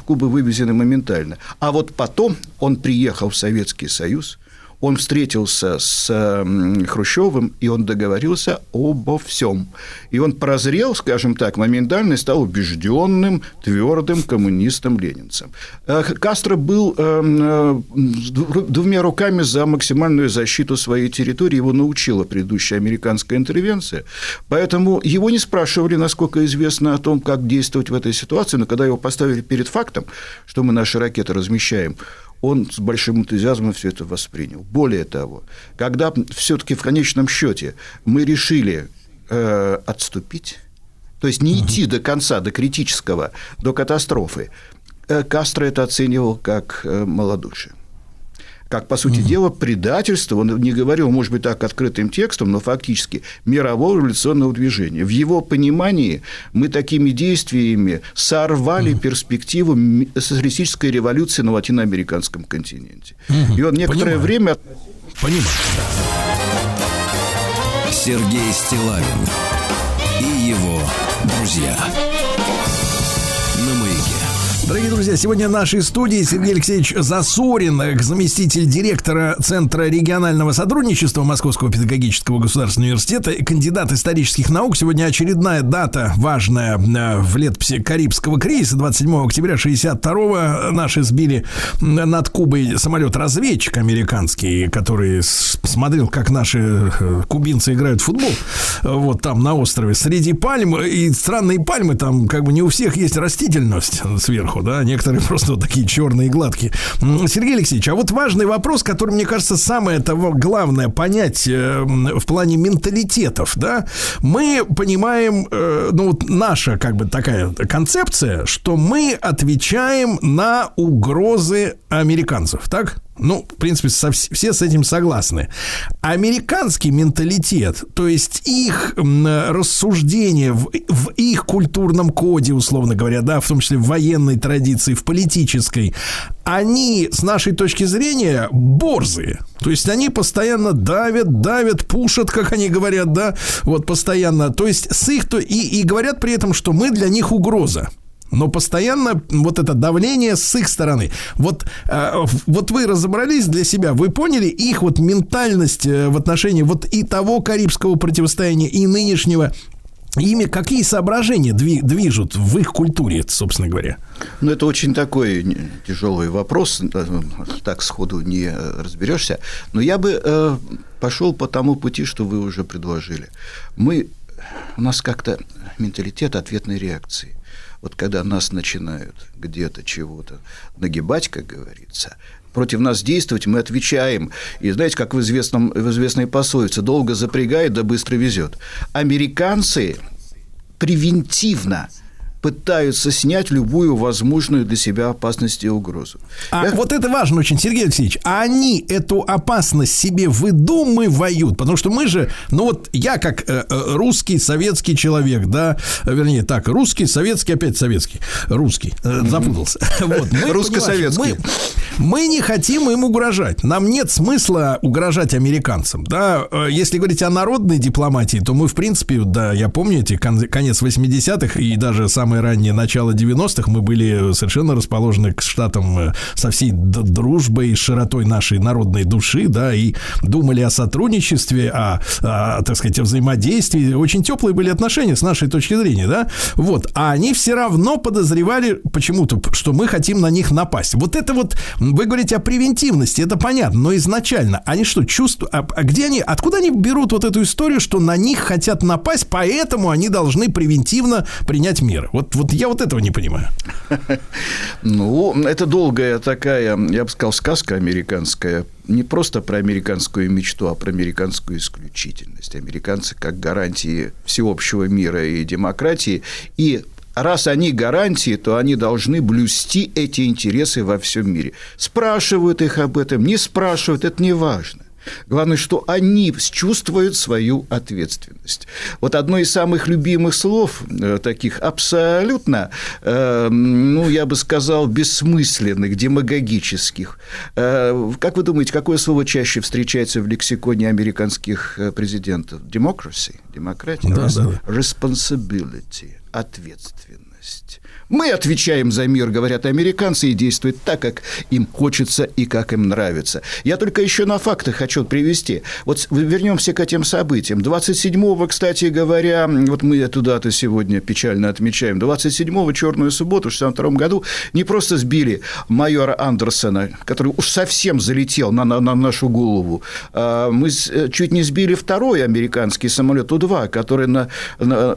Кубы вывезены моментально. А вот потом он приехал в Советский Союз – он встретился с Хрущевым, и он договорился обо всем. И он прозрел, скажем так, моментально и стал убежденным, твердым коммунистом-ленинцем. Кастро был э, двумя руками за максимальную защиту своей территории, его научила предыдущая американская интервенция, поэтому его не спрашивали, насколько известно о том, как действовать в этой ситуации, но когда его поставили перед фактом, что мы наши ракеты размещаем он с большим энтузиазмом все это воспринял. Более того, когда все-таки в конечном счете мы решили э, отступить, то есть не идти до конца, до критического, до катастрофы, э, Кастро это оценивал как э, малодушие как, по сути дела, предательство, он не говорил, может быть, так открытым текстом, но фактически мирового революционного движения. В его понимании мы такими действиями сорвали перспективу социалистической революции на латиноамериканском континенте. И он некоторое Понимаю. время... Понимаю. Сергей Стилавин и его друзья. Дорогие друзья, сегодня в нашей студии Сергей Алексеевич Засорин, заместитель директора Центра регионального сотрудничества Московского педагогического государственного университета, кандидат исторических наук. Сегодня очередная дата важная э, в летописи Карибского кризиса. 27 октября 62-го наши сбили над Кубой самолет-разведчик американский, который смотрел, как наши э, кубинцы играют в футбол. Вот там на острове среди пальм. И странные пальмы там как бы не у всех есть растительность сверху да, некоторые *laughs* просто вот такие черные и гладкие. Сергей Алексеевич, а вот важный вопрос, который, мне кажется, самое того главное понять э, в плане менталитетов, да, мы понимаем, э, ну вот наша как бы такая концепция, что мы отвечаем на угрозы американцев, так? Ну, в принципе, со, все с этим согласны. Американский менталитет, то есть их рассуждения в, в их культурном коде, условно говоря, да, в том числе в военной традиции, в политической, они, с нашей точки зрения, борзые. То есть они постоянно давят, давят, пушат, как они говорят, да, вот постоянно. То есть с их то и, и говорят при этом, что мы для них угроза но постоянно вот это давление с их стороны. Вот, э, вот вы разобрались для себя, вы поняли их вот ментальность э, в отношении вот и того карибского противостояния, и нынешнего, ими какие соображения движут в их культуре, собственно говоря? Ну, это очень такой тяжелый вопрос, э, так сходу не разберешься. Но я бы пошел по тому пути, что вы уже предложили. Мы, у нас как-то менталитет ответной реакции вот когда нас начинают где-то чего-то нагибать, как говорится, против нас действовать, мы отвечаем. И знаете, как в, известном, в известной пословице, долго запрягает, да быстро везет. Американцы превентивно – пытаются снять любую возможную для себя опасность и угрозу. А Я... вот это важно очень, Сергей Алексеевич. Они эту опасность себе выдумывают, потому что мы же, ну вот я как э, э русский советский человек, да, вернее так, русский, советский, опять советский, русский, э, запутался. *laughs* Вот, Русско-советский. Мы не хотим им угрожать. Нам нет смысла угрожать американцам. Да? Э, если говорить о народной дипломатии, то мы, в принципе, да, я помню эти конец 80-х и даже самое раннее начало 90-х мы были совершенно расположены к Штатам э, со всей дружбой, широтой нашей народной души, да, и думали о сотрудничестве, о, о так сказать, о взаимодействии. Очень теплые были отношения с нашей точки зрения, да. Вот. А они все равно подозревали почему-то, что мы хотим на них напасть. Вот это вот вы говорите о превентивности, это понятно, но изначально они что, чувствуют, а, а где они, откуда они берут вот эту историю, что на них хотят напасть, поэтому они должны превентивно принять меры? Вот, вот я вот этого не понимаю. *laughs* Ну, это долгая такая, я бы сказал, сказка американская, не просто про американскую мечту, а про американскую исключительность. Американцы как гарантии всеобщего мира и демократии, и раз они гарантии, то они должны блюсти эти интересы во всем мире. Спрашивают их об этом, не спрашивают, это не важно. Главное, что они чувствуют свою ответственность. Вот одно из самых любимых слов, э, таких абсолютно, э, ну, я бы сказал, бессмысленных, демагогических. Э, как вы думаете, какое слово чаще встречается в лексиконе американских президентов? Democracy, демократия? Да, да. Responsibility, ответственность. Мы отвечаем за мир, говорят американцы, и действуют так, как им хочется и как им нравится. Я только еще на факты хочу привести. Вот вернемся к этим событиям. 27-го, кстати говоря, вот мы эту дату сегодня печально отмечаем. 27-го, черную субботу, в 62 году, не просто сбили майора Андерсона, который уж совсем залетел на, на, на нашу голову. А мы чуть не сбили второй американский самолет У-2, который на, на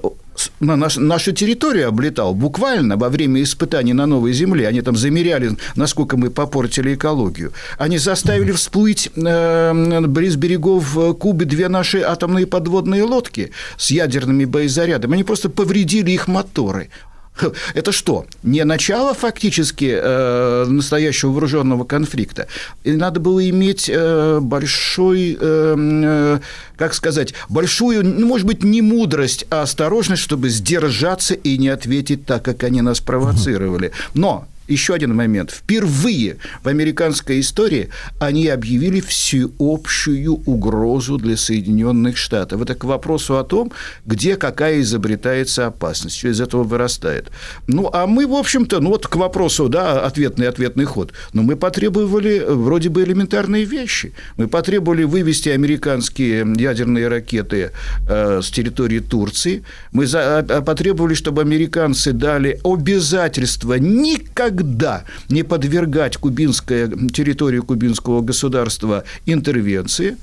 на наш, нашу территорию облетал, буквально во время испытаний на новой земле. Они там замеряли, насколько мы попортили экологию. Они заставили всплыть э, близ берегов Кубы две наши атомные подводные лодки с ядерными боезарядами. Они просто повредили их моторы. *laughs* Это что? Не начало фактически э, настоящего вооруженного конфликта. И надо было иметь э, большой, э, э, как сказать, большую, ну, может быть, не мудрость, а осторожность, чтобы сдержаться и не ответить так, как они нас провоцировали. Но еще один момент. Впервые в американской истории они объявили всеобщую угрозу для Соединенных Штатов. Это к вопросу о том, где какая изобретается опасность, что из этого вырастает. Ну, а мы, в общем-то, ну вот к вопросу, да, ответный ответный ход. Но мы потребовали вроде бы элементарные вещи. Мы потребовали вывести американские ядерные ракеты э, с территории Турции. Мы за, а, потребовали, чтобы американцы дали обязательство никогда никогда не подвергать кубинское, территорию кубинского государства интервенции,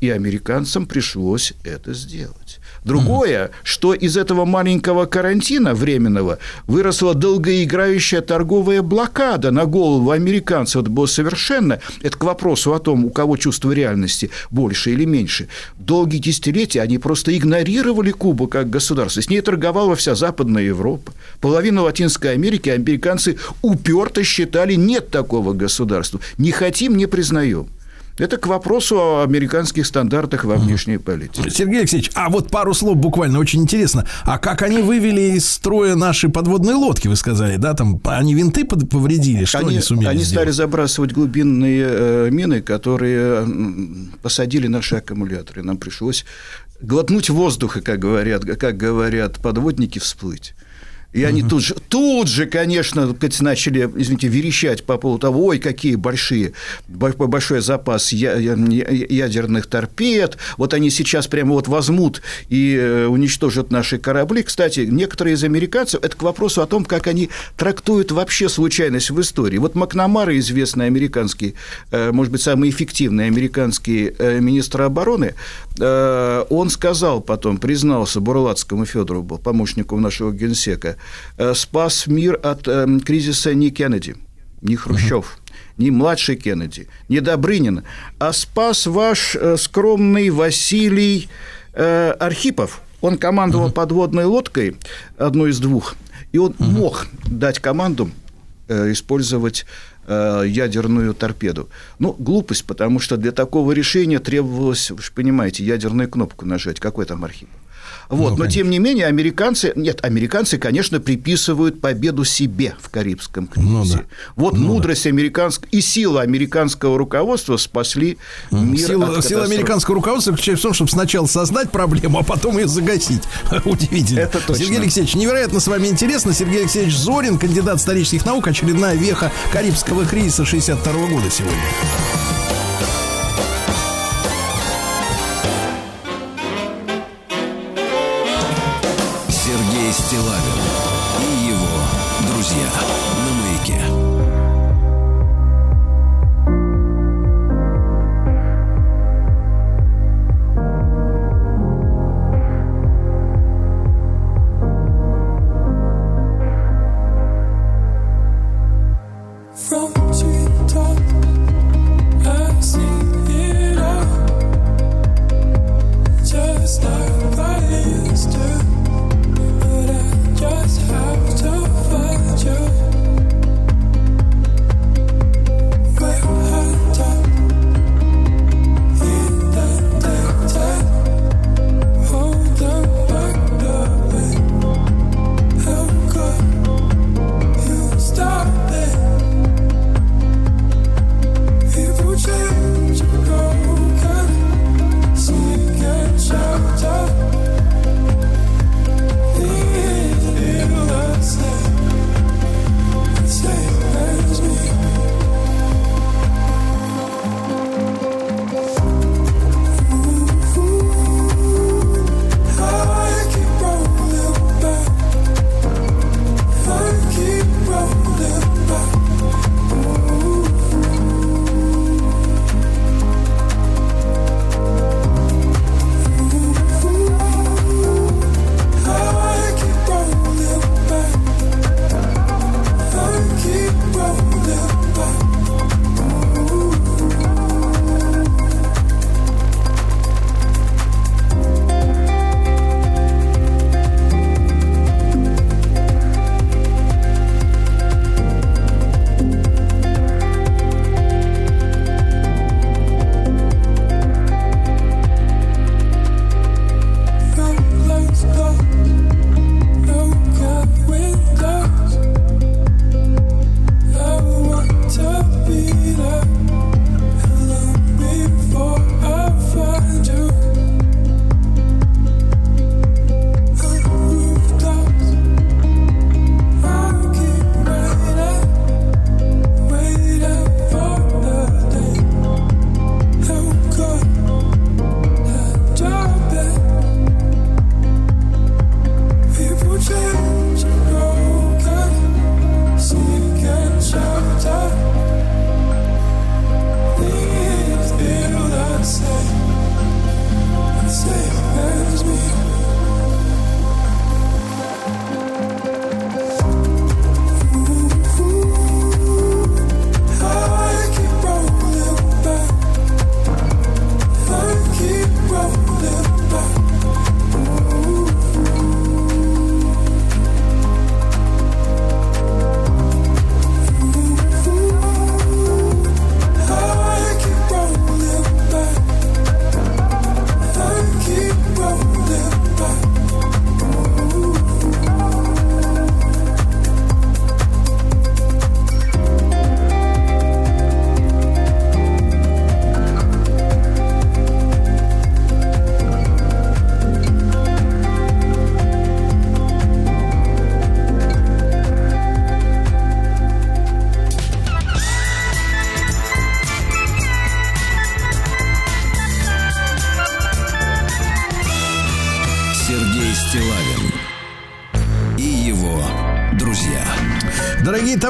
и американцам пришлось это сделать. Другое, угу. что из этого маленького карантина временного выросла долгоиграющая торговая блокада на голову американцев. Это было совершенно, это к вопросу о том, у кого чувство реальности больше или меньше. Долгие десятилетия они просто игнорировали Кубу как государство. С ней торговала вся Западная Европа. Половина Латинской Америки американцы уперто считали нет такого государства. Не хотим, не признаем. Это к вопросу о американских стандартах во внешней политике. Сергей Алексеевич, а вот пару слов буквально очень интересно. А как они вывели из строя наши подводные лодки, вы сказали, да? Там они винты повредили, что они, они сумели Они сделать? стали забрасывать глубинные э, мины, которые посадили наши аккумуляторы. Нам пришлось глотнуть воздуха, как говорят, как говорят подводники, всплыть. И они тут же, тут же, конечно, начали, извините, верещать по поводу того, ой, какие большие, большой запас ядерных торпед, вот они сейчас прямо вот возьмут и э, уничтожат наши корабли. Кстати, некоторые из американцев, это к вопросу о том, как они трактуют вообще случайность в истории. Вот Макнамара, известный американский, э, может быть, самый эффективный американский э, министр обороны, он сказал потом, признался Бурлацкому Федору, был помощнику нашего генсека, Э, спас мир от э, кризиса не Кеннеди, не Хрущев, не младший Кеннеди, не Добрынин, а спас ваш э, скромный Василий Архипов. Он командовал подводной лодкой, одной из двух, и он мог дать команду использовать ядерную торпеду. Ну, глупость, потому что для такого решения требовалось, вы же понимаете, ядерную кнопку нажать. Какой там Архипов? Вот, ну, но тем не менее американцы, нет, американцы, конечно, приписывают победу себе в Карибском кризисе. Ну, да. Вот ну, мудрость да. американского и сила американского руководства спасли мир сила, от сила американского руководства заключается в том, чтобы сначала создать проблему, а потом ее загасить. *laughs* Удивительно. Это точно. Сергей Алексеевич, невероятно с вами интересно. Сергей Алексеевич Зорин, кандидат исторических наук, очередная веха Карибского кризиса 62 года сегодня. Стилавин.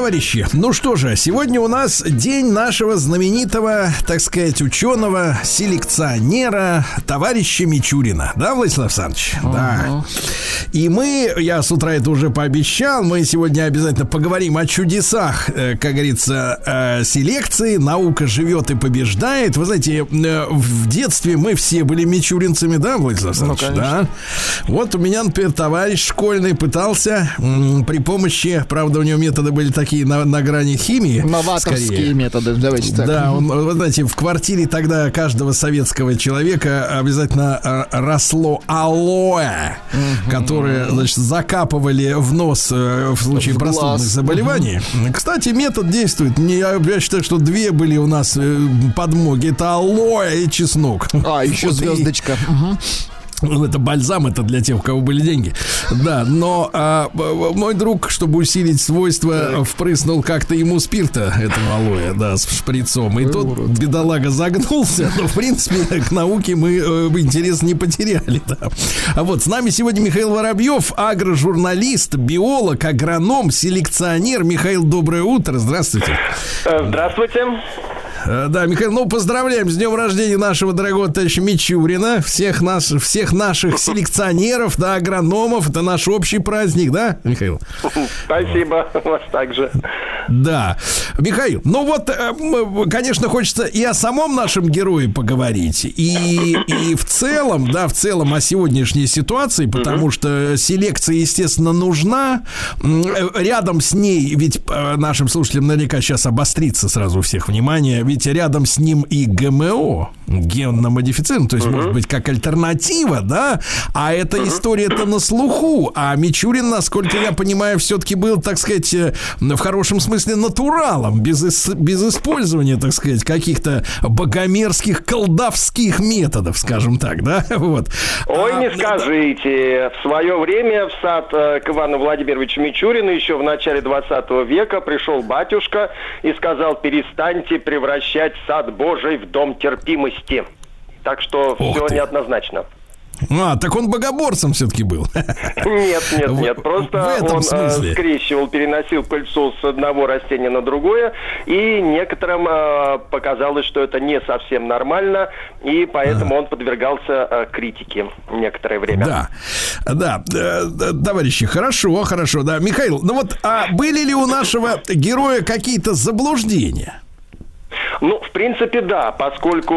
Товарищи, ну что же, сегодня у нас день нашего знаменитого, так сказать, ученого, селекционера, товарища Мичурина. Да, Владислав Александрович? Uh-huh. Да. И мы, я с утра это уже пообещал, мы сегодня обязательно поговорим о чудесах, э, как говорится, э, селекции. Наука живет и побеждает. Вы знаете, э, в детстве мы все были мичуринцами, да, Владислав ну, Александрович? Ну, да. Вот у меня, например, товарищ школьный пытался при помощи, правда, у него методы были такие на, на грани химии. Новаторские скорее. методы, давайте так. Да, он, вы знаете, в квартире тогда каждого советского человека обязательно росло алоэ, угу. которое, значит, закапывали в нос э, в случае в простудных заболеваний. Угу. Кстати, метод действует. Я, я считаю, что две были у нас э, подмоги. Это алоэ и чеснок. А, еще вот звездочка. И... Угу. Ну, это бальзам, это для тех, у кого были деньги. Да, но а, мой друг, чтобы усилить свойства, впрыснул как-то ему спирта, этого алоэ, да, с шприцом. И Ой, тот урод. бедолага загнулся. Но, в принципе, к науке мы э, интерес не потеряли. Да. А вот с нами сегодня Михаил Воробьев, агрожурналист, биолог, агроном, селекционер. Михаил, доброе утро. Здравствуйте. Э, здравствуйте. Э, да, Михаил, ну поздравляем с днем рождения нашего дорогого товарища Мичурина, всех, нас, всех наших селекционеров, да, агрономов. Это наш общий праздник, да, Михаил? Спасибо, вас также. Да. Михаил, ну вот, э, конечно, хочется и о самом нашем герое поговорить, и, и в целом, да, в целом о сегодняшней ситуации, потому что селекция, естественно, нужна. Э, рядом с ней, ведь нашим слушателям наверняка сейчас обострится сразу у всех внимание, ведь рядом с ним и ГМО, генно-модифицирован, то есть, uh-huh. может быть, как альтернатива, да? А эта uh-huh. история-то на слуху. А Мичурин, насколько я понимаю, все-таки был, так сказать, э, в хорошем смысле натуралом, без, без использования, так сказать, каких-то богомерзких колдовских методов, скажем так, да? *laughs* Вот. Ой, а, не скажите. В свое время в сад э, к Ивану Владимировичу Мичурину еще в начале 20 века пришел батюшка и сказал, перестаньте превращать превращать сад Божий в дом терпимости. Так что Ох все ты. неоднозначно. А, так он богоборцем все-таки был. *laughs* Нет, нет, нет. Просто он смысле. скрещивал, переносил пыльцу с одного растения на другое, и некоторым э, показалось, что это не совсем нормально, и поэтому а. он подвергался э, критике некоторое время. Да, да, э, товарищи, хорошо, хорошо, да. Михаил, ну вот, а были ли у нашего героя какие-то заблуждения? Ну, в принципе, да, поскольку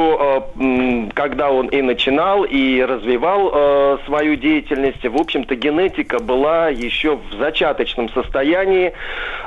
э, когда он и начинал, и развивал э, свою деятельность, в общем-то, генетика была еще в зачаточном состоянии.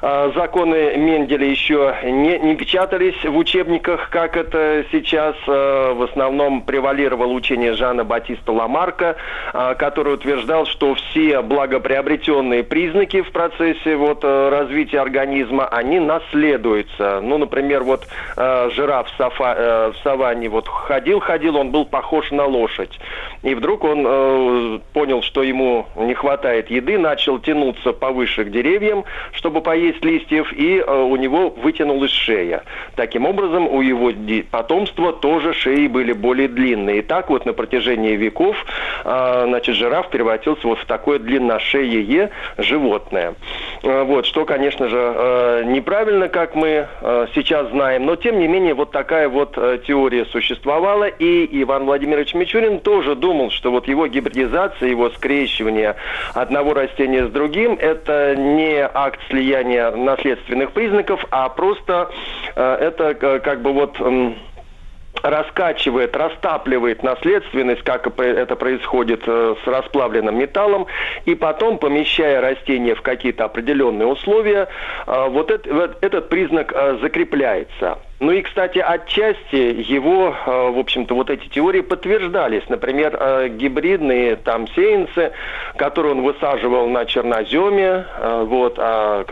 Э, законы Менделя еще не, не печатались в учебниках, как это сейчас. Э, в основном превалировало учение Жана Батиста Ламарка, э, который утверждал, что все благоприобретенные признаки в процессе вот, э, развития организма, они наследуются. Ну, например, вот э, жираф в, сафа, э, в саванне вот ходил-ходил, он был похож на лошадь. И вдруг он э, понял, что ему не хватает еды, начал тянуться повыше к деревьям, чтобы поесть листьев, и э, у него вытянулась шея. Таким образом, у его потомства тоже шеи были более длинные. И так вот на протяжении веков э, значит, жираф превратился вот в такое длинношеее животное. Э, вот, что, конечно же, э, неправильно, как мы э, сейчас знаем, но тем не менее вот такая вот э, теория существовала, и Иван Владимирович Мичурин тоже думал, что вот его гибридизация, его скрещивание одного растения с другим, это не акт слияния наследственных признаков, а просто э, это э, как бы вот раскачивает, растапливает наследственность, как это происходит с расплавленным металлом, и потом, помещая растение в какие-то определенные условия, вот этот признак закрепляется. Ну и, кстати, отчасти его, э, в общем-то, вот эти теории подтверждались. Например, э, гибридные там сеянцы, которые он высаживал на черноземе, э, вот, а,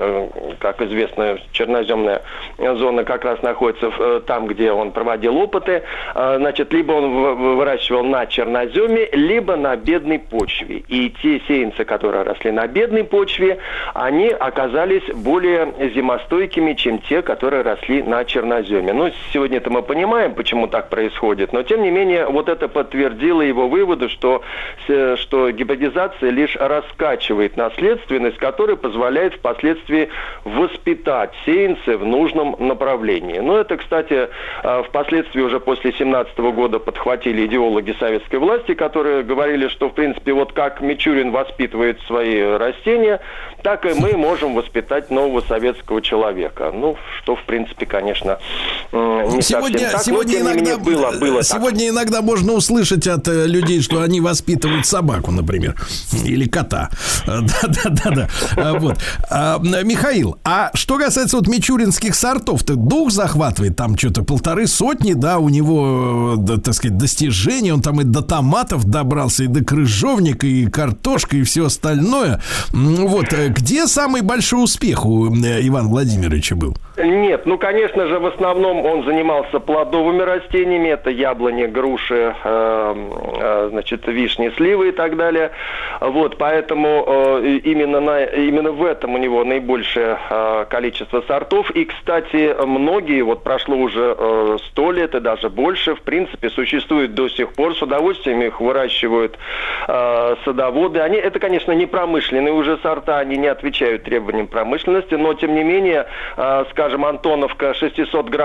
как известно, черноземная зона как раз находится там, где он проводил опыты. Значит, либо он выращивал на черноземе, либо на бедной почве. И те сеянцы, которые росли на бедной почве, они оказались более зимостойкими, чем те, которые росли на черноземе объеме. Ну, сегодня это мы понимаем, почему так происходит, но тем не менее вот это подтвердило его выводы, что, что гибридизация лишь раскачивает наследственность, которая позволяет впоследствии воспитать сеянцы в нужном направлении. Но это, кстати, а, впоследствии уже после 17 года подхватили идеологи советской власти, которые говорили, что, в принципе, вот как Мичурин воспитывает свои растения, так и мы можем воспитать нового советского человека. Ну, что, в принципе, конечно, не сегодня, так, сегодня но, иногда, было, было Сегодня так. иногда можно услышать от э, людей, что они воспитывают собаку, например, или кота. *laughs* Да-да-да. А, вот. А, Михаил, а что касается вот мичуринских сортов, то дух захватывает, там что-то полторы сотни, да, у него, да, так сказать, достижений, он там и до томатов добрался, и до крыжовника, и картошка, и все остальное. Вот, э, где самый большой успех у э, Ивана Владимировича был? Нет, ну, конечно же, в основном он занимался плодовыми растениями, это яблони, груши, э, э, значит, вишни, сливы и так далее. Вот, поэтому э, именно, на, именно в этом у него наибольшее количество сортов. И, кстати, многие, вот прошло уже сто лет и даже больше, в принципе, существуют до сих пор, с удовольствием их выращивают садоводы. Они, это, конечно, не промышленные уже сорта, они не отвечают требованиям промышленности, но, тем не менее, скажем, Антоновка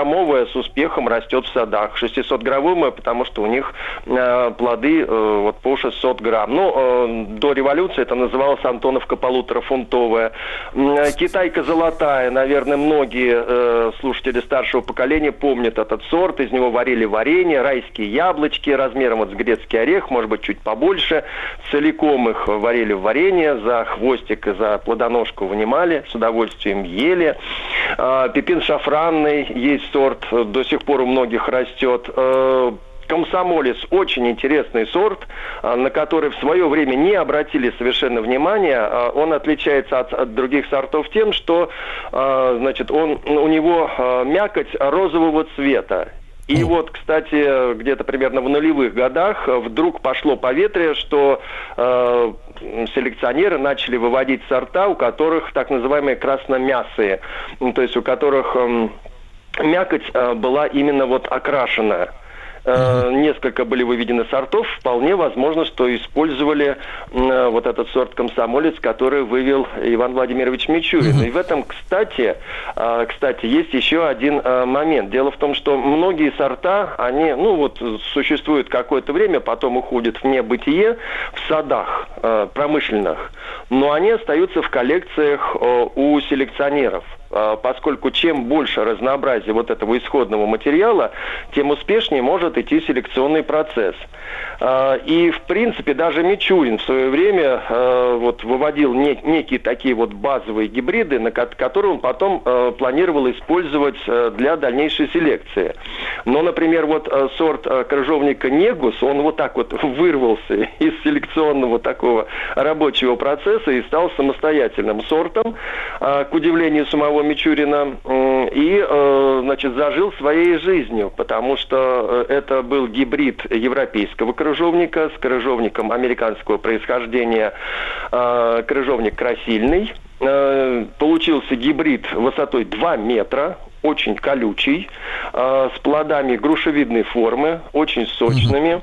600-граммовая с успехом растет в садах. 600-граммовая, потому что у них э, плоды э, вот по 600 грамм. Ну, э, до революции это называлось Антоновка полуторафунтовая. Э, китайка золотая, наверное, многие э, слушатели старшего поколения помнят этот сорт. Из него варили варенье, райские яблочки размером вот с грецкий орех, может быть, чуть побольше. Целиком их варили в варенье, за хвостик и за плодоножку вынимали, с удовольствием ели. Э, пепин шафранный, есть сорт, до сих пор у многих растет. Э, комсомолец очень интересный сорт, э, на который в свое время не обратили совершенно внимания. Э, он отличается от, от других сортов тем, что значит, он, у него мякоть розового цвета. И вот, кстати, где-то примерно в нулевых годах вдруг пошло поветрие, что э, селекционеры начали выводить сорта, у которых так называемые красномясые, то есть у которых э, мякоть э, была именно вот окрашенная. Э, несколько были выведены сортов. Вполне возможно, что использовали э, вот этот сорт комсомолец, который вывел Иван Владимирович Мичурин. И в этом, кстати, э, кстати, есть еще один э, момент. Дело в том, что многие сорта, они, ну вот, существуют какое-то время, потом уходят в небытие в садах э, промышленных, но они остаются в коллекциях э, у селекционеров. А, поскольку чем больше разнообразия вот этого исходного материала, тем успешнее может идти селекционный процесс. А, и, в принципе, даже Мичурин в свое время а, вот, выводил некие такие вот базовые гибриды, на которые он потом планировал использовать для дальнейшей селекции. Но, например, вот сорт крыжовника Негус, он вот так вот вырвался *laughs* из селекционного такого рабочего процесса и стал самостоятельным сортом, к удивлению самого Мичурина и, э, значит, зажил своей жизнью, потому что э, это был гибрид европейского крыжовника с крыжовником американского происхождения, э, крыжовник красильный. Получился гибрид высотой 2 метра, очень колючий, с плодами грушевидной формы, очень сочными,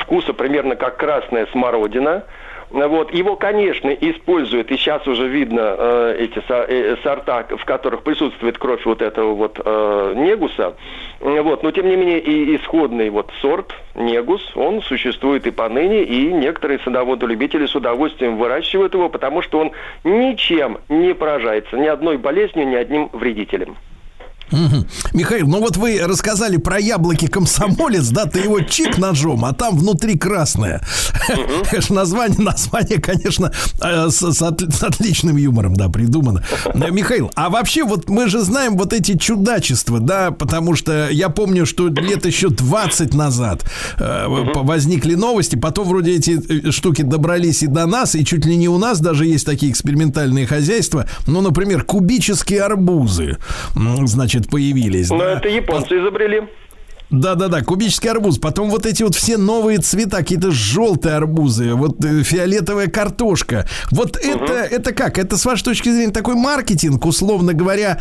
вкуса примерно как красная смородина – вот. Его, конечно, используют, и сейчас уже видно э, эти э, сорта, в которых присутствует кровь вот этого вот э, негуса. Вот. Но, тем не менее, и исходный вот сорт негус, он существует и поныне, и некоторые садоводы-любители с удовольствием выращивают его, потому что он ничем не поражается, ни одной болезнью, ни одним вредителем. Угу. Михаил, ну вот вы рассказали про яблоки комсомолец, да, ты его чик ножом, а там внутри красное. Угу. *laughs* название, название, конечно, э, с, с, от, с отличным юмором, да, придумано. Э, Михаил, а вообще вот мы же знаем вот эти чудачества, да, потому что я помню, что лет еще 20 назад э, угу. возникли новости, потом вроде эти штуки добрались и до нас, и чуть ли не у нас даже есть такие экспериментальные хозяйства, ну, например, кубические арбузы, значит, значит, появились. Но да? это японцы изобрели. Да-да-да, кубический арбуз. Потом вот эти вот все новые цвета, какие-то желтые арбузы, вот э, фиолетовая картошка. Вот угу. это, это как? Это с вашей точки зрения такой маркетинг, условно говоря,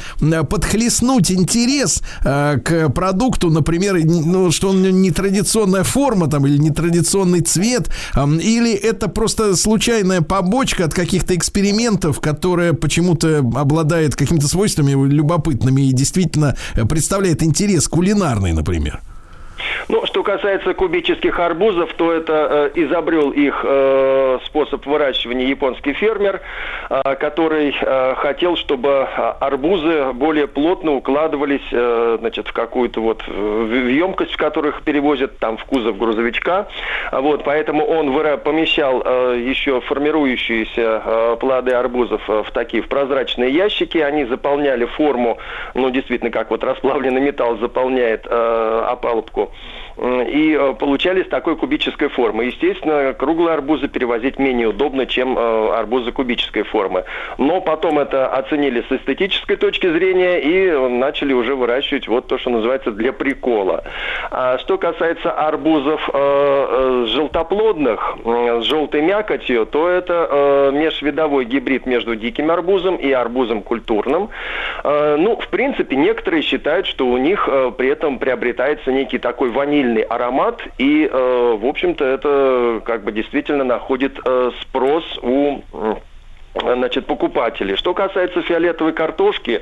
подхлестнуть интерес э, к продукту, например, ну, что он не традиционная форма там или нетрадиционный цвет, э, или это просто случайная побочка от каких-то экспериментов, которая почему-то обладает какими-то свойствами любопытными и действительно представляет интерес кулинарный, например. Ну, что касается кубических арбузов, то это э, изобрел их э, способ выращивания японский фермер, э, который э, хотел, чтобы э, арбузы более плотно укладывались э, значит, в какую-то вот э, в емкость, в которых перевозят там в кузов грузовичка. Вот, поэтому он выра- помещал э, еще формирующиеся э, плоды арбузов э, в такие в прозрачные ящики. Они заполняли форму, ну, действительно, как вот расплавленный металл заполняет э, опалубку и э, получались такой кубической формы. Естественно, круглые арбузы перевозить менее удобно, чем э, арбузы кубической формы. Но потом это оценили с эстетической точки зрения и начали уже выращивать вот то, что называется для прикола. А что касается арбузов э, желтоплодных, с желтой мякотью, то это межвидовой гибрид между диким арбузом и арбузом культурным. Ну, в принципе, некоторые считают, что у них при этом приобретается некий такой ваниль сильный аромат, и, э, в общем-то, это как бы действительно находит э, спрос у значит, покупателей. Что касается фиолетовой картошки,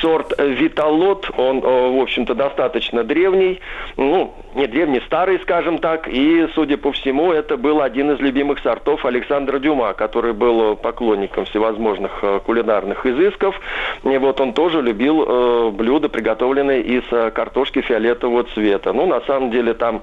сорт Виталот, он, э, в общем-то, достаточно древний, ну, не древний, старый, скажем так, и, судя по всему, это был один из любимых сортов Александра Дюма, который был поклонником всевозможных э, кулинарных изысков, и вот он тоже любил э, блюда, приготовленные из э, картошки фиолетового цвета. Ну, на самом деле, там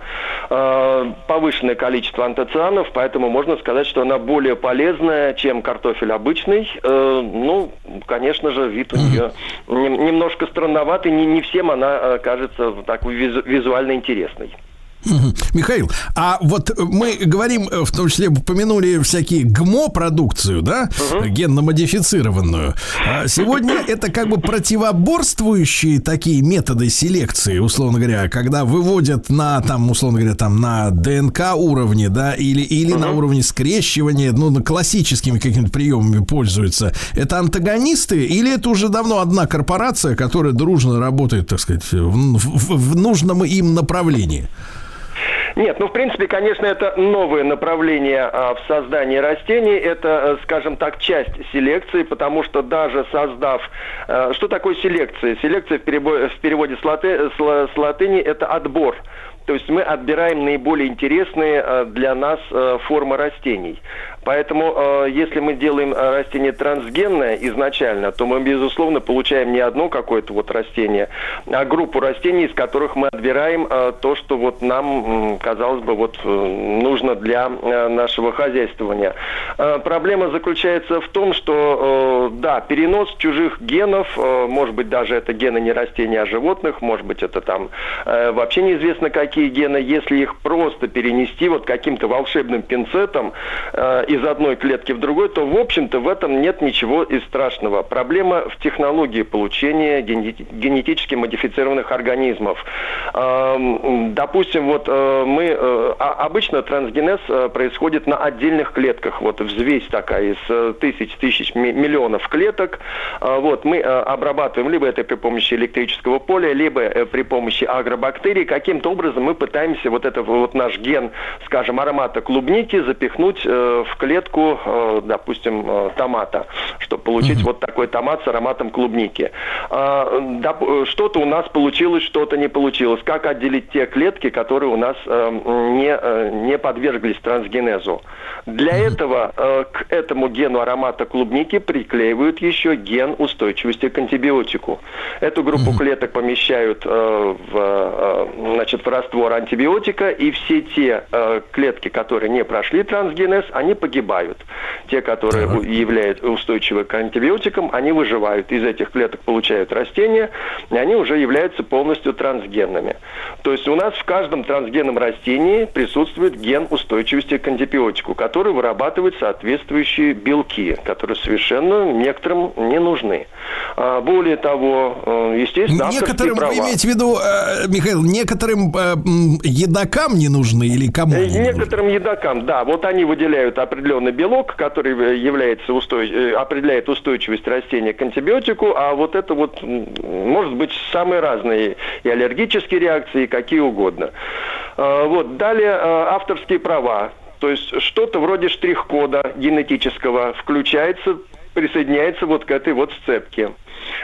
э, повышенное количество антоцианов, поэтому можно сказать, что она более полезная, чем картофель обычный. Э, ну, конечно же, вид у нее немножко странноватый, не, не всем она э, кажется так визуально интересной. Михаил, а вот мы говорим, в том числе упомянули всякие ГМО-продукцию, да, угу. генно-модифицированную. А сегодня *laughs* это как бы противоборствующие такие методы селекции, условно говоря, когда выводят на, там, условно говоря, там, на ДНК уровне, да, или, или угу. на уровне скрещивания, ну, на классическими какими-то приемами пользуются. Это антагонисты или это уже давно одна корпорация, которая дружно работает, так сказать, в, в, в нужном им направлении? Нет, ну, в принципе, конечно, это новое направление а, в создании растений. Это, э, скажем так, часть селекции, потому что даже создав... А, что такое селекция? Селекция в переводе, в переводе с, латы, с, латыни – это отбор. То есть мы отбираем наиболее интересные э, для нас формы растений. Поэтому, э, если мы делаем растение трансгенное изначально, то мы, безусловно, получаем не одно какое-то вот растение, а группу растений, из которых мы отбираем то, что вот нам, казалось бы, вот нужно для нашего хозяйствования. Проблема заключается в том, что, да, перенос чужих генов, может быть, даже это гены не растения, а животных, может быть, это там вообще неизвестно какие, гены, если их просто перенести вот каким-то волшебным пинцетом э, из одной клетки в другой, то, в общем-то, в этом нет ничего и страшного. Проблема в технологии получения генетически модифицированных организмов. Э, допустим, вот э, мы... Э, обычно трансгенез э, происходит на отдельных клетках. Вот взвесь такая из тысяч, тысяч, миллионов клеток. Вот мы обрабатываем либо это при помощи электрического поля, либо при помощи агробактерий. Каким-то образом мы пытаемся вот этот вот наш ген, скажем, аромата клубники запихнуть в клетку, э, допустим, э, томата, чтобы получить mm-hmm. вот такой томат с ароматом клубники. Э, да, что-то у нас получилось, что-то не получилось. Как отделить те клетки, которые у нас э, не, э, не подверглись трансгенезу? Для этого э, к этому гену аромата клубники приклеивают еще ген устойчивости к антибиотику. Эту группу клеток помещают э, в, э, значит, в раствор антибиотика, и все те э, клетки, которые не прошли трансгенез, они погибают. Те, которые uh-huh. являются устойчивы к антибиотикам, они выживают. Из этих клеток получают растения, и они уже являются полностью трансгенными. То есть у нас в каждом трансгенном растении присутствует ген устойчивости к антибиотику, который вырабатывает соответствующие белки, которые совершенно некоторым не нужны. А, более того, э, естественно, некоторым права. вы имеете в виду, э, Михаил, некоторым э, едокам не нужны или кому? Не некоторым нужны? едокам, да. Вот они выделяют определенный белок, который является устой... определяет устойчивость растения к антибиотику, а вот это вот может быть самые разные и аллергические реакции, и какие угодно. Вот далее авторские права. То есть что-то вроде штрих-кода генетического включается присоединяется вот к этой вот сцепке.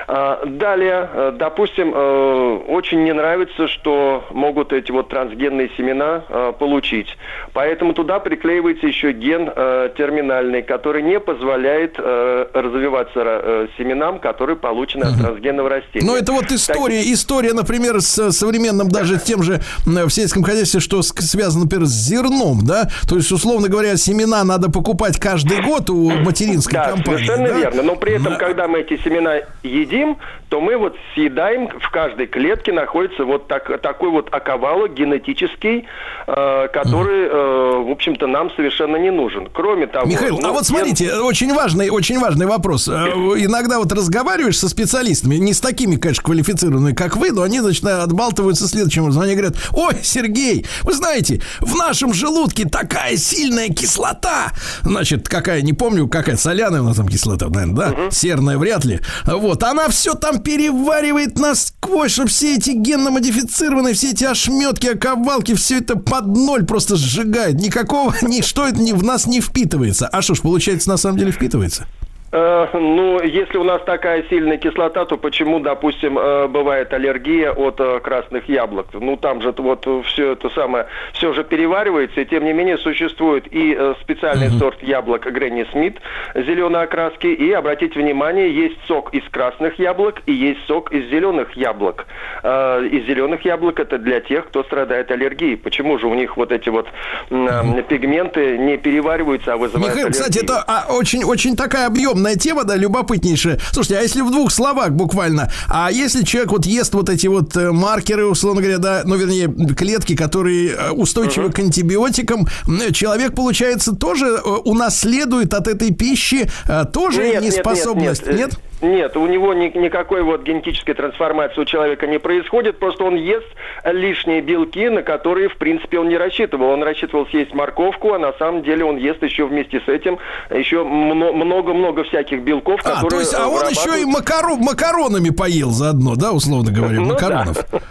А, далее, э, допустим, э, очень не нравится, что могут эти вот трансгенные семена э, получить. Поэтому туда приклеивается еще ген терминальный, который не позволяет развиваться семенам, которые получены от трансгенного растения. Но это вот история, так... история, например, с современным даже тем же в сельском хозяйстве, что связано, например, с зерном, да? То есть, условно говоря, семена надо покупать каждый год у материнской да, компании. Совершенно да? верно. Но при этом, да. когда мы эти семена едим, то мы вот съедаем, в каждой клетке находится вот так, такой вот оковалок генетический, э, который, э, в общем-то, нам совершенно не нужен. Кроме того... Михаил, ну, а вот смотрите, я... очень важный, очень важный вопрос. Э, иногда вот разговариваешь со специалистами, не с такими, конечно, квалифицированными, как вы, но они, значит, отбалтываются следующим образом. Они говорят, ой, Сергей, вы знаете, в нашем желудке такая сильная кислота. Значит, какая, не помню, какая соляная у нас там кислота, наверное, да? Угу. Серная вряд ли. Вот, она все там переваривает насквозь, чтобы все эти генно-модифицированные, все эти ошметки, оковалки, все это под ноль просто сжигает. Никакого, *laughs* ничто это в нас не впитывается. А что ж, получается, на самом деле впитывается? Э, ну, если у нас такая сильная кислота, то почему, допустим, э, бывает аллергия от э, красных яблок? Ну, там же вот все это самое, все же переваривается, и тем не менее существует и специальный mm-hmm. сорт яблок Гренни Смит зеленой окраски, и, обратите внимание, есть сок из красных яблок и есть сок из зеленых яблок. Из зеленых яблок это для тех, кто страдает аллергией. Почему же у них вот эти вот mm-hmm. пигменты не перевариваются, а вызывают Михаил, аллергию? кстати, это а, очень, очень такая объемная огромная тема, да, любопытнейшая. Слушайте, а если в двух словах буквально, а если человек вот ест вот эти вот э, маркеры, условно говоря, да, ну, вернее, клетки, которые э, устойчивы uh-huh. к антибиотикам, человек, получается, тоже э, унаследует от этой пищи тоже нет, неспособность, нет? нет, нет? Нет, у него ни, никакой вот генетической трансформации у человека не происходит, просто он ест лишние белки, на которые, в принципе, он не рассчитывал. Он рассчитывал съесть морковку, а на самом деле он ест еще вместе с этим еще много-много всяких белков, а, которые... то есть, а он еще и макарон, макаронами поел заодно, да, условно говоря, ну, макаронов. Да.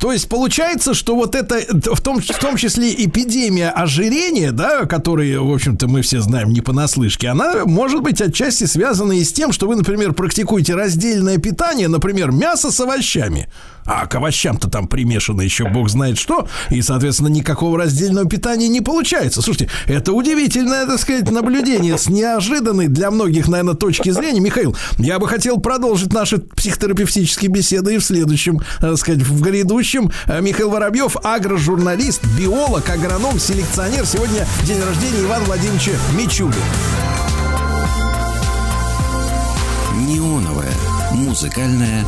То есть, получается, что вот это, в том, в том числе эпидемия ожирения, да, которые, в общем-то, мы все знаем не понаслышке, она может быть отчасти связана и с тем, что вы, например, практикуете раздельное питание, например, мясо с овощами, а к овощам-то там примешано еще бог знает что, и, соответственно, никакого раздельного питания не получается. Слушайте, это удивительное, так сказать, наблюдение с неожиданной для многих, наверное, точки зрения. Михаил, я бы хотел продолжить наши психотерапевтические беседы и в следующем, так сказать, в грядущем. Михаил Воробьев, агрожурналист, биолог, агроном, селекционер. Сегодня день рождения Ивана Владимировича Мичули. Музыкальная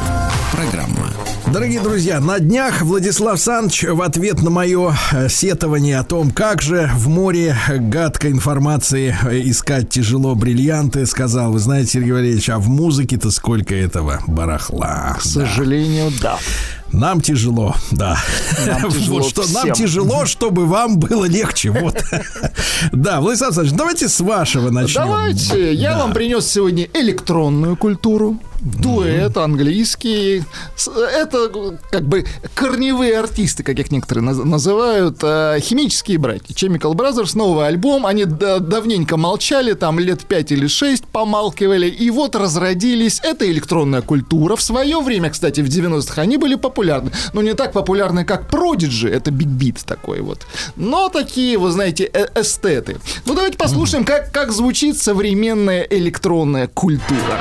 программа. Дорогие друзья, на днях Владислав Санч в ответ на мое э, сетование о том, как же в море гадкой информации э, искать тяжело бриллианты, сказал, вы знаете, Сергей Валерьевич, а в музыке-то сколько этого барахла. К сожалению, да. Нам тяжело, да. Нам *laughs* тяжело, вот что, нам тяжело, чтобы вам было легче. Вот. *laughs* Да, Владислав Александрович, давайте с вашего начнем. Давайте. Я вам принес сегодня электронную культуру дуэт английский. Это как бы корневые артисты, как их некоторые называют, э, химические братья. Chemical Brothers, новый альбом. Они давненько молчали, там лет 5 или 6 помалкивали, и вот разродились. Это электронная культура. В свое время, кстати, в 90-х они были популярны. Но не так популярны, как Prodigy, это Beat такой вот. Но такие, вы знаете, э эстеты. Ну, давайте послушаем, как, как звучит современная электронная культура.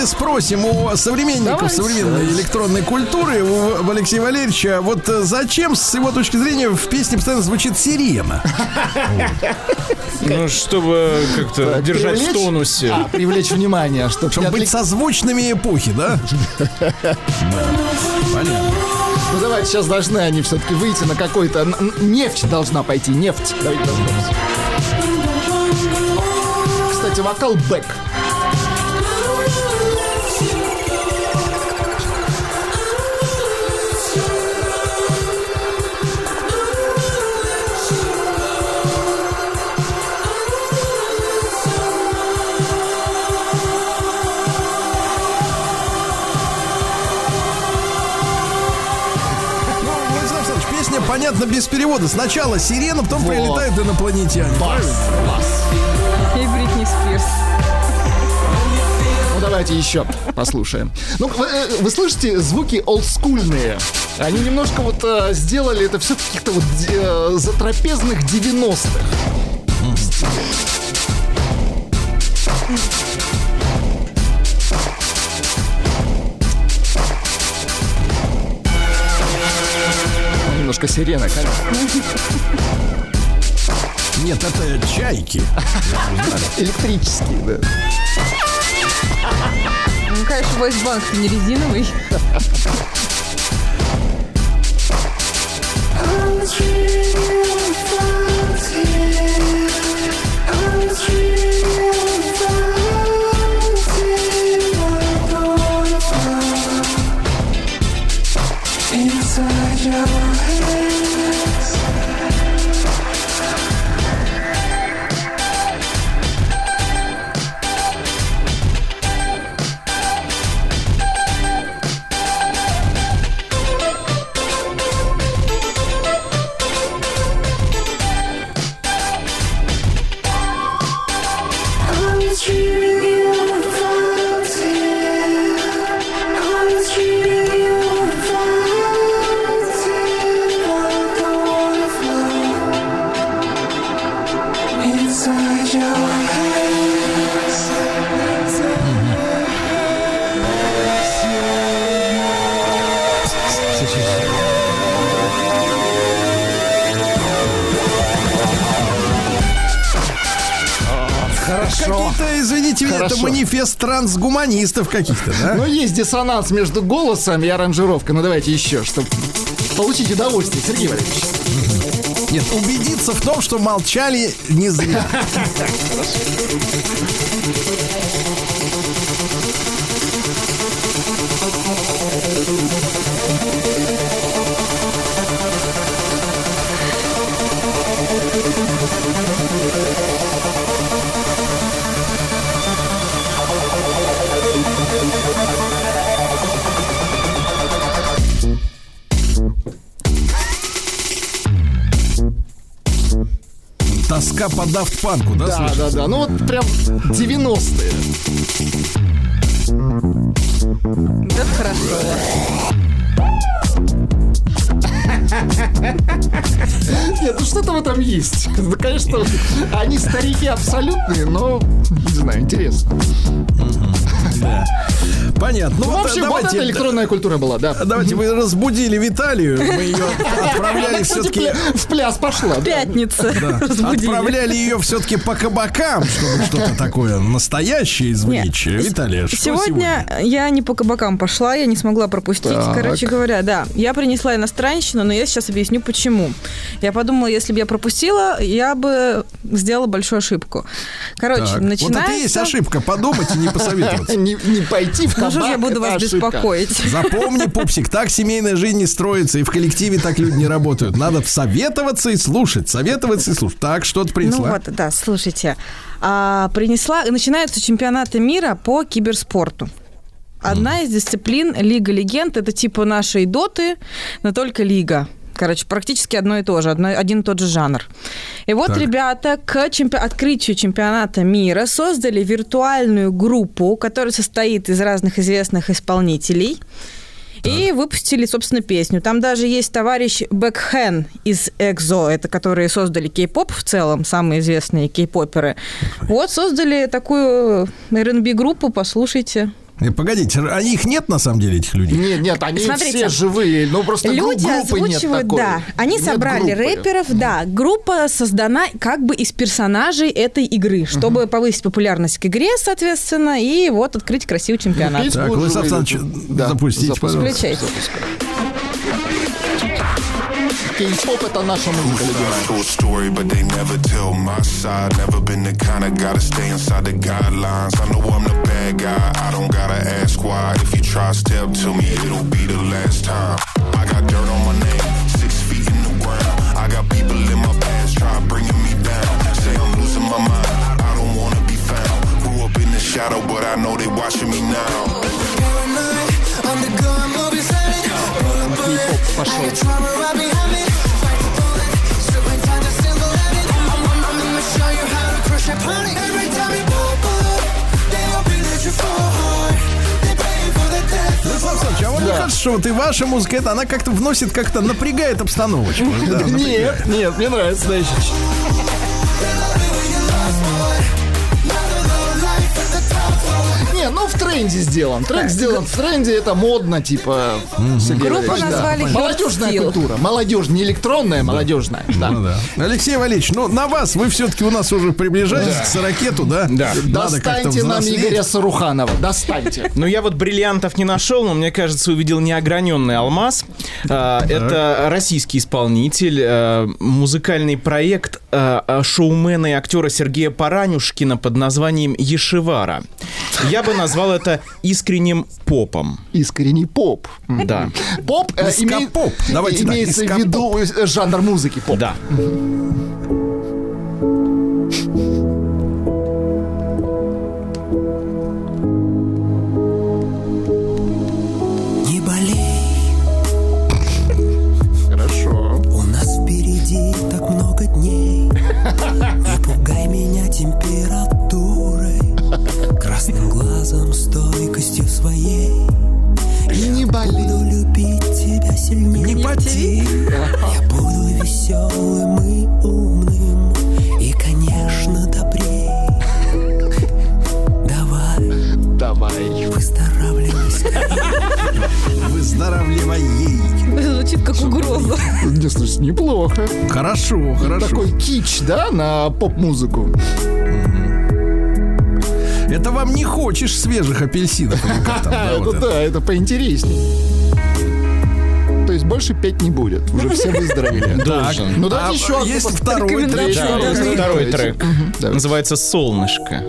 Давайте спросим у современников давайте. современной электронной культуры, у Алексея Валерьевича, вот э, зачем, с его точки зрения, в песне постоянно звучит сирена? Ну, чтобы как-то держать в тонусе. А, привлечь внимание, чтобы быть созвучными эпохи, да? *laughs* Понятно. Ну давайте сейчас должны они все-таки выйти на какой-то нефть должна пойти, нефть. Кстати, вокал бэк. Понятно, без перевода. Сначала сирена, потом вот. прилетают инопланетяне. Бас, бас. И Бритни Спирс. Ну, давайте еще послушаем. Ну, вы, э, вы слышите звуки олдскульные? Они немножко вот э, сделали это все каких-то вот э, затрапезных 90-х. Немножко сирена, конечно. Нет, это чайки. Электрические, да. Ну, конечно, войсбанк не резиновый. Манифест трансгуманистов каких-то, да? Ну, есть диссонанс между голосом и аранжировкой. Ну, давайте еще, чтобы получить удовольствие, Сергей Валерьевич. Нет, убедиться в том, что молчали не зря. *laughs* тоска по Daft Punk, да? Да, да, да. Ну вот прям 90-е. Это хорошо. Нет, ну что-то в этом есть. Конечно, они старики абсолютные, но, не знаю, интересно. Да. Понятно. Ну, в общем, вот эта электронная культура была, да. Давайте, вы разбудили Виталию, мы ее *laughs* отправляли все-таки... В пляс пошла. Пятница. *laughs* Отправляли ее все-таки по кабакам, чтобы что-то такое настоящее извлечь. Виталия, что сегодня? я не по кабакам пошла, я не смогла пропустить. Короче говоря, да, я принесла иностранщину, но я сейчас объясню, почему. Я подумала, если бы я пропустила, я бы сделала большую ошибку. Короче, начинается... Вот это и есть ошибка, подумать и не посоветоваться. *laughs* Не, не пойти в кабак. Ну, я буду вас ошибка. беспокоить. Запомни, пупсик, так семейная жизнь не строится, и в коллективе так люди не работают. Надо советоваться и слушать, советоваться и слушать. Так, что-то принесла. Ну вот, да, слушайте. А, принесла... Начинаются чемпионаты мира по киберспорту. Одна из дисциплин Лига Легенд это типа нашей доты, но только лига. Короче, практически одно и то же, одно, один и тот же жанр. И вот так. ребята к чемпи- открытию чемпионата мира создали виртуальную группу, которая состоит из разных известных исполнителей. Так. И выпустили, собственно, песню. Там даже есть товарищ Бэкхэн из Экзо, это которые создали кей-поп в целом, самые известные кей-поперы. Вот создали такую R&B группу, послушайте. Э, Погодите, а их нет на самом деле, этих людей? Нет, нет, они Смотрите, все живые. Ну, просто Люди группы нет озвучивают, такой. да. Они Нет собрали группы. рэперов, да. Группа создана как бы из персонажей этой игры, чтобы повысить популярность к игре, соответственно, и вот открыть красивый чемпионат. Петь Так, живые Александрович. Да, запустите, запускай. пожалуйста. Включайте. Кей-поп это наша музыка, любимая. Told story, but they never tell my side. Never been the kind of guy to stay inside the guidelines. I know I'm the bad guy. I don't gotta ask why. If you try step to me, it'll be the last time. I got dirt on my name, six feet in the ground. I got people in my past try bringing me down. Say I'm losing my mind. I don't wanna be found. Grew up in the shadow, but I know they watching me now. Кей-поп пошел. Владислав Александрович, а вам Не кажется, что вот и ваша музыка, это она как-то вносит, как-то напрягает обстановочку? *laughs* Нет, нет, мне нравится, знаешь. Не, ну в тренде сделан. Тренд сделан в тренде, это модно, типа. Группу да. назвали Молодежная Steel. культура. Молодежь, не электронная, молодежная. Да. Ну да. Алексей Валерьевич, ну на вас, вы все-таки у нас уже приближаетесь к сорокету, да? Да. Достаньте нам. Игоря Саруханова. Достаньте. Ну, я вот бриллиантов не нашел, но мне кажется, увидел неограненный алмаз. А, Это российский исполнитель, э, музыкальный проект э, шоумена и актера Сергея Паранюшкина под названием «Ешевара». Я бы назвал это искренним попом. Искренний поп. Да. Поп э, име- Ископоп. Давайте имеется в виду э, жанр музыки поп. Да. Не болей, Хорошо. у нас впереди так много дней. Не пугай меня температурой, красным глазом, стойкостью своей. И не болей. Буду любить тебя сильнее. Не поти. Я буду веселым и умным, и, конечно, добрей. Давай, Давай. выздоравливай. Выздоравливай. Звучит как угроза. Не, слушай, неплохо. Хорошо, хорошо. Такой кич, да, на поп-музыку. Это вам не хочешь свежих апельсинов или как там? да, А, вот это это? да, это поинтереснее. То есть больше петь не будет. Уже все выздоровели. *laughs* Должен. Ну А давайте еще одну есть второй трек. Да, Второй трек. Называется «Солнышко».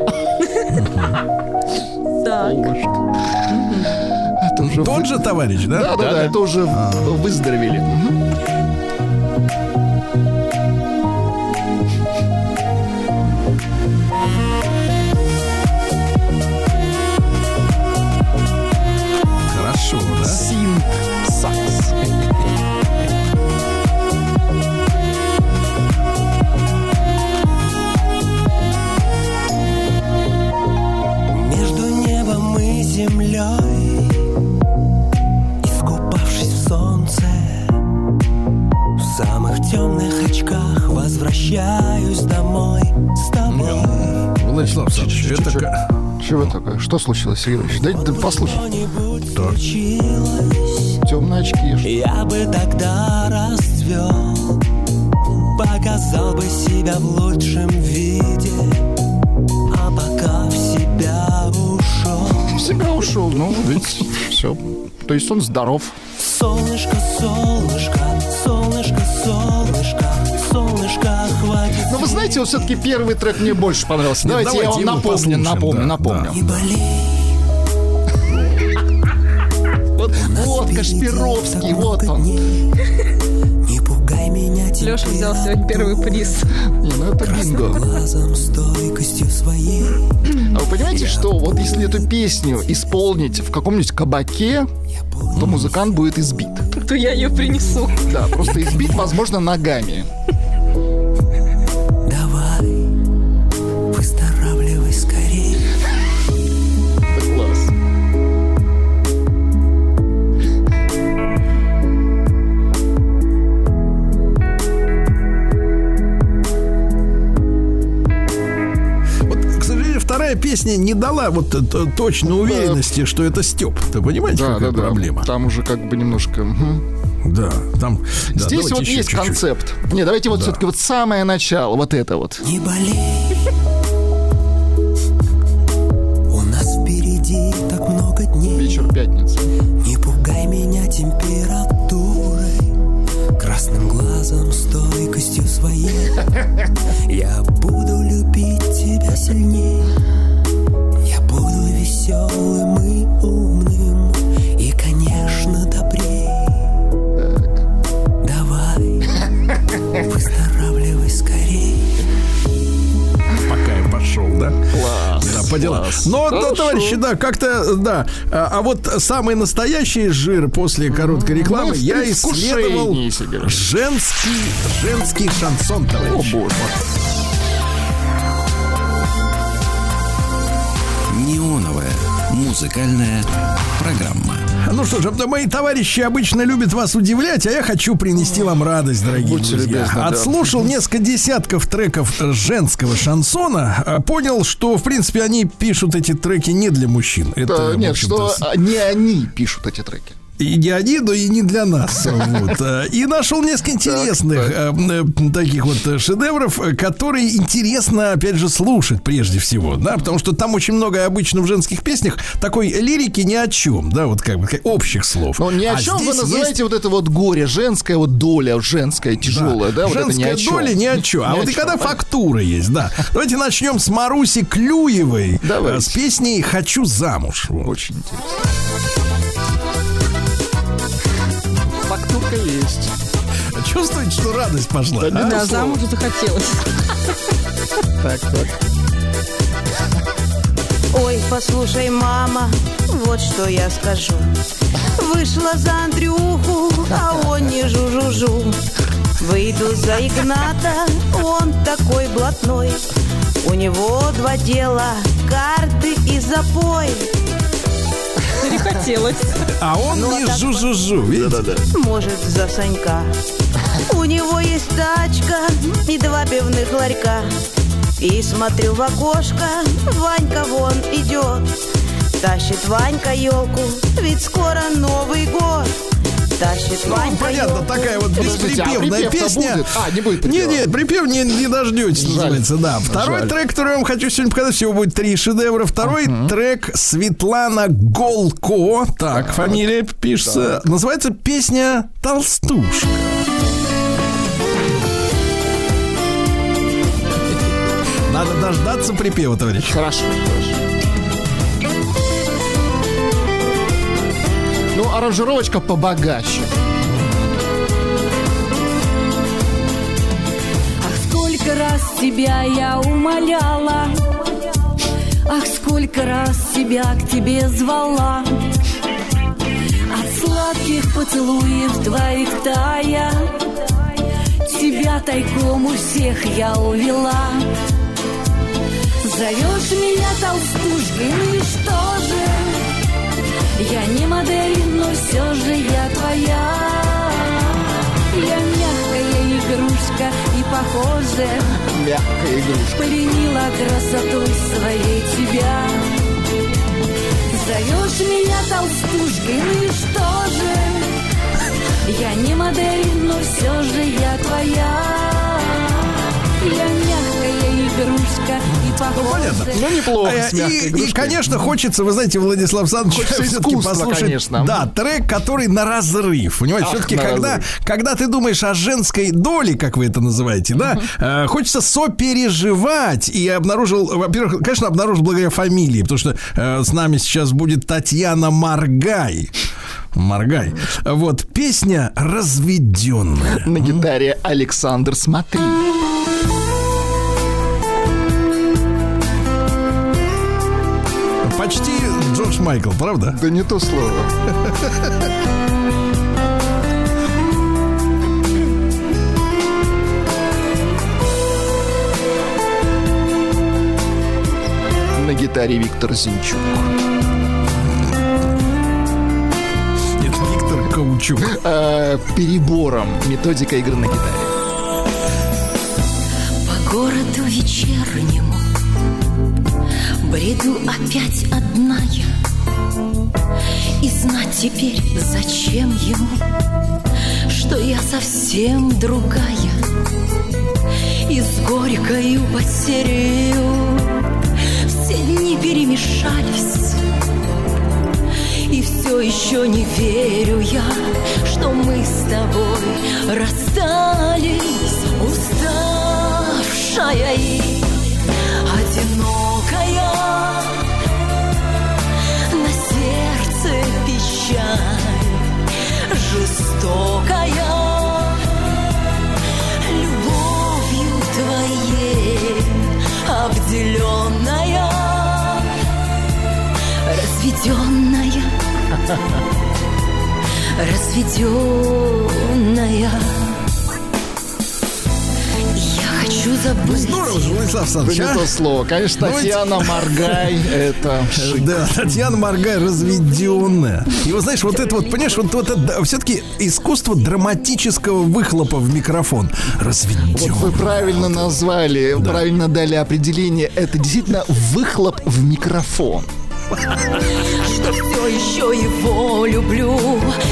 Уже Тот вы- же товарищ, да? Да, да, да, это уже выздоровели. Александрович, это... ка- Чего такое? Что случилось, Сергей Ильич? Дайте да послушай. Случилось Темные очки. Я бы тогда расцвел Показал бы себя в лучшем виде А пока в себя ушел В себя ушел. Ну, видите, все. То есть он здоров. Солнышко, солнышко, знаете, вот все-таки первый трек мне больше понравился. Нет, Давайте, я давайте вам его напомню, напомню, да, напомню. Болей. Вот, вот Кашпировский, вот он. Не пугай меня Леша взял сегодня первый приз. Не, ну это бинго. глазом, стойкостью своей. А вы понимаете, что вот если эту песню исполнить в каком-нибудь кабаке, то музыкант будет избит. То я ее принесу. Да, просто избит, возможно, ногами. Песня не дала вот т- точной уверенности, что это Степ. Ты понимаете, Да, какая да, да. проблема? Там уже как бы немножко... Да, там... да, Здесь вот еще есть чуть-чуть. концепт. Не, давайте вот Да. все-таки вот самое начало, вот это вот. Не болей У нас впереди так много дней Вечер пятницы. Не пугай меня температурой Красным глазом, стойкостью своей *laughs* Я буду любить тебя буду веселым и умным И, конечно, добрей Давай, *laughs* выздоравливай скорей Пока я пошел, да? Класс. Да, по делам. Но, да, Хорошо. товарищи, да, как-то, да. А, а вот самый настоящий жир после короткой рекламы Мы в я исследовал женский, женский шансон, товарищи. О, боже. Музыкальная программа. Ну что же, мои товарищи обычно любят вас удивлять, а я хочу принести вам радость, дорогие Будьте друзья. любезны, да. Отслушал несколько десятков треков женского шансона, а понял, что, в принципе, они пишут эти треки не для мужчин. Это, Да, нет, что не они пишут эти треки. И не они, но и не для нас. *laughs* Вот. И нашел несколько интересных э, э, таких вот э, шедевров, которые интересно, опять же, слушать прежде всего, да, потому что там очень много обычно в женских песнях такой лирики ни о чем, да, вот как бы общих слов. Но ни о А чем вы называете есть- вот это вот горе, женская вот доля, женская тяжелая, да, вот это ни Женская о чем. доля ни о чем. А Ни вот и чем, когда понятно. фактура есть, да. Давайте начнем с Маруси Клюевой Давайте. с песней «Хочу замуж». Вот. Очень интересно. Есть. Чувствуете, что радость пошла? Да а? Да, замуж захотелось. Так, так. Ой, послушай, мама, вот что я скажу. Вышла за Андрюху, а он не жу-жу-жу. Выйду за Игната, он такой блатной. У него два дела, карты и запой. Перехотелось. А он Ну, а не жу-жу-жу, видите? Может, за Санька. У него есть тачка и два пивных ларька. И смотрю в окошко, Ванька вон идет. Тащит Ванька елку, ведь скоро Новый год. Тащит Ну, Ванька понятно, ёлку. такая вот Подождите, а бесприпевная припев-то песня. будет? А, не будет Не, припева. не, припев не, не дождетесь, Жаль. называется, да. Второй Жаль. трек, который я вам хочу сегодня показать, всего будет три шедевра. Второй трек Светлана Голко, так, фамилия пишется, называется песня «Толстушка». Надо дождаться припева, товарищ. Хорошо, хорошо. Ну, аранжировочка побогаче. Ах, сколько раз тебя я умоляла, Ах, сколько раз себя к тебе звала. От сладких поцелуев твоих тая Тебя тайком у всех я увела. Зовешь меня толстушкой, ну и что же? Я не модель, но все же я твоя. Я мягкая игрушка и похоже Мягкая игрушка. Пленила красотой своей тебя Зовешь меня толстушкой, ну и что же? Я не модель, но все же я твоя Я мягкая игрушка и похоже Ну, неплохо, Э, с И, и, конечно, хочется, вы знаете, Владислав Александрович, искусства, послушать, конечно. Да, трек, который на разрыв. Понимаете, все-таки, когда, разрыв. когда ты думаешь о женской доле, как вы это называете, да, э, хочется сопереживать. И обнаружил, во-первых, конечно, обнаружил благодаря фамилии, потому что э, с нами сейчас будет Татьяна Маргай. Маргай. Вот, песня «Разведенная». На гитаре Александр Смотри. Майкл, правда? Да не то слово. На гитаре Виктор Зинчук. Нет, Виктор Каучук. Э, перебором. Методика игры на гитаре. По городу вечернему Бреду опять одна я И знать теперь, зачем ему Что я совсем другая. И с горькою потерею Все дни перемешались. И все еще не верю я Что мы с тобой расстались Уставшая и печаль. Жестокая Любовью твоей обделенная Разведенная *laughs* Разведенная забыть Здорово же, Владислав Александрович, Не а? то слово. Конечно, Ну, Татьяна Маргай — это шик. Да, Татьяна Маргай разведенная. И вот знаешь, вот это вот, понимаешь, вот, вот это все-таки искусство драматического выхлопа в микрофон. Вот Разведен. вы правильно назвали, правильно дали определение. Это действительно выхлоп в микрофон. что все еще его люблю,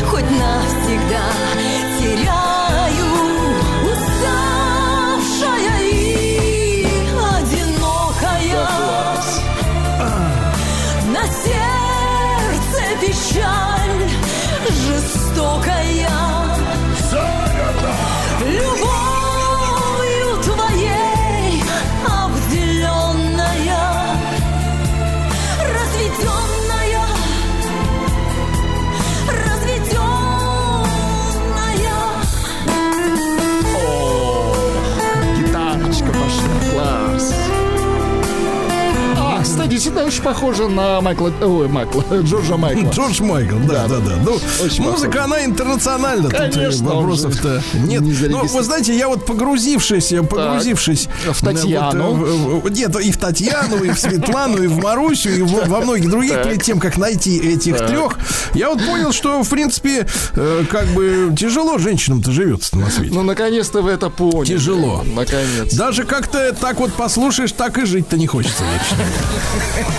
хоть навсегда теряю, очень похоже на Майкла... Ой, Майкла. *laughs* Джорджа Майкла. Джордж Майкл, да, да, да. Ну, Очень музыка, похоже. она интернациональна. Тут Конечно, э, вопросов-то *laughs* нет. не Ну, вы знаете, я вот погрузившись, я погрузившись... В э, Татьяну. вот, э, нет, и в Татьяну, и в Светлану, и в Марусю, и во многих других, Так. перед тем, как найти этих Так. трех, я вот понял, что, в принципе, э, как бы тяжело женщинам-то живется на свете. Ну, наконец-то вы это поняли. Тяжело. Наконец. Даже как-то так вот послушаешь, так и жить-то не хочется. считаю.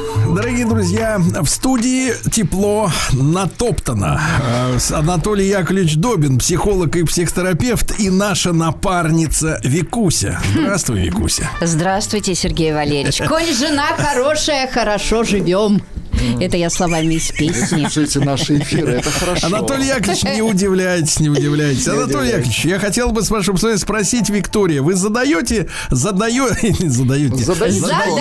Дорогие друзья, в студии тепло натоптано. Э, Анатолий Яковлевич Добин, психолог и психотерапевт, и наша напарница Викуся. Здравствуй, Викуся. Здравствуйте, Сергей Валерьевич. Коль жена хорошая, хорошо живем. Это я словами из песни. Слушайте наши эфиры, это хорошо. Анатолий Яковлевич, не удивляйтесь, не удивляйтесь. Не Анатолий удивляйтесь. Яковлевич, я хотел бы с вашим спросить, Виктория, вы задаете, задаете, *laughs* задаете, Задаю.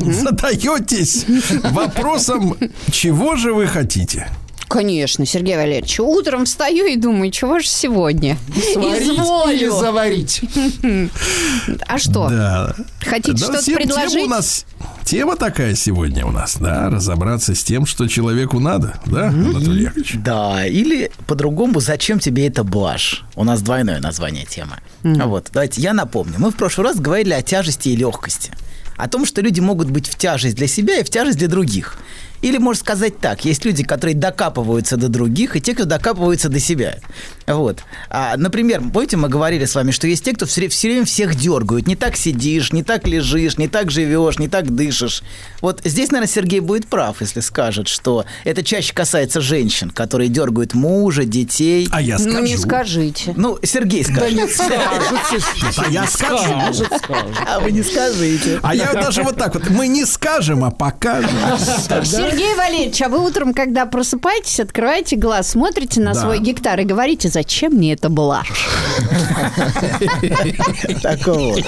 Задаетесь, *laughs* задаетесь вопросом, чего же вы хотите? Конечно, Сергей Валерьевич. Утром встаю и думаю, чего же сегодня? Сварить Изволю. или заварить? *laughs* А что? Да. Хотите Да, что-то предложить? Тема у нас тема такая сегодня у нас, да, разобраться с тем, что человеку надо, да, Анатолий Яковлевич? Да, или по-другому, зачем тебе это блажь? У нас двойное название темы. Вот, давайте я напомню. Мы в прошлый раз говорили о тяжести и легкости. О том, что люди могут быть в тяжесть для себя и в тяжесть для других. Или, можно сказать так, есть люди, которые докапываются до других, и те, кто докапываются до себя. Вот. А, например, помните, мы говорили с вами, что есть те, кто все, все время всех дергают. Не так сидишь, не так лежишь, не так живешь, не так дышишь. Вот здесь, наверное, Сергей будет прав, если скажет, что это чаще касается женщин, которые дергают мужа, детей. А я Ну, не скажите. Ну, Сергей скажет. Да не скажете. А я скажу. А вы не скажите. А я даже вот так вот, мы не скажем, а покажем. Сергей Валерьевич, а вы утром, когда просыпаетесь, открываете глаз, смотрите на Да. свой гектар и говорите, зачем мне это блажь? Так вот.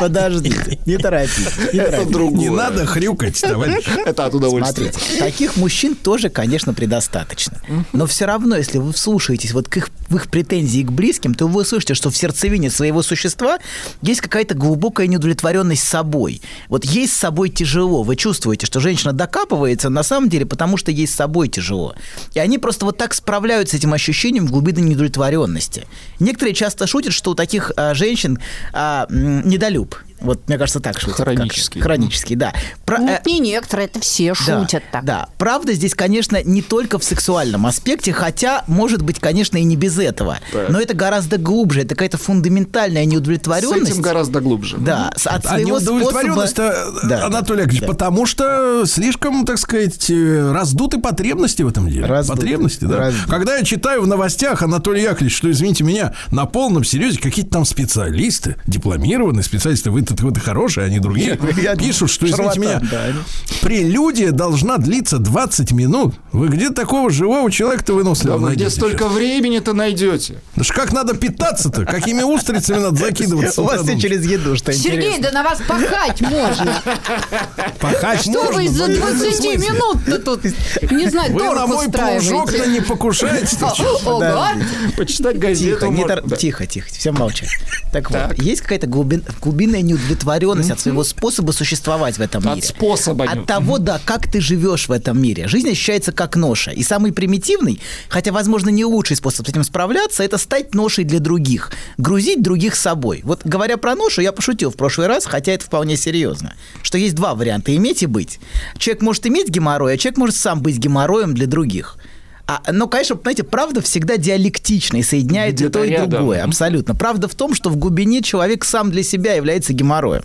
Подождите, не торопитесь. Не, торопитесь. Не надо хрюкать, товарищ. Это от удовольствия. Смотрите, таких мужчин тоже, конечно, предостаточно. Но все равно, если вы вслушаетесь вот к их, в их претензии к близким, то вы услышите, что в сердцевине своего существа есть какая-то глубокая неудовлетворенность собой. Вот ей с собой тяжело. Вы чувствуете, что женщина докапывается на самом деле, потому что ей с собой тяжело. И они просто вот так справляются с этим ощущением глубинной неудовлетворенности. Некоторые часто шутят, что у таких а, женщин а, недолюб. Вот, мне кажется, так шутят. как- Хронический. Хронический, да. Про- Ну, э, не некоторые, это все да, шутят так. Да, правда здесь, конечно, не только в сексуальном аспекте, хотя, может быть, конечно, и не без этого. Так. Но это гораздо глубже, это какая-то фундаментальная С неудовлетворенность. этим гораздо глубже. Да, с- от А своего неудовлетворенность, способа... э, Да, Анатолий Яковлевич, да. потому что слишком, так сказать, э, раздуты потребности в этом деле. Раздуты, Потребности, да. раздуты. Когда я читаю в новостях, Анатолий Яковлевич, что, извините меня, на полном серьезе какие-то там специалисты, дипломированные специалисты, вы-то вы хорошие, они другие, *laughs* Я пишут, что, извините шарлатан, меня, да, они- прелюдия должна длиться 20 минут. Вы где такого живого человека-то Да выносливого вы где найдете столько времени-то найдете? Да ж как надо питаться-то? Какими устрицами надо закидываться? У вас все через еду, что Сергей, интересно. да на вас пахать можно. *laughs* Пахать Что можно, вы за но не в этом 20 смысле. минут-то тут, не знаю, Вы на мой плужок-то не покушаете. Ого! Почитать газету Тихо, тихо, тихо, все молчат. Так, вот, есть какая-то глубин- глубинная неудовлетворенность от своего способа существовать в этом От мире. способа. От того, да, как ты живешь в этом мире. Жизнь ощущается как ноша. И самый примитивный, хотя, возможно, не лучший способ с этим справляться, это стать ношей для других. Грузить других собой. Вот говоря про ношу, я пошутил в прошлый раз, хотя это вполне серьезно. Что есть два варианта. Иметь и быть. Человек может иметь геморрой, а человек может сам быть геморроем для других. А, но, конечно, знаете, правда всегда диалектична и соединяет и Где-то то, и рядом. другое. Абсолютно. Правда в том, что в глубине человек сам для себя является геморроем.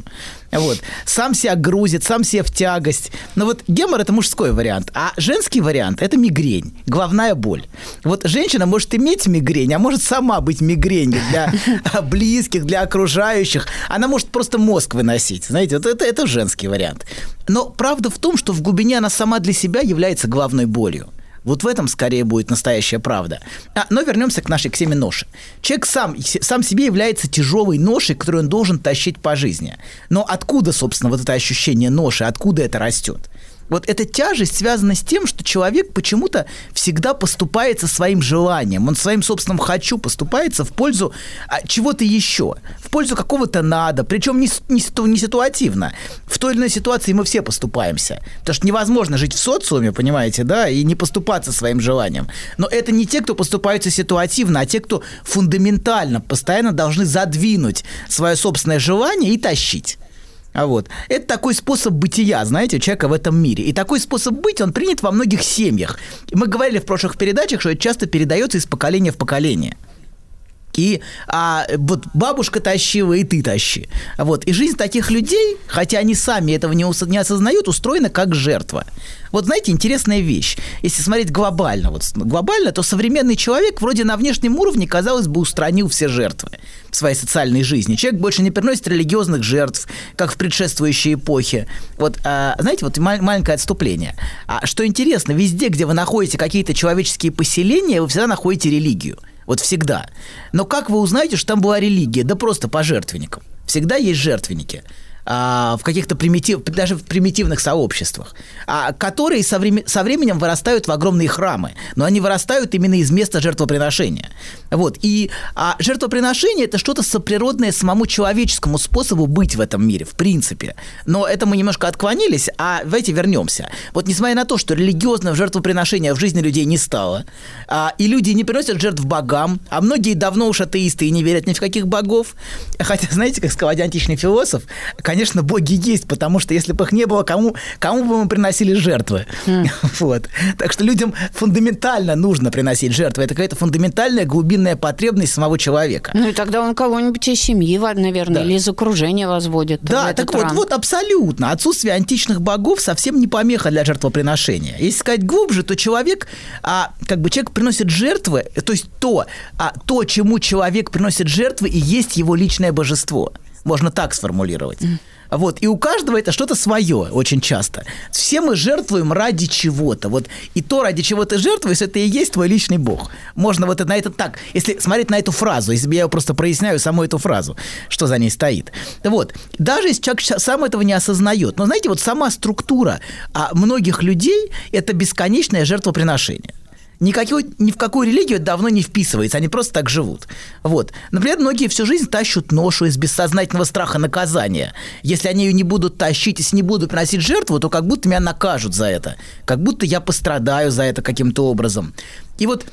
Вот. Сам себя грузит, сам себя в тягость. Но вот гемор – это мужской вариант, а женский вариант – это мигрень, головная боль. Вот женщина может иметь мигрень, а может сама быть мигренью для *laughs* близких, для окружающих. Она может просто мозг выносить. Знаете, вот это, это женский вариант. Но правда в том, что в глубине она сама для себя является главной болью. Вот в этом скорее будет настоящая правда. А, но вернемся к нашей к теме ноши. Человек сам, сам себе является тяжелой ношей, которую он должен тащить по жизни. Но откуда, собственно, вот это ощущение ноши, откуда это растет? Вот эта тяжесть связана с тем, что человек почему-то всегда поступается своим желанием, он своим собственным «хочу» поступается в пользу а, чего-то еще, в пользу какого-то «надо», причем не, не, не ситуативно. В той или иной ситуации мы все поступаемся, потому что невозможно жить в социуме, понимаете, да, и не поступаться своим желанием. Но это не те, кто поступаются ситуативно, а те, кто фундаментально постоянно должны задвинуть свое собственное желание и тащить. А вот. Это такой способ бытия, знаете, человека в этом мире. И такой способ быть, он принят во многих семьях. Мы говорили в прошлых передачах, что это часто передается из поколения в поколение. И а, вот бабушка тащила, и ты тащи. Вот. И жизнь таких людей, хотя они сами этого не, не осознают, устроена как жертва. Вот знаете, интересная вещь. Если смотреть глобально, вот глобально, то современный человек вроде на внешнем уровне, казалось бы, устранил все жертвы в своей социальной жизни. Человек больше не приносит религиозных жертв, как в предшествующей эпохе. Вот, а, знаете, вот маленькое отступление. А, что интересно, везде, где вы находите какие-то человеческие поселения, вы всегда находите религию. Вот всегда. Но как вы узнаете, что там была религия? Да просто по жертвенникам. Всегда есть жертвенники а, в каких-то примитив, даже в примитивных сообществах, а, которые со, врем, со временем вырастают в огромные храмы, но они вырастают именно из места жертвоприношения. Вот. И а, жертвоприношение – это что-то соприродное самому человеческому способу быть в этом мире, в принципе. Но это мы немножко отклонились, а давайте вернемся. Вот несмотря на то, что религиозное жертвоприношение в жизни людей не стало, а, и люди не приносят жертв богам, а многие давно уж атеисты и не верят ни в каких богов, хотя, знаете, как сказал один античный философ, конечно, боги есть, потому что если бы их не было, кому, кому бы мы приносили жертвы? Mm. *laughs* Вот. Так что людям фундаментально нужно приносить жертвы. Это какая-то фундаментальная глубинная потребность самого человека. Ну и тогда он кого-нибудь из семьи, наверное, да. или из окружения возводит. Да, так вот, вот абсолютно. Отсутствие античных богов совсем не помеха для жертвоприношения. Если сказать глубже, то человек, а, как бы человек приносит жертвы, то есть то, а, то, чему человек приносит жертвы, и есть его личное божество. Можно так сформулировать. Вот. И у каждого это что-то свое очень часто. Все мы жертвуем ради чего-то. Вот. И то, ради чего ты жертвуешь, это и есть твой личный бог. Можно вот на это так, если смотреть на эту фразу, если я просто проясняю саму эту фразу, что за ней стоит. Вот. Даже если человек сам этого не осознает. Но знаете, вот сама структура а многих людей – это бесконечное жертвоприношение никакой, ни в какую религию давно не вписывается, они просто так живут. Вот. Например, многие всю жизнь тащут ношу из бессознательного страха наказания. Если они ее не будут тащить, если не будут приносить жертву, то как будто меня накажут за это. Как будто я пострадаю за это каким-то образом. И вот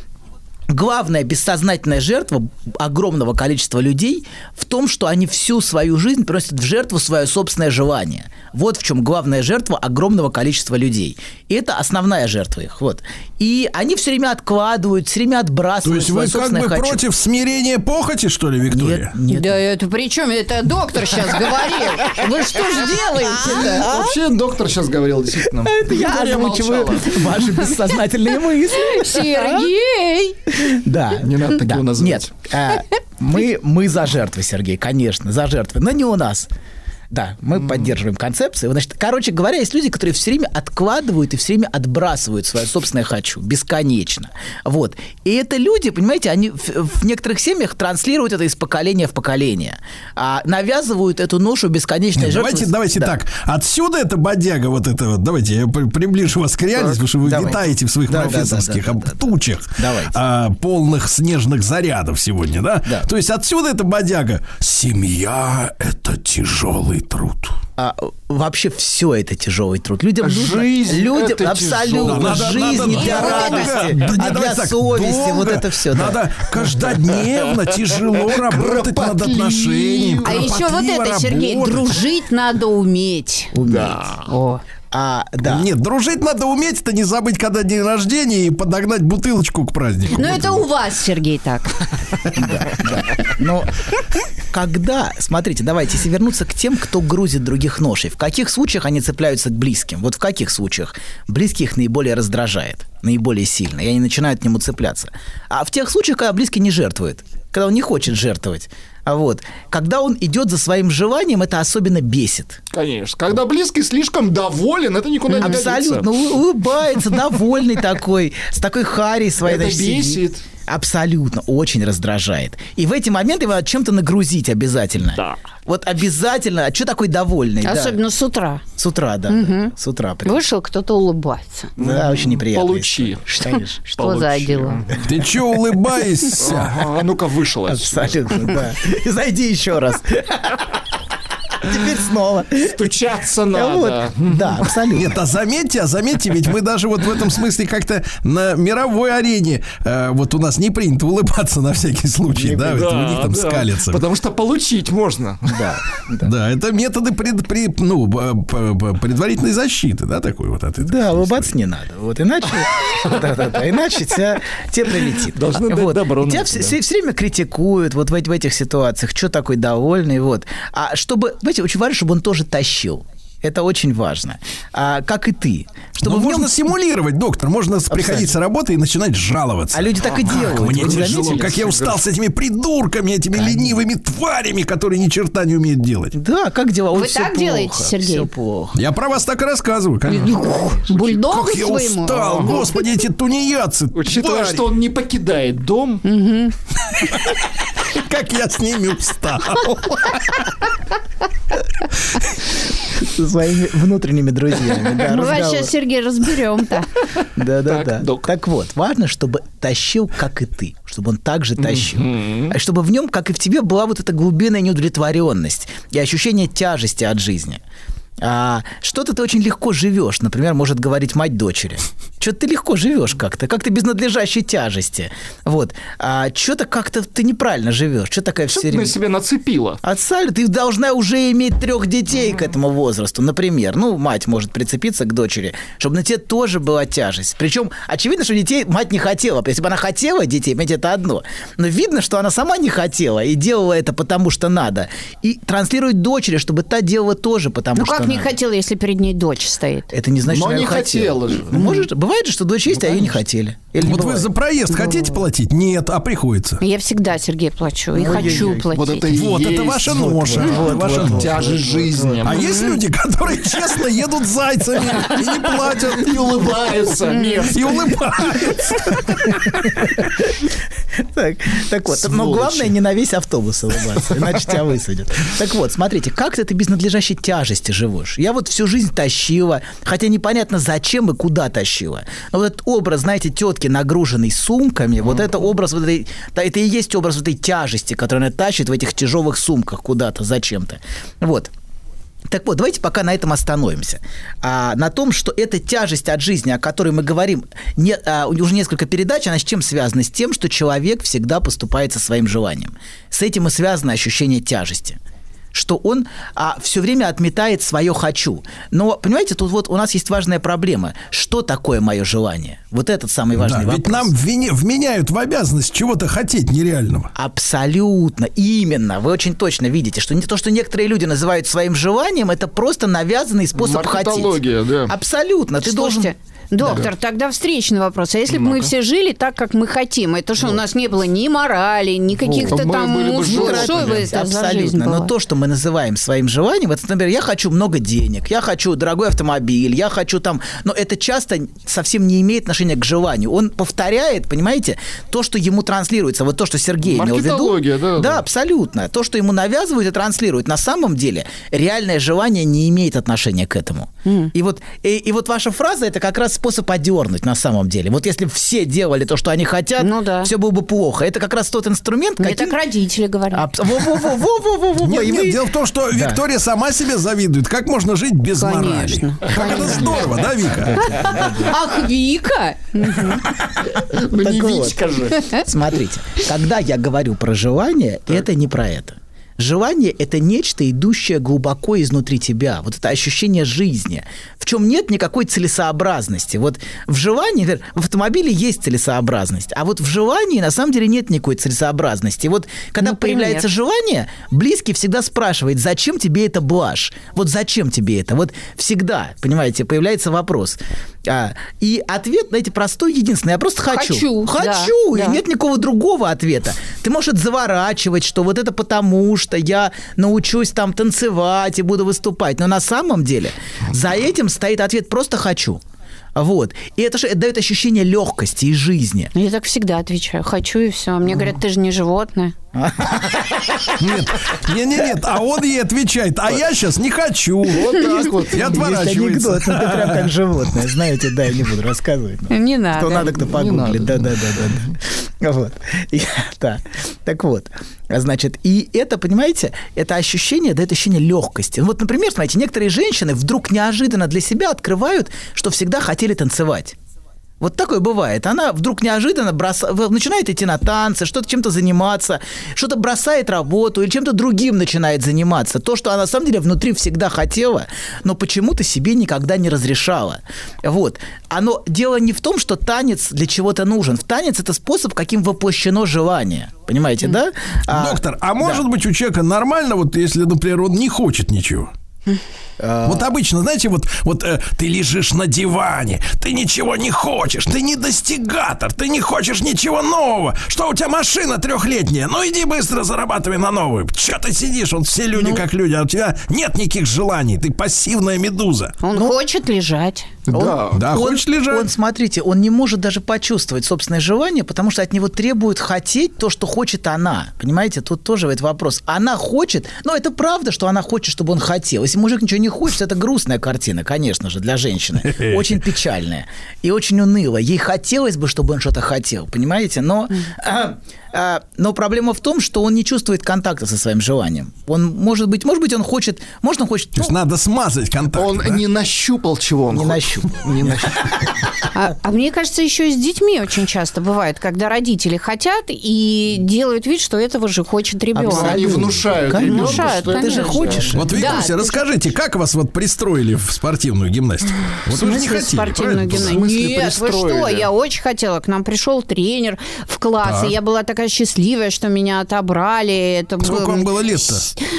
главная бессознательная жертва огромного количества людей в том, что они всю свою жизнь приносят в жертву свое собственное желание. Вот в чем главная жертва огромного количества людей. И это основная жертва их. Вот. И они все время откладывают, все время отбрасывают. То есть вы как бы хочу. против смирения похоти, что ли, Виктория? Нет, нет. Да это при чем? Это доктор сейчас говорил. Вы что ж делаете-то? Вообще доктор сейчас говорил, действительно. Это я озвучиваю ваши бессознательные мысли. Сергей! Да. Не надо так его назвать. Нет, а, мы, мы за жертвы, Сергей, конечно, за жертвы, но не у нас. Да, мы mm-hmm. поддерживаем концепцию. Значит, короче говоря, есть люди, которые все время откладывают и все время отбрасывают свое собственное хочу бесконечно. Вот. И это люди, понимаете, они в, в некоторых семьях транслируют это из поколения в поколение, а навязывают эту ношу бесконечной Нет, Давайте, давайте да. так. Отсюда это бодяга вот это вот. Давайте я приближу вас к реальности, потому что вы давайте. летаете в своих да, профессорских да, да, да, да, тучах, а, полных снежных зарядов сегодня, да? да? То есть отсюда это бодяга. Семья – это тяжелый тяжелый труд. А, вообще все это тяжелый труд. Людям жизнь нужно, людям это абсолютно надо, жизнь надо, для радости, да, а для так, совести. Долго. Вот это все. Надо да. каждодневно тяжело *laughs* работать над отношениями. А еще вот это, Сергей, дружить надо уметь. Уметь. Да. О. А, да. Нет, дружить надо уметь, это не забыть, когда день рождения, и подогнать бутылочку к празднику. Ну, это у вас, Сергей, так. Да, да. Но когда, смотрите, давайте, если вернуться к тем, кто грузит других ношей, в каких случаях они цепляются к близким? Вот в каких случаях? Близких наиболее раздражает, наиболее сильно, и они начинают к нему цепляться. А в тех случаях, когда близкий не жертвует, когда он не хочет жертвовать, вот. Когда он идет за своим желанием, это особенно бесит. Конечно. Когда близкий слишком доволен, это никуда не Абсолютно. Годится. Улыбается, *laughs* довольный такой, с такой харей своей. Это бесит. Абсолютно, очень раздражает. И в эти моменты его чем-то нагрузить обязательно. Да. Вот обязательно. А что такой довольный? да? Особенно с утра. С утра, да. Мгм. С утра. прям. Вышел, кто-то улыбается. Да, очень неприятно. Получи. Конечно. *laughs* Что за дела? Ты че улыбаешься? А ну-ка вышел. Абсолютно, да. И Зайди еще раз. *laughs* Теперь снова. Стучаться Вот. надо. Да, абсолютно. Нет, а заметьте, а заметьте, ведь мы даже вот в этом смысле как-то на мировой арене, э, вот у нас не принято улыбаться на всякий случай, да, вот у них там да. скалится. Потому что получить можно. Да. Да, это методы пред, при- ну, предварительной защиты, да, такой вот от этого. Да, улыбаться не надо. Вот иначе, да, да, да, иначе тебя, тебе прилетит. Должны дать вот. добро на Тебя все, да. все- время критикуют вот в, в этих ситуациях, что такой довольный, вот. А чтобы, знаете, очень важно, чтобы он тоже тащил. Это очень важно. А, как и ты. Чтобы Ну, в нем- можно симулировать, доктор. Можно приходить с работы и начинать жаловаться. А люди так и делают. Мне Вы тяжело, заметили? как я устал с этими придурками, этими ленивыми тварями, которые ни черта не умеют делать. Да, как дела? Вы всё так делаете, плохо, Сергей? всё плохо. Я про вас так и рассказываю, конечно. Бульдогу Как я своему? устал, господи, эти тунеядцы. Учитывая, что он не покидает дом, *laughs* Как я с ними устал. Со своими внутренними друзьями. да, Мы вас сейчас, Сергей, разберем-то. Да, да, Так. Так вот, важно, чтобы тащил, как и ты, чтобы он также тащил. А чтобы в нем, как и в тебе, была вот эта глубинная неудовлетворенность и ощущение тяжести от жизни. А, что-то ты очень легко живешь, например, может говорить мать дочери. Что-то ты легко живешь как-то, как-то без надлежащей тяжести. Вот. А что-то как-то ты неправильно живешь. Что такая что все ты время... себя нацепила? Отсаль, ты должна уже иметь трех детей к этому возрасту, например. Ну, мать может прицепиться к дочери, чтобы на тебе тоже была тяжесть. Причем очевидно, что детей мать не хотела. Если бы она хотела детей, понимаете, это одно. Но видно, что она сама не хотела и делала это потому, что надо. И транслирует дочери, чтобы та делала тоже потому, Ну что как не хотела, если перед ней дочь стоит? Это не значит, Но что не хотела же. Ну, может, бывает же, что дочь есть, а ее не хотели. Или не Вот вы бывает? за проезд хотите платить? Нет, а приходится. Я всегда, Сергей, плачу и Ой-ой-ой. хочу платить. Вот это Вот, ваша ноша. вот, ваша вот, тяжесть жизни. А есть люди, которые честно едут зайцами и не платят. И улыбаются. И улыбаются. Так, так вот, но Сволочи. главное не на весь автобус улыбаться, иначе тебя высадят. Так вот, смотрите, как ты без надлежащей тяжести живешь? Я вот всю жизнь тащила, хотя непонятно зачем и куда тащила. Но вот этот образ, знаете, тетки, нагруженной сумками, вот это образ, вот этой, это и есть образ вот этой тяжести, которую она тащит в этих тяжелых сумках куда-то, зачем-то. Вот. Так вот, давайте пока на этом остановимся. А, на том, что эта тяжесть от жизни, о которой мы говорим, не, а, уже несколько передач, она с чем связана? С тем, что человек всегда поступает со своим желанием. С этим и связано ощущение тяжести что он а, все время отметает свое хочу. Но, понимаете, тут вот у нас есть важная проблема. Что такое мое желание? Вот этот самый важный Да, вопрос. ведь нам вини- вменяют в обязанность чего-то хотеть нереального. Абсолютно, именно. Вы очень точно видите, что не то, что некоторые люди называют своим желанием, это просто навязанный способ хотеть. Да. Абсолютно. Ты должен... Доктор, тогда встречный вопрос. А если бы мы все жили так, как мы хотим, это что, у нас не было ни морали, ни каких-то Мы там... были бы ну. Что бы это Абсолютно. Но то, что мы называем своим желанием, это, например, я хочу много денег, я хочу дорогой автомобиль, я хочу там... Но это часто совсем не имеет отношения к желанию. Он повторяет, понимаете, то, что ему транслируется. Вот то, что Сергей имел в виду. Маркетология, да, Да, да. абсолютно. То, что ему навязывают и транслируют. На самом деле реальное желание не имеет отношения к этому. И, вот, и, и вот ваша фраза это как раз способ одернуть на самом деле. Вот если все делали то, что они хотят, Ну да. все было бы плохо. Это как раз тот инструмент, Мне каким- так родители говорят. Дело в том, что. Виктория сама себе завидует. Как можно жить без морали? Как это здорово, да, Вика? Ах, Вика! Ну Так не вот. Витька же. Смотрите, когда я говорю про желание, это не про это. Желание – это нечто, идущее глубоко изнутри тебя. Вот это ощущение жизни, в чем нет никакой целесообразности. Вот в желании, например, в автомобиле есть целесообразность, а вот в желании на самом деле нет никакой целесообразности. Вот когда Например? появляется желание, близкий всегда спрашивает, зачем тебе это блажь? Вот зачем тебе это? Вот всегда, понимаете, появляется вопрос. А, и ответ, знаете, простой, единственный. Я просто хочу. Хочу, да, Хочу. да. И нет никакого другого ответа. Ты можешь это заворачивать, что вот это потому, что я научусь там танцевать и буду выступать. Но на самом деле за этим стоит ответ «просто хочу». Вот. И это же это дает ощущение легкости и жизни. Я так всегда отвечаю. Хочу и все. Мне говорят, ты же не животное. Нет, нет, нет, нет, а он ей отвечает, а я сейчас не хочу. Вот так вот. Я отворачивается. Есть анекдот, ну, ты прям как животное, знаете, да, я не буду рассказывать. но Не надо. Кто надо, кто погуглит, да, да, да, да, да. Вот. И- *laughs* да. Так вот, а значит, и это, понимаете, это ощущение, да, это ощущение легкости. Вот, например, смотрите, некоторые женщины вдруг неожиданно для себя открывают, что всегда хотели танцевать. Вот такое бывает. Она вдруг неожиданно в- начинает идти на танцы, что-то чем-то заниматься, что-то бросает работу или чем-то другим начинает заниматься. То, что она на самом деле внутри всегда хотела, но почему-то себе никогда не разрешала. Вот. Оно, дело не в том, что танец для чего-то нужен. В танец это способ, каким воплощено желание. Понимаете, да? А- Доктор, а может быть у человека нормально, вот если, например, он не хочет ничего? Вот обычно, знаете, вот, вот э, ты лежишь на диване, ты ничего не хочешь, ты не достигатор, ты не хочешь ничего нового. Что у тебя машина трехлетняя? Ну иди быстро зарабатывай на новую. Че ты сидишь? Вот все люди как люди, а у тебя нет никаких желаний, ты пассивная медуза. Он хочет лежать. Да, да, он, хочешь лежать? Он, смотрите, он не может даже почувствовать собственное желание, потому что от него требует хотеть то, что хочет она. Понимаете, тут тоже этот вопрос. Она хочет, но это правда, что она хочет, чтобы он хотел. Если мужик ничего не хочет, это грустная картина, конечно же, для женщины. *laughs* Очень печальная и очень унылая. Ей хотелось бы, чтобы он что-то хотел, понимаете? Но, но проблема в том, что он не чувствует контакта со своим желанием. Он, может быть, может быть, он хочет, может, он хочет... То есть надо смазать контакт. Он не нащупал, чего он Не хочет. нащупал. Не нащупал. А, а мне кажется, еще и с детьми очень часто бывает, когда родители хотят и делают вид, что этого же хочет ребенок. Они внушают Конечно. ребенку, Внушают, что Ты же хочешь. Вот, Да, Викуся, ты расскажите, как вас вот пристроили в спортивную гимнастику? Вот вы же не хотели, спортивную гимнастику? Нет, вы что, я очень хотела. К нам пришел тренер в класс, и я была такая счастливая, что меня отобрали. Это Сколько было- вам было лет-то?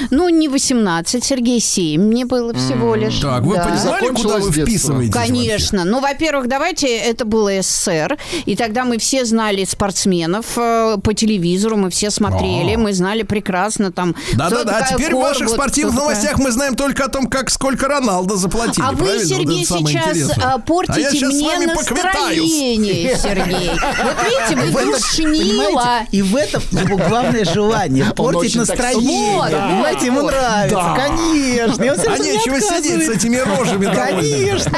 Ну, не 18, Сергей 7 мне было всего лишь. Так, вы Да. понимали, куда вы вписываетесь? Конечно. Ну, во-первых, давайте, это было СССР, и тогда мы все знали спортсменов э, по телевизору, мы все смотрели, мы знали прекрасно там... Да-да-да, такая теперь в ваших спортивных такая- новостях мы знаем только о том, как сколько Роналдо заплатили. А вы, Сергей, сейчас интересное. а, портите а мне настроение, Сергей. Вот видите, *laughs* вы душнила. И в этом его главное желание портить настроение. Вот, понимаете, ему нравится, конечно. А не нечего сидеть с этими рожами. Конечно.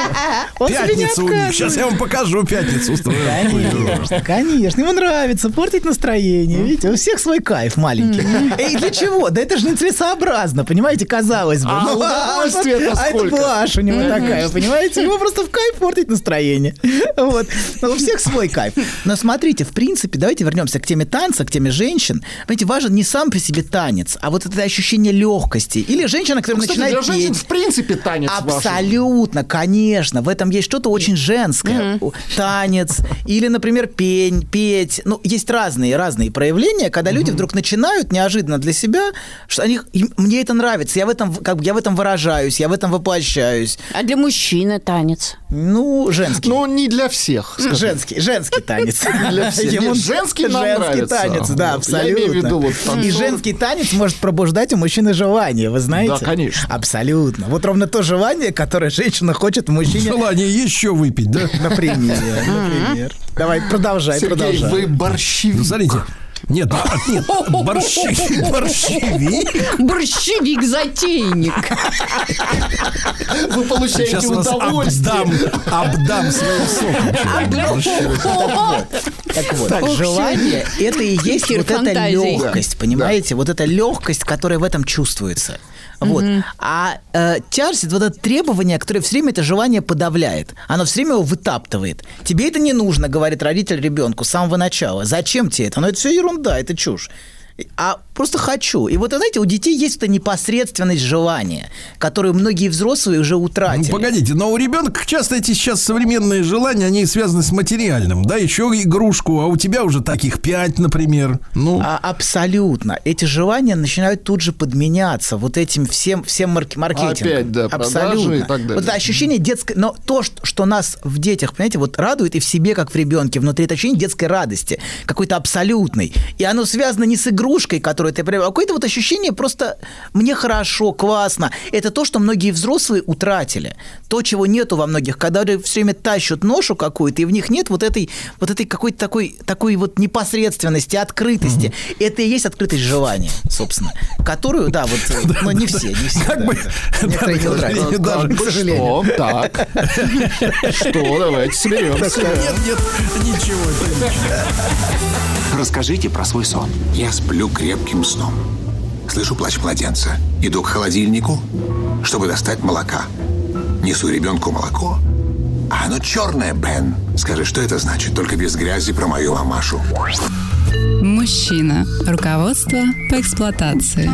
Пятница у них. Сейчас я вам покажу пятницу. устрою. Конечно, конечно. Ему нравится портить настроение. Видите, у всех свой кайф маленький. И для чего? Да это же нецелесообразно, понимаете, казалось бы. А Ну, удовольствие-то а это блажь у него такая, понимаете? Ему просто в кайф портить настроение. *laughs* Вот. Но у всех свой кайф. Но смотрите, в принципе, давайте вернемся к теме танца, к теме женщин. Понимаете, важен не сам по себе танец, а вот это ощущение легкости. Или женщина, которая Кстати, начинает для женщин петь. в принципе танец важен. Абсолютно, конечно. В этом есть что-то очень женское. Танец или, например, пень, петь. Ну, есть разные, разные проявления, когда люди вдруг начинают неожиданно для себя, что они, им- мне это нравится, я в этом, как бы, я в этом выражаюсь, я в этом воплощаюсь. А для мужчины танец? Ну, женский. Ну, не для всех. скажем. Женский, женский танец. Для всех. Ему Нет, женский нам женский нравится. Танец, да, Вот. Я имею в абсолютно. виду вот И танцор. женский танец может пробуждать у мужчины желание, вы знаете? Да, конечно. Абсолютно. Вот ровно то желание, которое женщина хочет в мужчине. Желание еще выпить, да? Например, например. Давай, продолжай, Сергей, продолжай. вы борщевик. Ну, смотрите. Нет, а, *laughs* нет, *laughs* борщевик, борщевик. Борщевик-затейник. Вы получаете Сейчас удовольствие. обдам, обдам своим соком. Так вот, Ох, желание – это и есть вот эта легкость, понимаете? Вот эта легкость, которая в этом чувствуется. Вот. А э, тяжесть, вот это требование, которое все время это желание подавляет. Оно все время его вытаптывает. Тебе это не нужно, говорит родитель ребенку с самого начала. Зачем тебе это? Ну, это все ерунда, это чушь. А просто хочу. И вот, знаете, у детей есть эта непосредственность желания, которую многие взрослые уже утратили. Ну, погодите, но у ребенка часто эти сейчас современные желания, они связаны с материальным. Да, еще игрушку, а у тебя уже таких пять, например. Ну, А, абсолютно. Эти желания начинают тут же подменяться вот этим всем, всем марк- маркетингом. Опять, да, абсолютно. и так далее. Вот это ощущение детской... Но то, что, что нас в детях, понимаете, вот радует и в себе, как в ребенке, внутри это ощущение детской радости, какой-то абсолютной. И оно связано не с игрушкой, игрушкой, которую ты приобрел, а какое-то вот ощущение просто «мне хорошо, классно». Это то, что многие взрослые утратили. То, чего нету во многих, когда все время тащат ношу какую-то, и в них нет вот этой, вот этой какой-то такой, такой вот непосредственности, открытости. Угу. Это и есть открытость желания, собственно, которую, да, вот, но не все, не все. Как бы, некоторые не утратили, к сожалению. Что? Так. *laughs* Что? Давайте соберемся. Нет, нет, ничего. Расскажите про свой сон. Я сплю крепким сном. Слышу плач младенца. Иду к холодильнику, чтобы достать молока. Несу ребенку молоко. А оно черное, Бен. Скажи, что это значит? Только без грязи про мою мамашу. Мужчина. Руководство по эксплуатации.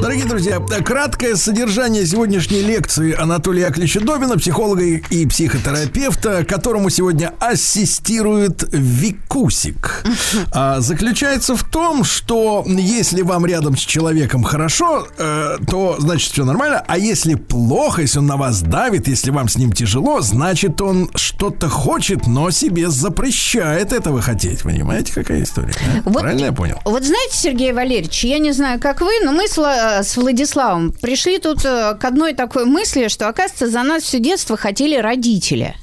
Дорогие друзья, краткое содержание сегодняшней лекции Анатолия Яковлевича Добина, психолога и психотерапевта, которому сегодня ассистирует Викусик. А, заключается в том, что если вам рядом с человеком хорошо, э, то значит все нормально, а если плохо, если он на вас давит, если вам с ним тяжело, значит он что-то хочет, но себе запрещает этого хотеть. Понимаете, какая история? Вот, Правильно я понял? Вот знаете, Сергей Валерьевич, я не знаю, как вы, но мы с, с Владиславом пришли тут э, к одной такой мысли, что, оказывается, за нас все детство хотели родители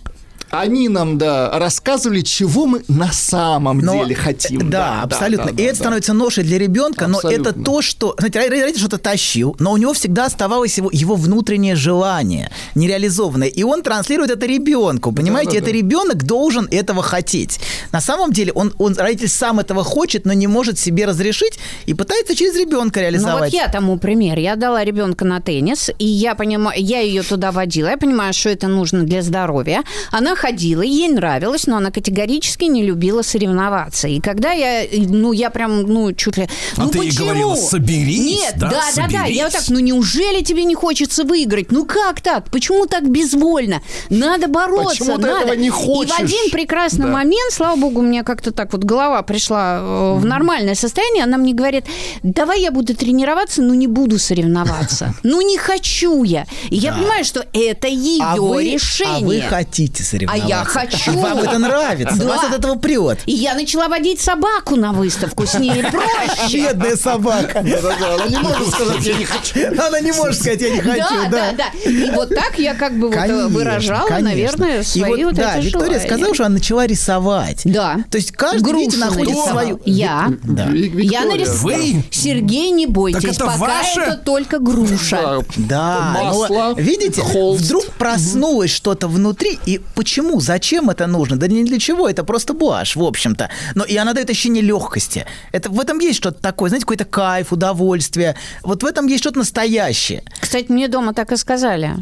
они нам, да, рассказывали, чего мы на самом но, деле хотим. Да, да абсолютно. Да, да, и это да. становится ношей для ребенка, абсолютно. но это то, что... Знаете, родитель что-то тащил, но у него всегда оставалось его, его внутреннее желание, нереализованное. И он транслирует это ребенку, понимаете? Да, да, это да. ребенок должен этого хотеть. На самом деле он, он, родитель сам этого хочет, но не может себе разрешить и пытается через ребенка реализовать. Ну вот я тому пример. Я дала ребенка на теннис, и я понимаю, я ее туда водила, я понимаю, что это нужно для здоровья. Она ходила, ей нравилось, но она категорически не любила соревноваться. И когда я, ну, я прям, ну, чуть ли... А ну, ты ей говорила, соберись, Нет, да, да, соберись. да, да. Я вот так, ну, неужели тебе не хочется выиграть? Ну, как так? Почему так безвольно? Надо бороться, Почему надо. ты этого не хочешь? И в один прекрасный да. момент, слава богу, мне как-то так вот голова пришла э, в нормальное состояние, она мне говорит, давай я буду тренироваться, но не буду соревноваться. *laughs* Ну, не хочу я. И я понимаю, что это ее а вы, решение. А вы хотите соревноваться а я хочу. Вам это нравится, да. вас от этого прет. И я начала водить собаку на выставку, с ней проще. Бедная собака. Она не может сказать, я не хочу. Она не может сказать, я не хочу, да. Да, да, И вот так я как бы выражала, наверное, свои вот Да, Виктория сказала, что она начала рисовать. Да. То есть каждый видите, находит свою... Я. Я нарисовала. Сергей, не бойтесь, пока это только груша. Да. Видите, вдруг проснулось что-то внутри, и почему? Зачем это нужно? Да не для чего, это просто блажь, в общем-то. Но и она дает ощущение легкости. Это, в этом есть что-то такое, знаете, какой-то кайф, удовольствие. Вот в этом есть что-то настоящее. Кстати, мне дома так и сказали.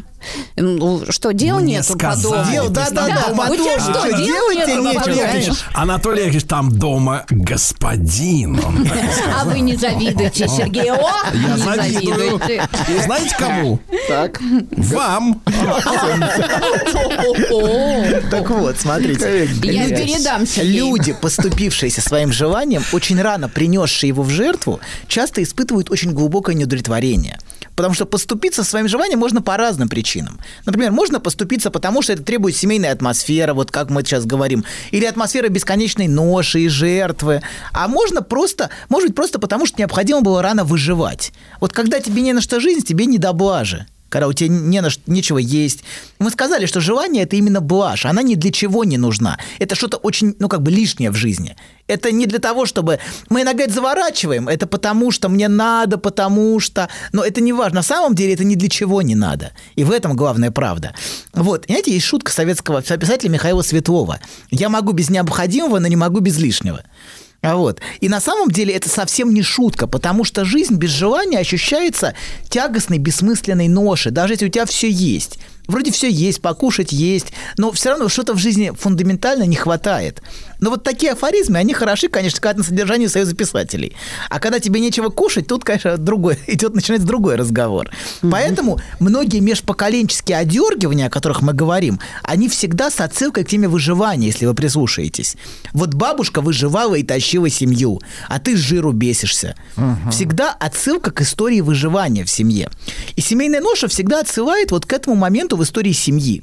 Ну, что, дел Мне нету сказали. по дому? Дел, да, да, да, да. У тебя а, что, что дел делаете нету по нечего? дому? Анатолий Яковлевич, там дома господин. *laughs* А вы не завидуете, Сергей. О, Я не завидую. завидуете. И знаете кому? Так. Вам. *laughs* Так вот, смотрите. Я Люди- передам. Люди, поступившиеся своим желанием, очень рано принесшие его в жертву, часто испытывают очень глубокое неудовлетворение. Потому что поступиться своим желанием можно по разным причинам. Например, можно поступиться потому, что это требует семейной атмосферы, вот как мы сейчас говорим, или атмосфера бесконечной ноши и жертвы. А можно просто, может быть, просто потому, что необходимо было рано выживать. Вот когда тебе не на что жизнь, тебе не до блажи когда у тебя не на нечего есть. Мы сказали, что желание – это именно блажь, она ни для чего не нужна. Это что-то очень, ну, как бы лишнее в жизни. Это не для того, чтобы... Мы иногда это заворачиваем, это потому что мне надо, потому что... Но это не важно. На самом деле это ни для чего не надо. И в этом главная правда. Вот, знаете, есть шутка советского писателя Михаила Светлова. «Я могу без необходимого, но не могу без лишнего». А вот. И на самом деле это совсем не шутка, потому что жизнь без желания ощущается тягостной, бессмысленной ношей, даже если у тебя все есть. Вроде все есть, покушать есть, но все равно что-то в жизни фундаментально не хватает. Но вот такие афоризмы, они хороши, конечно, когда на содержании Союза писателей. А когда тебе нечего кушать, тут, конечно, другой, *laughs* идет, начинается другой разговор. Поэтому многие межпоколенческие одергивания, о которых мы говорим, они всегда с отсылкой к теме выживания, если вы прислушаетесь. Вот бабушка выживала и тащила семью, а ты с жиру бесишься. Всегда отсылка к истории выживания в семье. И семейная ноша всегда отсылает вот к этому моменту в истории семьи.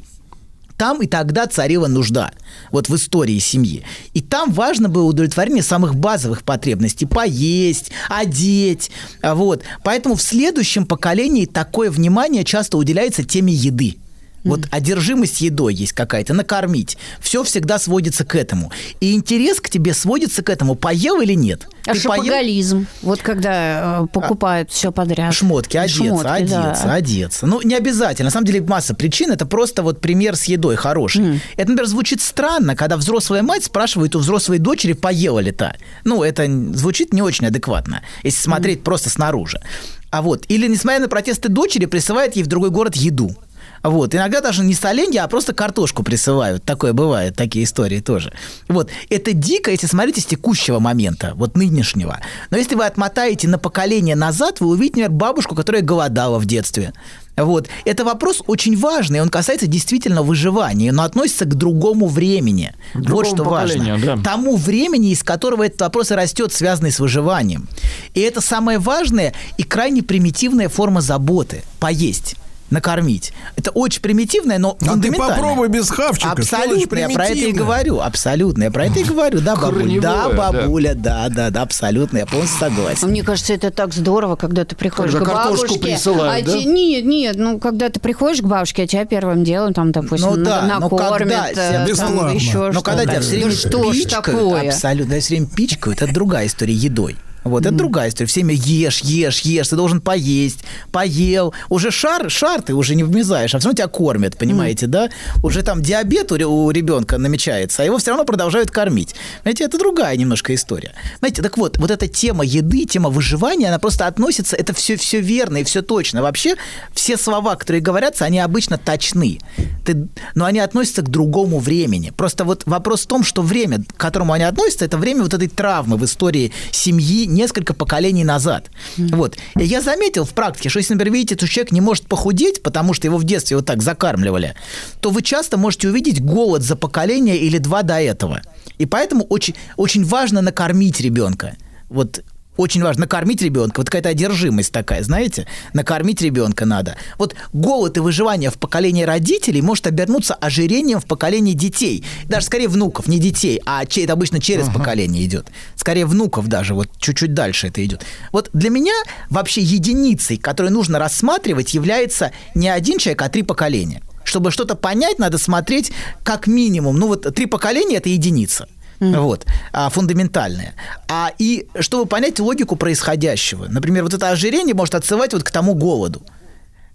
там и тогда царила нужда, вот в истории семьи. И там важно было удовлетворение самых базовых потребностей, поесть, одеть, вот. Поэтому в следующем поколении такое внимание часто уделяется теме еды. Вот одержимость едой есть какая-то, накормить. Все всегда сводится к этому. И интерес к тебе сводится к этому, поел или нет. А Ты поел? шопоголизм, вот когда э, покупают все подряд. Шмотки, одеться, Шмотки, одеться, да. одеться. Ну, не обязательно. На самом деле масса причин. Это просто вот пример с едой хороший. Это, например, звучит странно, когда взрослая мать спрашивает у взрослой дочери, поела ли та. Ну, это звучит не очень адекватно, если смотреть просто снаружи. А вот, или, несмотря на протесты дочери, присылает ей в другой город еду. Вот. Иногда даже не соленья, а просто картошку присылают. Такое бывает, такие истории тоже. Вот. Это дико, если смотрите с текущего момента, вот нынешнего. Но если вы отмотаете на поколение назад, вы увидите, например, бабушку, которая голодала в детстве. Вот. Это вопрос очень важный, он касается действительно выживания, но относится к другому времени. вот другому что важно. да. Тому времени, из которого этот вопрос и растет, связанный с выживанием. И это самая важная и крайне примитивная форма заботы – поесть накормить. Это очень примитивное, но А ты попробуй без хавчика, Абсолютно, я про это и говорю. Абсолютно, я про это и говорю. Да, бабуль, да, бабуля, да, да, да, абсолютно, я полностью согласен. Мне кажется, это так здорово, когда ты приходишь Когда к картошку бабушке. присылают, а да? те- нет, нет, ну когда ты приходишь к бабушке, а тебя первым делом там, допустим, Ну да, на- но когда накормят, э, там еще Но когда тебя все время ж пичкают, такое? абсолютно, все время пичкают, это другая история едой. Вот, это другая история. Все время ешь, ешь, ешь, ты должен поесть, поел. Уже шар, шар ты уже не влезаешь, а все равно тебя кормят, понимаете, да? Уже там диабет у, у ребенка намечается, а его все равно продолжают кормить. Знаете, это другая немножко история. Знаете, так вот, вот эта тема еды, тема выживания, она просто относится, это все, все верно и все точно. Вообще, все слова, которые говорятся, они обычно точны. Ты- но они относятся к другому времени. Просто вот вопрос в том, что время, к которому они относятся, это время вот этой травмы в истории семьи несколько поколений назад. Вот. И я заметил в практике, что если, например, видите, что человек не может похудеть, потому что его в детстве вот так закармливали, то вы часто можете увидеть голод за поколение или два до этого. И поэтому очень, очень важно накормить ребенка. Вот очень важно накормить ребенка. Вот какая-то одержимость такая, знаете? Накормить ребенка надо. Вот голод и выживание в поколении родителей может обернуться ожирением в поколении детей. Даже скорее внуков, не детей, а это обычно через поколение идет. Скорее внуков даже, вот чуть-чуть дальше это идет. Вот для меня вообще единицей, которую нужно рассматривать, является не один человек, а три поколения. Чтобы что-то понять, надо смотреть как минимум. Ну вот три поколения – это единица. Вот, а, фундаментальная. А и чтобы понять логику происходящего. Например, вот это ожирение может отсылать вот к тому голоду.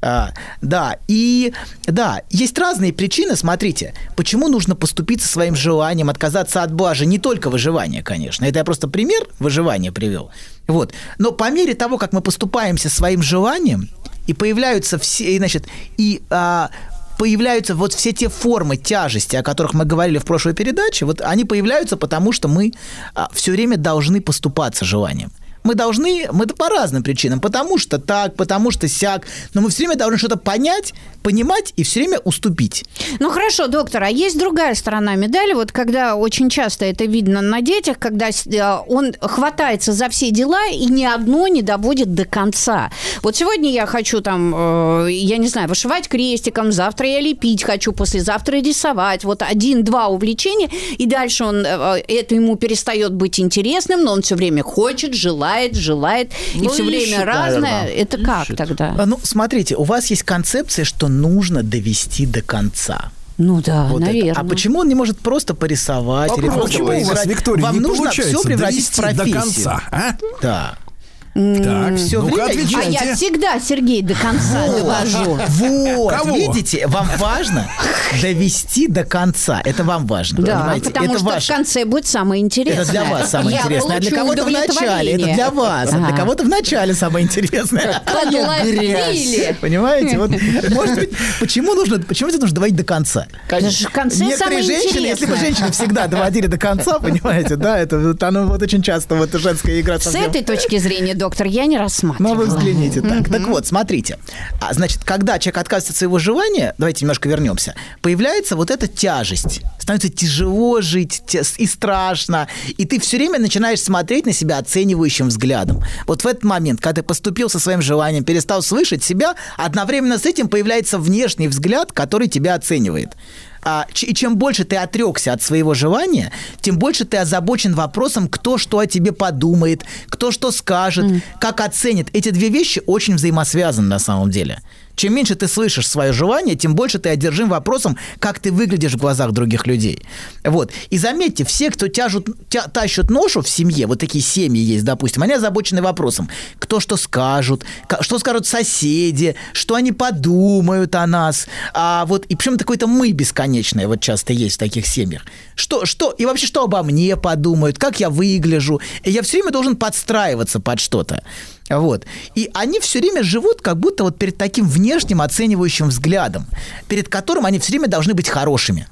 А, да, и да, есть разные причины, смотрите, почему нужно поступить со своим желанием, отказаться от блажи, не только выживания, конечно, это я просто пример выживания привел, вот, но по мере того, как мы поступаемся своим желанием, и появляются все, и, значит, и а, появляются вот все те формы тяжести, о которых мы говорили в прошлой передаче, вот они появляются потому, что мы все время должны поступаться желанием. Мы должны, мы это по разным причинам, потому что так, потому что сяк, но мы все время должны что-то понять, понимать и все время уступить. Ну хорошо, доктор, а есть другая сторона медали, вот когда очень часто это видно на детях, когда э, он хватается за все дела и ни одно не доводит до конца. Вот сегодня я хочу там, э, я не знаю, вышивать крестиком, завтра я лепить хочу, послезавтра рисовать. Вот один-два увлечения, и дальше он, э, это ему перестает быть интересным, но он все время хочет, желает, желает, и Ну, все время ищет, разное. наверное. Это как тогда? А, Ну, смотрите, у вас есть концепция, что нужно довести до конца. Ну да, Вот это. наверное. А почему он не может просто порисовать или Попробуй. просто Почему у вас, поиграть? Виктория, Вам не нужно все превратить в довести до профессию. конца, а? Да. Так, Все ну-ка, время А отвечайте. я всегда, Сергей, до конца довожу. Вот, Кого? видите, вам важно довести до конца. Это вам важно, Да, понимаете? потому это что ваше. в конце будет самое интересное. Это для вас самое Я интересное. А для кого-то в начале. Это для вас. А для кого-то в начале самое интересное. Подловили. Понимаете? Вот, может быть, почему нужно, почему это нужно доводить до конца? Что в конце Некоторые самое женщины, если бы женщины всегда доводили до конца, понимаете, да, это вот оно вот очень часто вот женская игра С совсем- этой точки зрения, доктор, я не ну, рассматривала. вы взгляните так. Так вот, смотрите. А, значит, когда человек отказывается от своего желания, давайте немножко вернемся, появляется вот эта тяжесть. Становится тяжело жить и страшно. И ты все время начинаешь смотреть на себя оценивающим взглядом. Вот в этот момент, когда ты поступил со своим желанием, перестал слышать себя, одновременно с этим появляется внешний взгляд, который тебя оценивает. А, и чем больше ты отрекся от своего желания, тем больше ты озабочен вопросом, кто что о тебе подумает, кто что скажет, mm. как оценит. Эти две вещи очень взаимосвязаны на самом деле. Чем меньше ты слышишь свое желание, тем больше ты одержим вопросом, как ты выглядишь в глазах других людей. Вот. И заметьте, все, кто тяжут, тя, тащат ношу в семье, вот такие семьи есть, допустим, они озабочены вопросом, кто что скажут, что скажут соседи, что они подумают о нас. А вот, и причем такое-то мы бесконечное вот часто есть в таких семьях. Что, что, и вообще, что обо мне подумают, как я выгляжу. И я все время должен подстраиваться под что-то. Вот. И они все время живут как будто вот перед таким внешним оценивающим взглядом, перед которым они все время должны быть хорошими.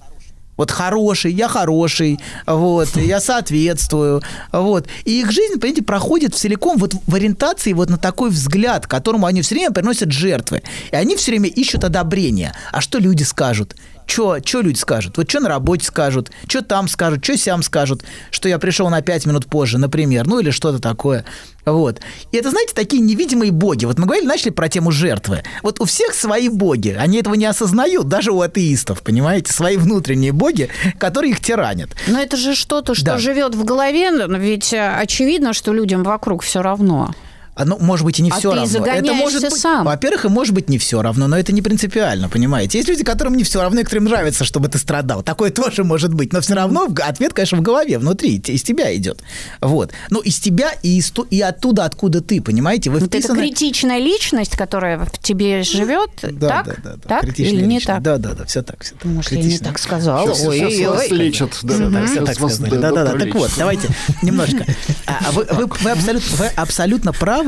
Вот хороший, я хороший, вот, я соответствую, вот. И их жизнь, понимаете, проходит целиком вот в ориентации вот на такой взгляд, которому они все время приносят жертвы. И они все время ищут одобрения. А что люди скажут? Что люди скажут? Вот что на работе скажут? Что там скажут? Что сям скажут? Что я пришел на 5 минут позже, например. Ну, или что-то такое. Вот. И это, знаете, такие невидимые боги. Вот мы говорили, начали про тему жертвы. Вот у всех свои боги. Они этого не осознают, даже у атеистов, понимаете? Свои внутренние боги, которые их тиранят. Но это же что-то, что да. живет в голове, ведь э, очевидно, что людям вокруг все равно ну, может быть, и не а все ты равно. Это может быть, сам. Во-первых, и может быть не все равно, но это не принципиально, понимаете? Есть люди, которым не все равно, и которым нравится, чтобы ты страдал. Такое тоже может быть, но все равно ответ, конечно, в голове, внутри, из тебя идет. Вот. Ну, из тебя и, из, и оттуда, откуда ты, понимаете? Вы вот вписаны... это критичная личность, которая в тебе живет, да, так? Да, да, да. Так критичная или не личность. так? Да, да, да, все так. Все так. Может, я не так сказала? Сейчас, ой, сейчас ой, вас ой. лечат. Да, все да, так, все так сказали. Да, да, да. Так вот, давайте немножко. А вы, вы, абсолютно, вы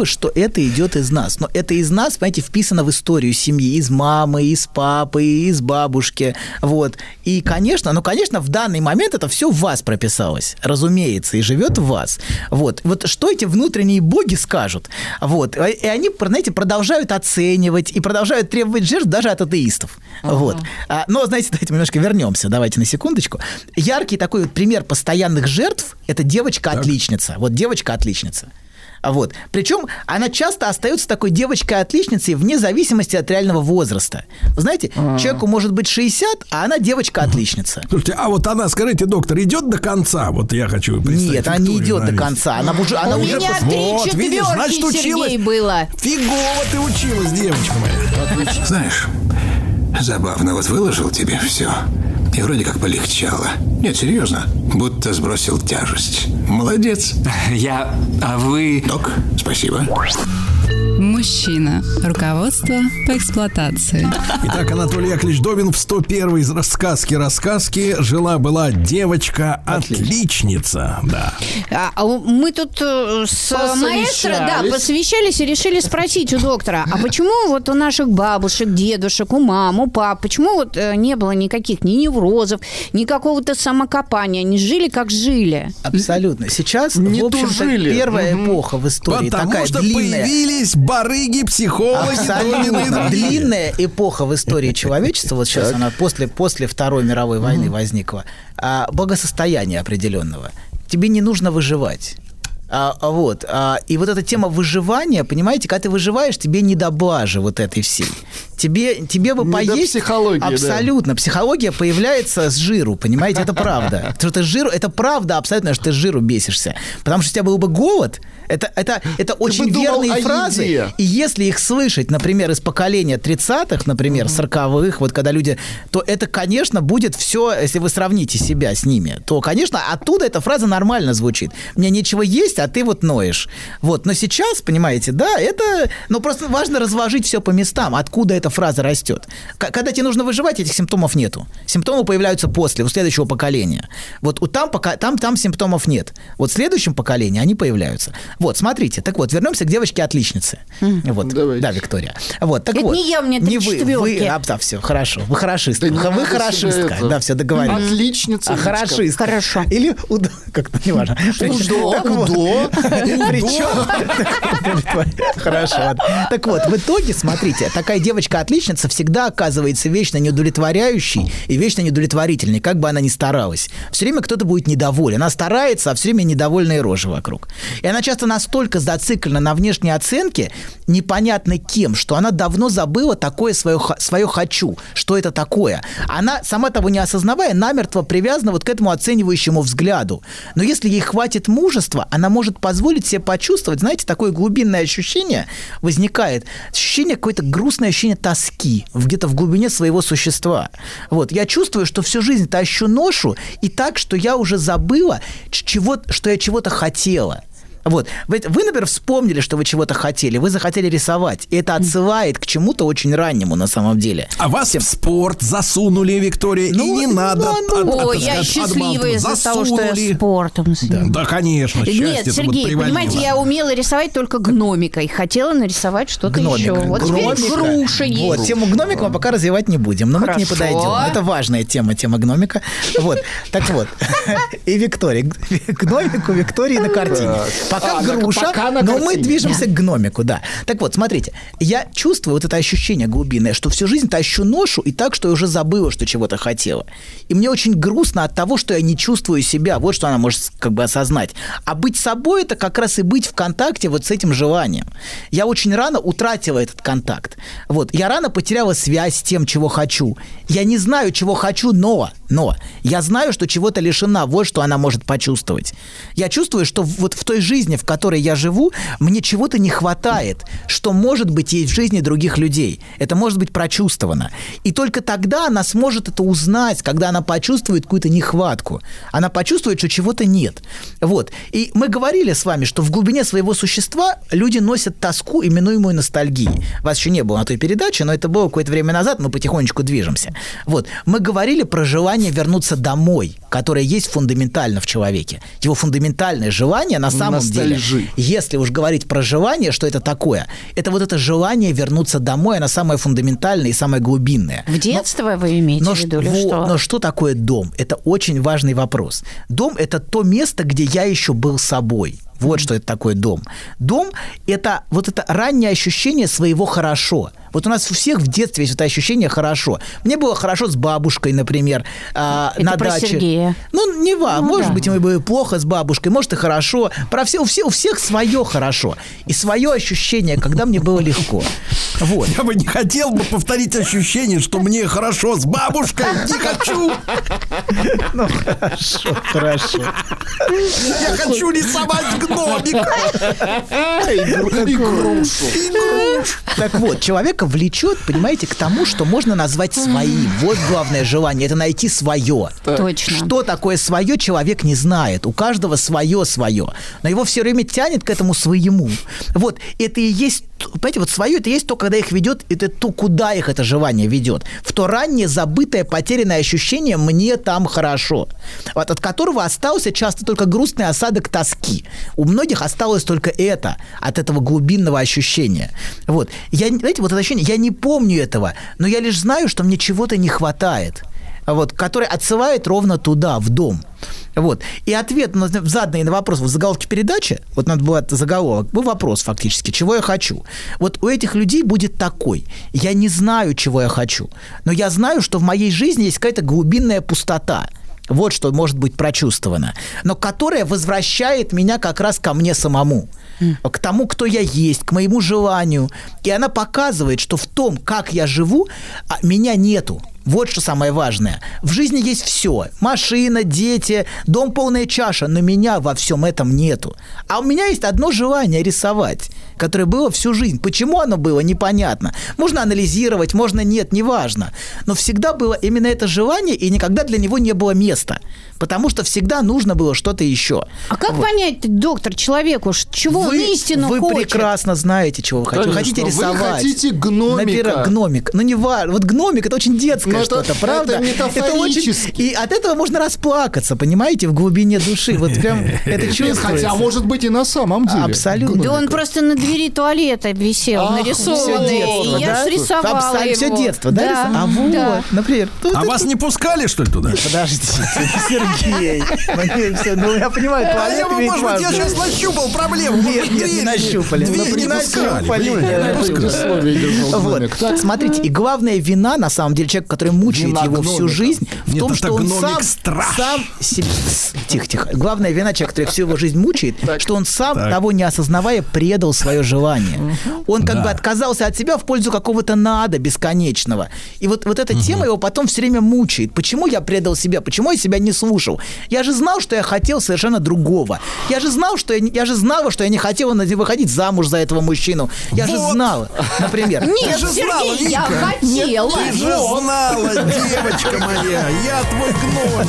правы, что это идет из нас. Но это из нас, понимаете, вписано в историю семьи. Из мамы, из папы, из бабушки. Вот. И, конечно, ну, конечно, в данный момент это все в вас прописалось. Разумеется, и живет в вас. Вот. Вот что эти внутренние боги скажут? Вот. И они, знаете, продолжают оценивать и продолжают требовать жертв даже от атеистов. Uh-huh. Вот. А, но, знаете, давайте немножко вернемся. Давайте на секундочку. Яркий такой вот пример постоянных жертв – это девочка-отличница. Вот девочка-отличница. Вот. Причем она часто остается такой девочкой-отличницей вне зависимости от реального возраста. Вы знаете, А-а-а. человеку может быть 60, а она девочка-отличница. *laughs* Слушайте, а вот она, скажите, доктор, идет до конца? Вот я хочу представить. Нет, она не идет до конца. Она уже, она У уже меня три вот, видишь, значит, училась. было. Фигово ты училась, девочка моя. Отлично. Знаешь, забавно, вот выложил тебе все. И вроде как полегчало. Нет, серьезно. Будто сбросил тяжесть. Молодец. *laughs* Я... А вы... Док, спасибо. Мужчина. Руководство по эксплуатации. Итак, Анатолий Яковлевич Добин в 101 из рассказки рассказки жила-была девочка-отличница. Да. А, а мы тут э, с маэстро да, посвящались и решили спросить у доктора, а почему вот у наших бабушек, дедушек, у мам, у пап, почему вот э, не было никаких ни неврозов, ни какого-то самокопания, они жили как жили? Абсолютно. Сейчас, не в общем-то, первая угу. эпоха в истории Потому такая что длинная. появились барыги, психологи, Абсолютно. Длинная эпоха в истории человечества, вот сейчас она после, после Второй мировой войны возникла, а, благосостояния определенного. Тебе не нужно выживать. А, а вот. А, и вот эта тема выживания, понимаете, когда ты выживаешь, тебе не до блажи вот этой всей. Тебе, тебе бы не поесть... психология, Абсолютно. Да. Психология появляется с жиру, понимаете, это правда. *laughs* Что ты жиру, это правда абсолютно, что ты с жиру бесишься. Потому что у тебя был бы голод, это, это, это очень верные фразы. Еде. И если их слышать, например, из поколения 30-х, например, mm 40-х, вот когда люди, то это, конечно, будет все, если вы сравните себя с ними, то, конечно, оттуда эта фраза нормально звучит. Мне нечего есть, а ты вот ноешь. Вот. Но сейчас, понимаете, да, это... Ну, просто важно разложить все по местам, откуда эта фраза растет. Когда тебе нужно выживать, этих симптомов нету. Симптомы появляются после, у следующего поколения. Вот у там, пока, там, там симптомов нет. Вот в следующем поколении они появляются. Вот, смотрите. Так вот, вернемся к девочке-отличнице. Mm. Вот. Давайте. Да, Виктория. Вот, так это вот. не я, мне не вы, вы, а, да, все, хорошо. Вы хорошистка. Да вы хорошистка. Да, все, договорились. Отличница. А, хорошистка. Хорошо. Или удо... Как-то неважно. Удо. Удо. Причем... *laughs* Хорошо. Так вот, в итоге, смотрите, такая девочка отличница всегда оказывается вечно неудовлетворяющей и вечно недовлетворительной, как бы она ни старалась. Все время кто-то будет недоволен. Она старается, а все время недовольные рожи вокруг. И она часто настолько зациклена на внешней оценке, непонятно кем, что она давно забыла такое свое, свое «хочу», что это такое. Она, сама того не осознавая, намертво привязана вот к этому оценивающему взгляду. Но если ей хватит мужества, она может позволить себе почувствовать, знаете, такое глубинное ощущение возникает, ощущение какое-то грустное ощущение тоски где-то в глубине своего существа. Вот, я чувствую, что всю жизнь тащу ношу, и так, что я уже забыла, чего, что я чего-то хотела. Вот. Вы, вы, например, вспомнили, что вы чего-то хотели, вы захотели рисовать. И это отсылает к чему-то очень раннему на самом деле. А вас Всем... в спорт засунули, Виктория, ну, и не надо. Ну, ну, Ой, я счастливая из-за того, что я спортом да, да, конечно, Нет, Сергей, понимаете, я умела рисовать только гномикой. Хотела нарисовать что-то еще. Вот Гномика. теперь груша есть. Вот, тему гномика мы пока развивать не будем, но Хорошо. мы к ней подойдем. Это важная тема, тема гномика. Вот, так вот. *laughs* И Виктория. *laughs* Гномику Виктории на картине пока а, груша, пока но мы движемся к гномику, да. Так вот, смотрите, я чувствую вот это ощущение глубинное, что всю жизнь тащу ношу и так, что я уже забыла, что чего-то хотела. И мне очень грустно от того, что я не чувствую себя. Вот что она может как бы осознать. А быть собой – это как раз и быть в контакте вот с этим желанием. Я очень рано утратила этот контакт. Вот. Я рано потеряла связь с тем, чего хочу. Я не знаю, чего хочу, но, но я знаю, что чего-то лишена. Вот что она может почувствовать. Я чувствую, что вот в той жизни, жизни, в которой я живу, мне чего-то не хватает, что может быть есть в жизни других людей. Это может быть прочувствовано. И только тогда она сможет это узнать, когда она почувствует какую-то нехватку. Она почувствует, что чего-то нет. Вот. И мы говорили с вами, что в глубине своего существа люди носят тоску, именуемую ностальгией. Вас еще не было на той передаче, но это было какое-то время назад, мы потихонечку движемся. Вот. Мы говорили про желание вернуться домой, которое есть фундаментально в человеке. Его фундаментальное желание на самом деле если уж говорить про желание, что это такое, это вот это желание вернуться домой, оно самое фундаментальное и самое глубинное. В детство но, вы имеете но, в виду, или во, что? Но что такое дом? Это очень важный вопрос. Дом – это то место, где я еще был собой. Вот что это такое дом. Дом – это вот это раннее ощущение своего «хорошо». Вот у нас у всех в детстве есть это ощущение «хорошо». Мне было хорошо с бабушкой, например, это на про даче. Сергея. Ну, не важно. Ну, может да. быть, мы было плохо с бабушкой, может, и хорошо. Про все, у, всех, у всех свое «хорошо». И свое ощущение, когда мне было легко. Вот. Я бы не хотел бы повторить ощущение, что мне хорошо с бабушкой. Не хочу. Ну, хорошо, хорошо. Я хочу рисовать гномика. Игрушу. Так вот, человека влечет, понимаете, к тому, что можно назвать своим. Вот главное желание, это найти свое. Точно. Что такое свое, человек не знает. У каждого свое свое. Но его все время тянет к этому своему. Вот, это и есть понимаете, вот свое это есть то, когда их ведет, это то, куда их это желание ведет. В то раннее, забытое, потерянное ощущение «мне там хорошо», вот, от которого остался часто только грустный осадок тоски. У многих осталось только это, от этого глубинного ощущения. Вот. Я, знаете, вот это ощущение, я не помню этого, но я лишь знаю, что мне чего-то не хватает вот, который отсылает ровно туда, в дом. Вот. И ответ на заданный на вопрос в заголовке передачи, вот надо было заголовок, был вопрос фактически, чего я хочу. Вот у этих людей будет такой. Я не знаю, чего я хочу, но я знаю, что в моей жизни есть какая-то глубинная пустота. Вот что может быть прочувствовано. Но которая возвращает меня как раз ко мне самому. К тому, кто я есть, к моему желанию. И она показывает, что в том, как я живу, а, меня нету. Вот что самое важное. В жизни есть все. Машина, дети, дом полная чаша, но меня во всем этом нету. А у меня есть одно желание рисовать, которое было всю жизнь. Почему оно было, непонятно. Можно анализировать, можно нет, неважно. Но всегда было именно это желание, и никогда для него не было места. Потому что всегда нужно было что-то еще. А как вот. понять, доктор, человеку, чего вы, он истинно вы хочет? Вы прекрасно знаете, чего вы хотите. Вы хотите рисовать. Вы хотите гномика. Например, гномик. Ну, не важно. Вот гномик – это очень детское Ну, это- что-то, правда? это метафорически. И от этого можно расплакаться, понимаете, в глубине души. Вот прям *laughs* это чувствуется. Хотя, может быть, и на самом деле. Абсолютно. Да он просто на двери туалета висел, Ах, нарисованный. всё детство, и я да? срисовала Абсолютно всё его. детство, да, рис- а вот, да. например. А вас не пускали, что ли, туда? *laughs* Подождите, Сергей. Ну, ну, я понимаю, А туалет я бы, ведь может быть, я сейчас нащупал проблему. Нет, нет, не нащупали. Дверь Ну, не нащупали. Смотрите, и главная вина, на самом деле, человека, который мучает его всю жизнь, в том, что он сам, Тихо, тихо. Главная вина человека, который всю его жизнь мучает, что он сам, того не осознавая, предал свое желание. Он как Да. бы отказался от себя в пользу какого-то надо бесконечного. И вот, вот эта тема его потом все время мучает. Почему я предал себя? Почему я себя не слушал? Я же знал, что я хотел совершенно другого. Я же знал, что я, я же знала, что я не хотела выходить замуж за этого мужчину. Я же Вот. знала, например. Нет, же Сергей, знала, я Вика. хотела. Ты же знала, девочка моя, я твой гном.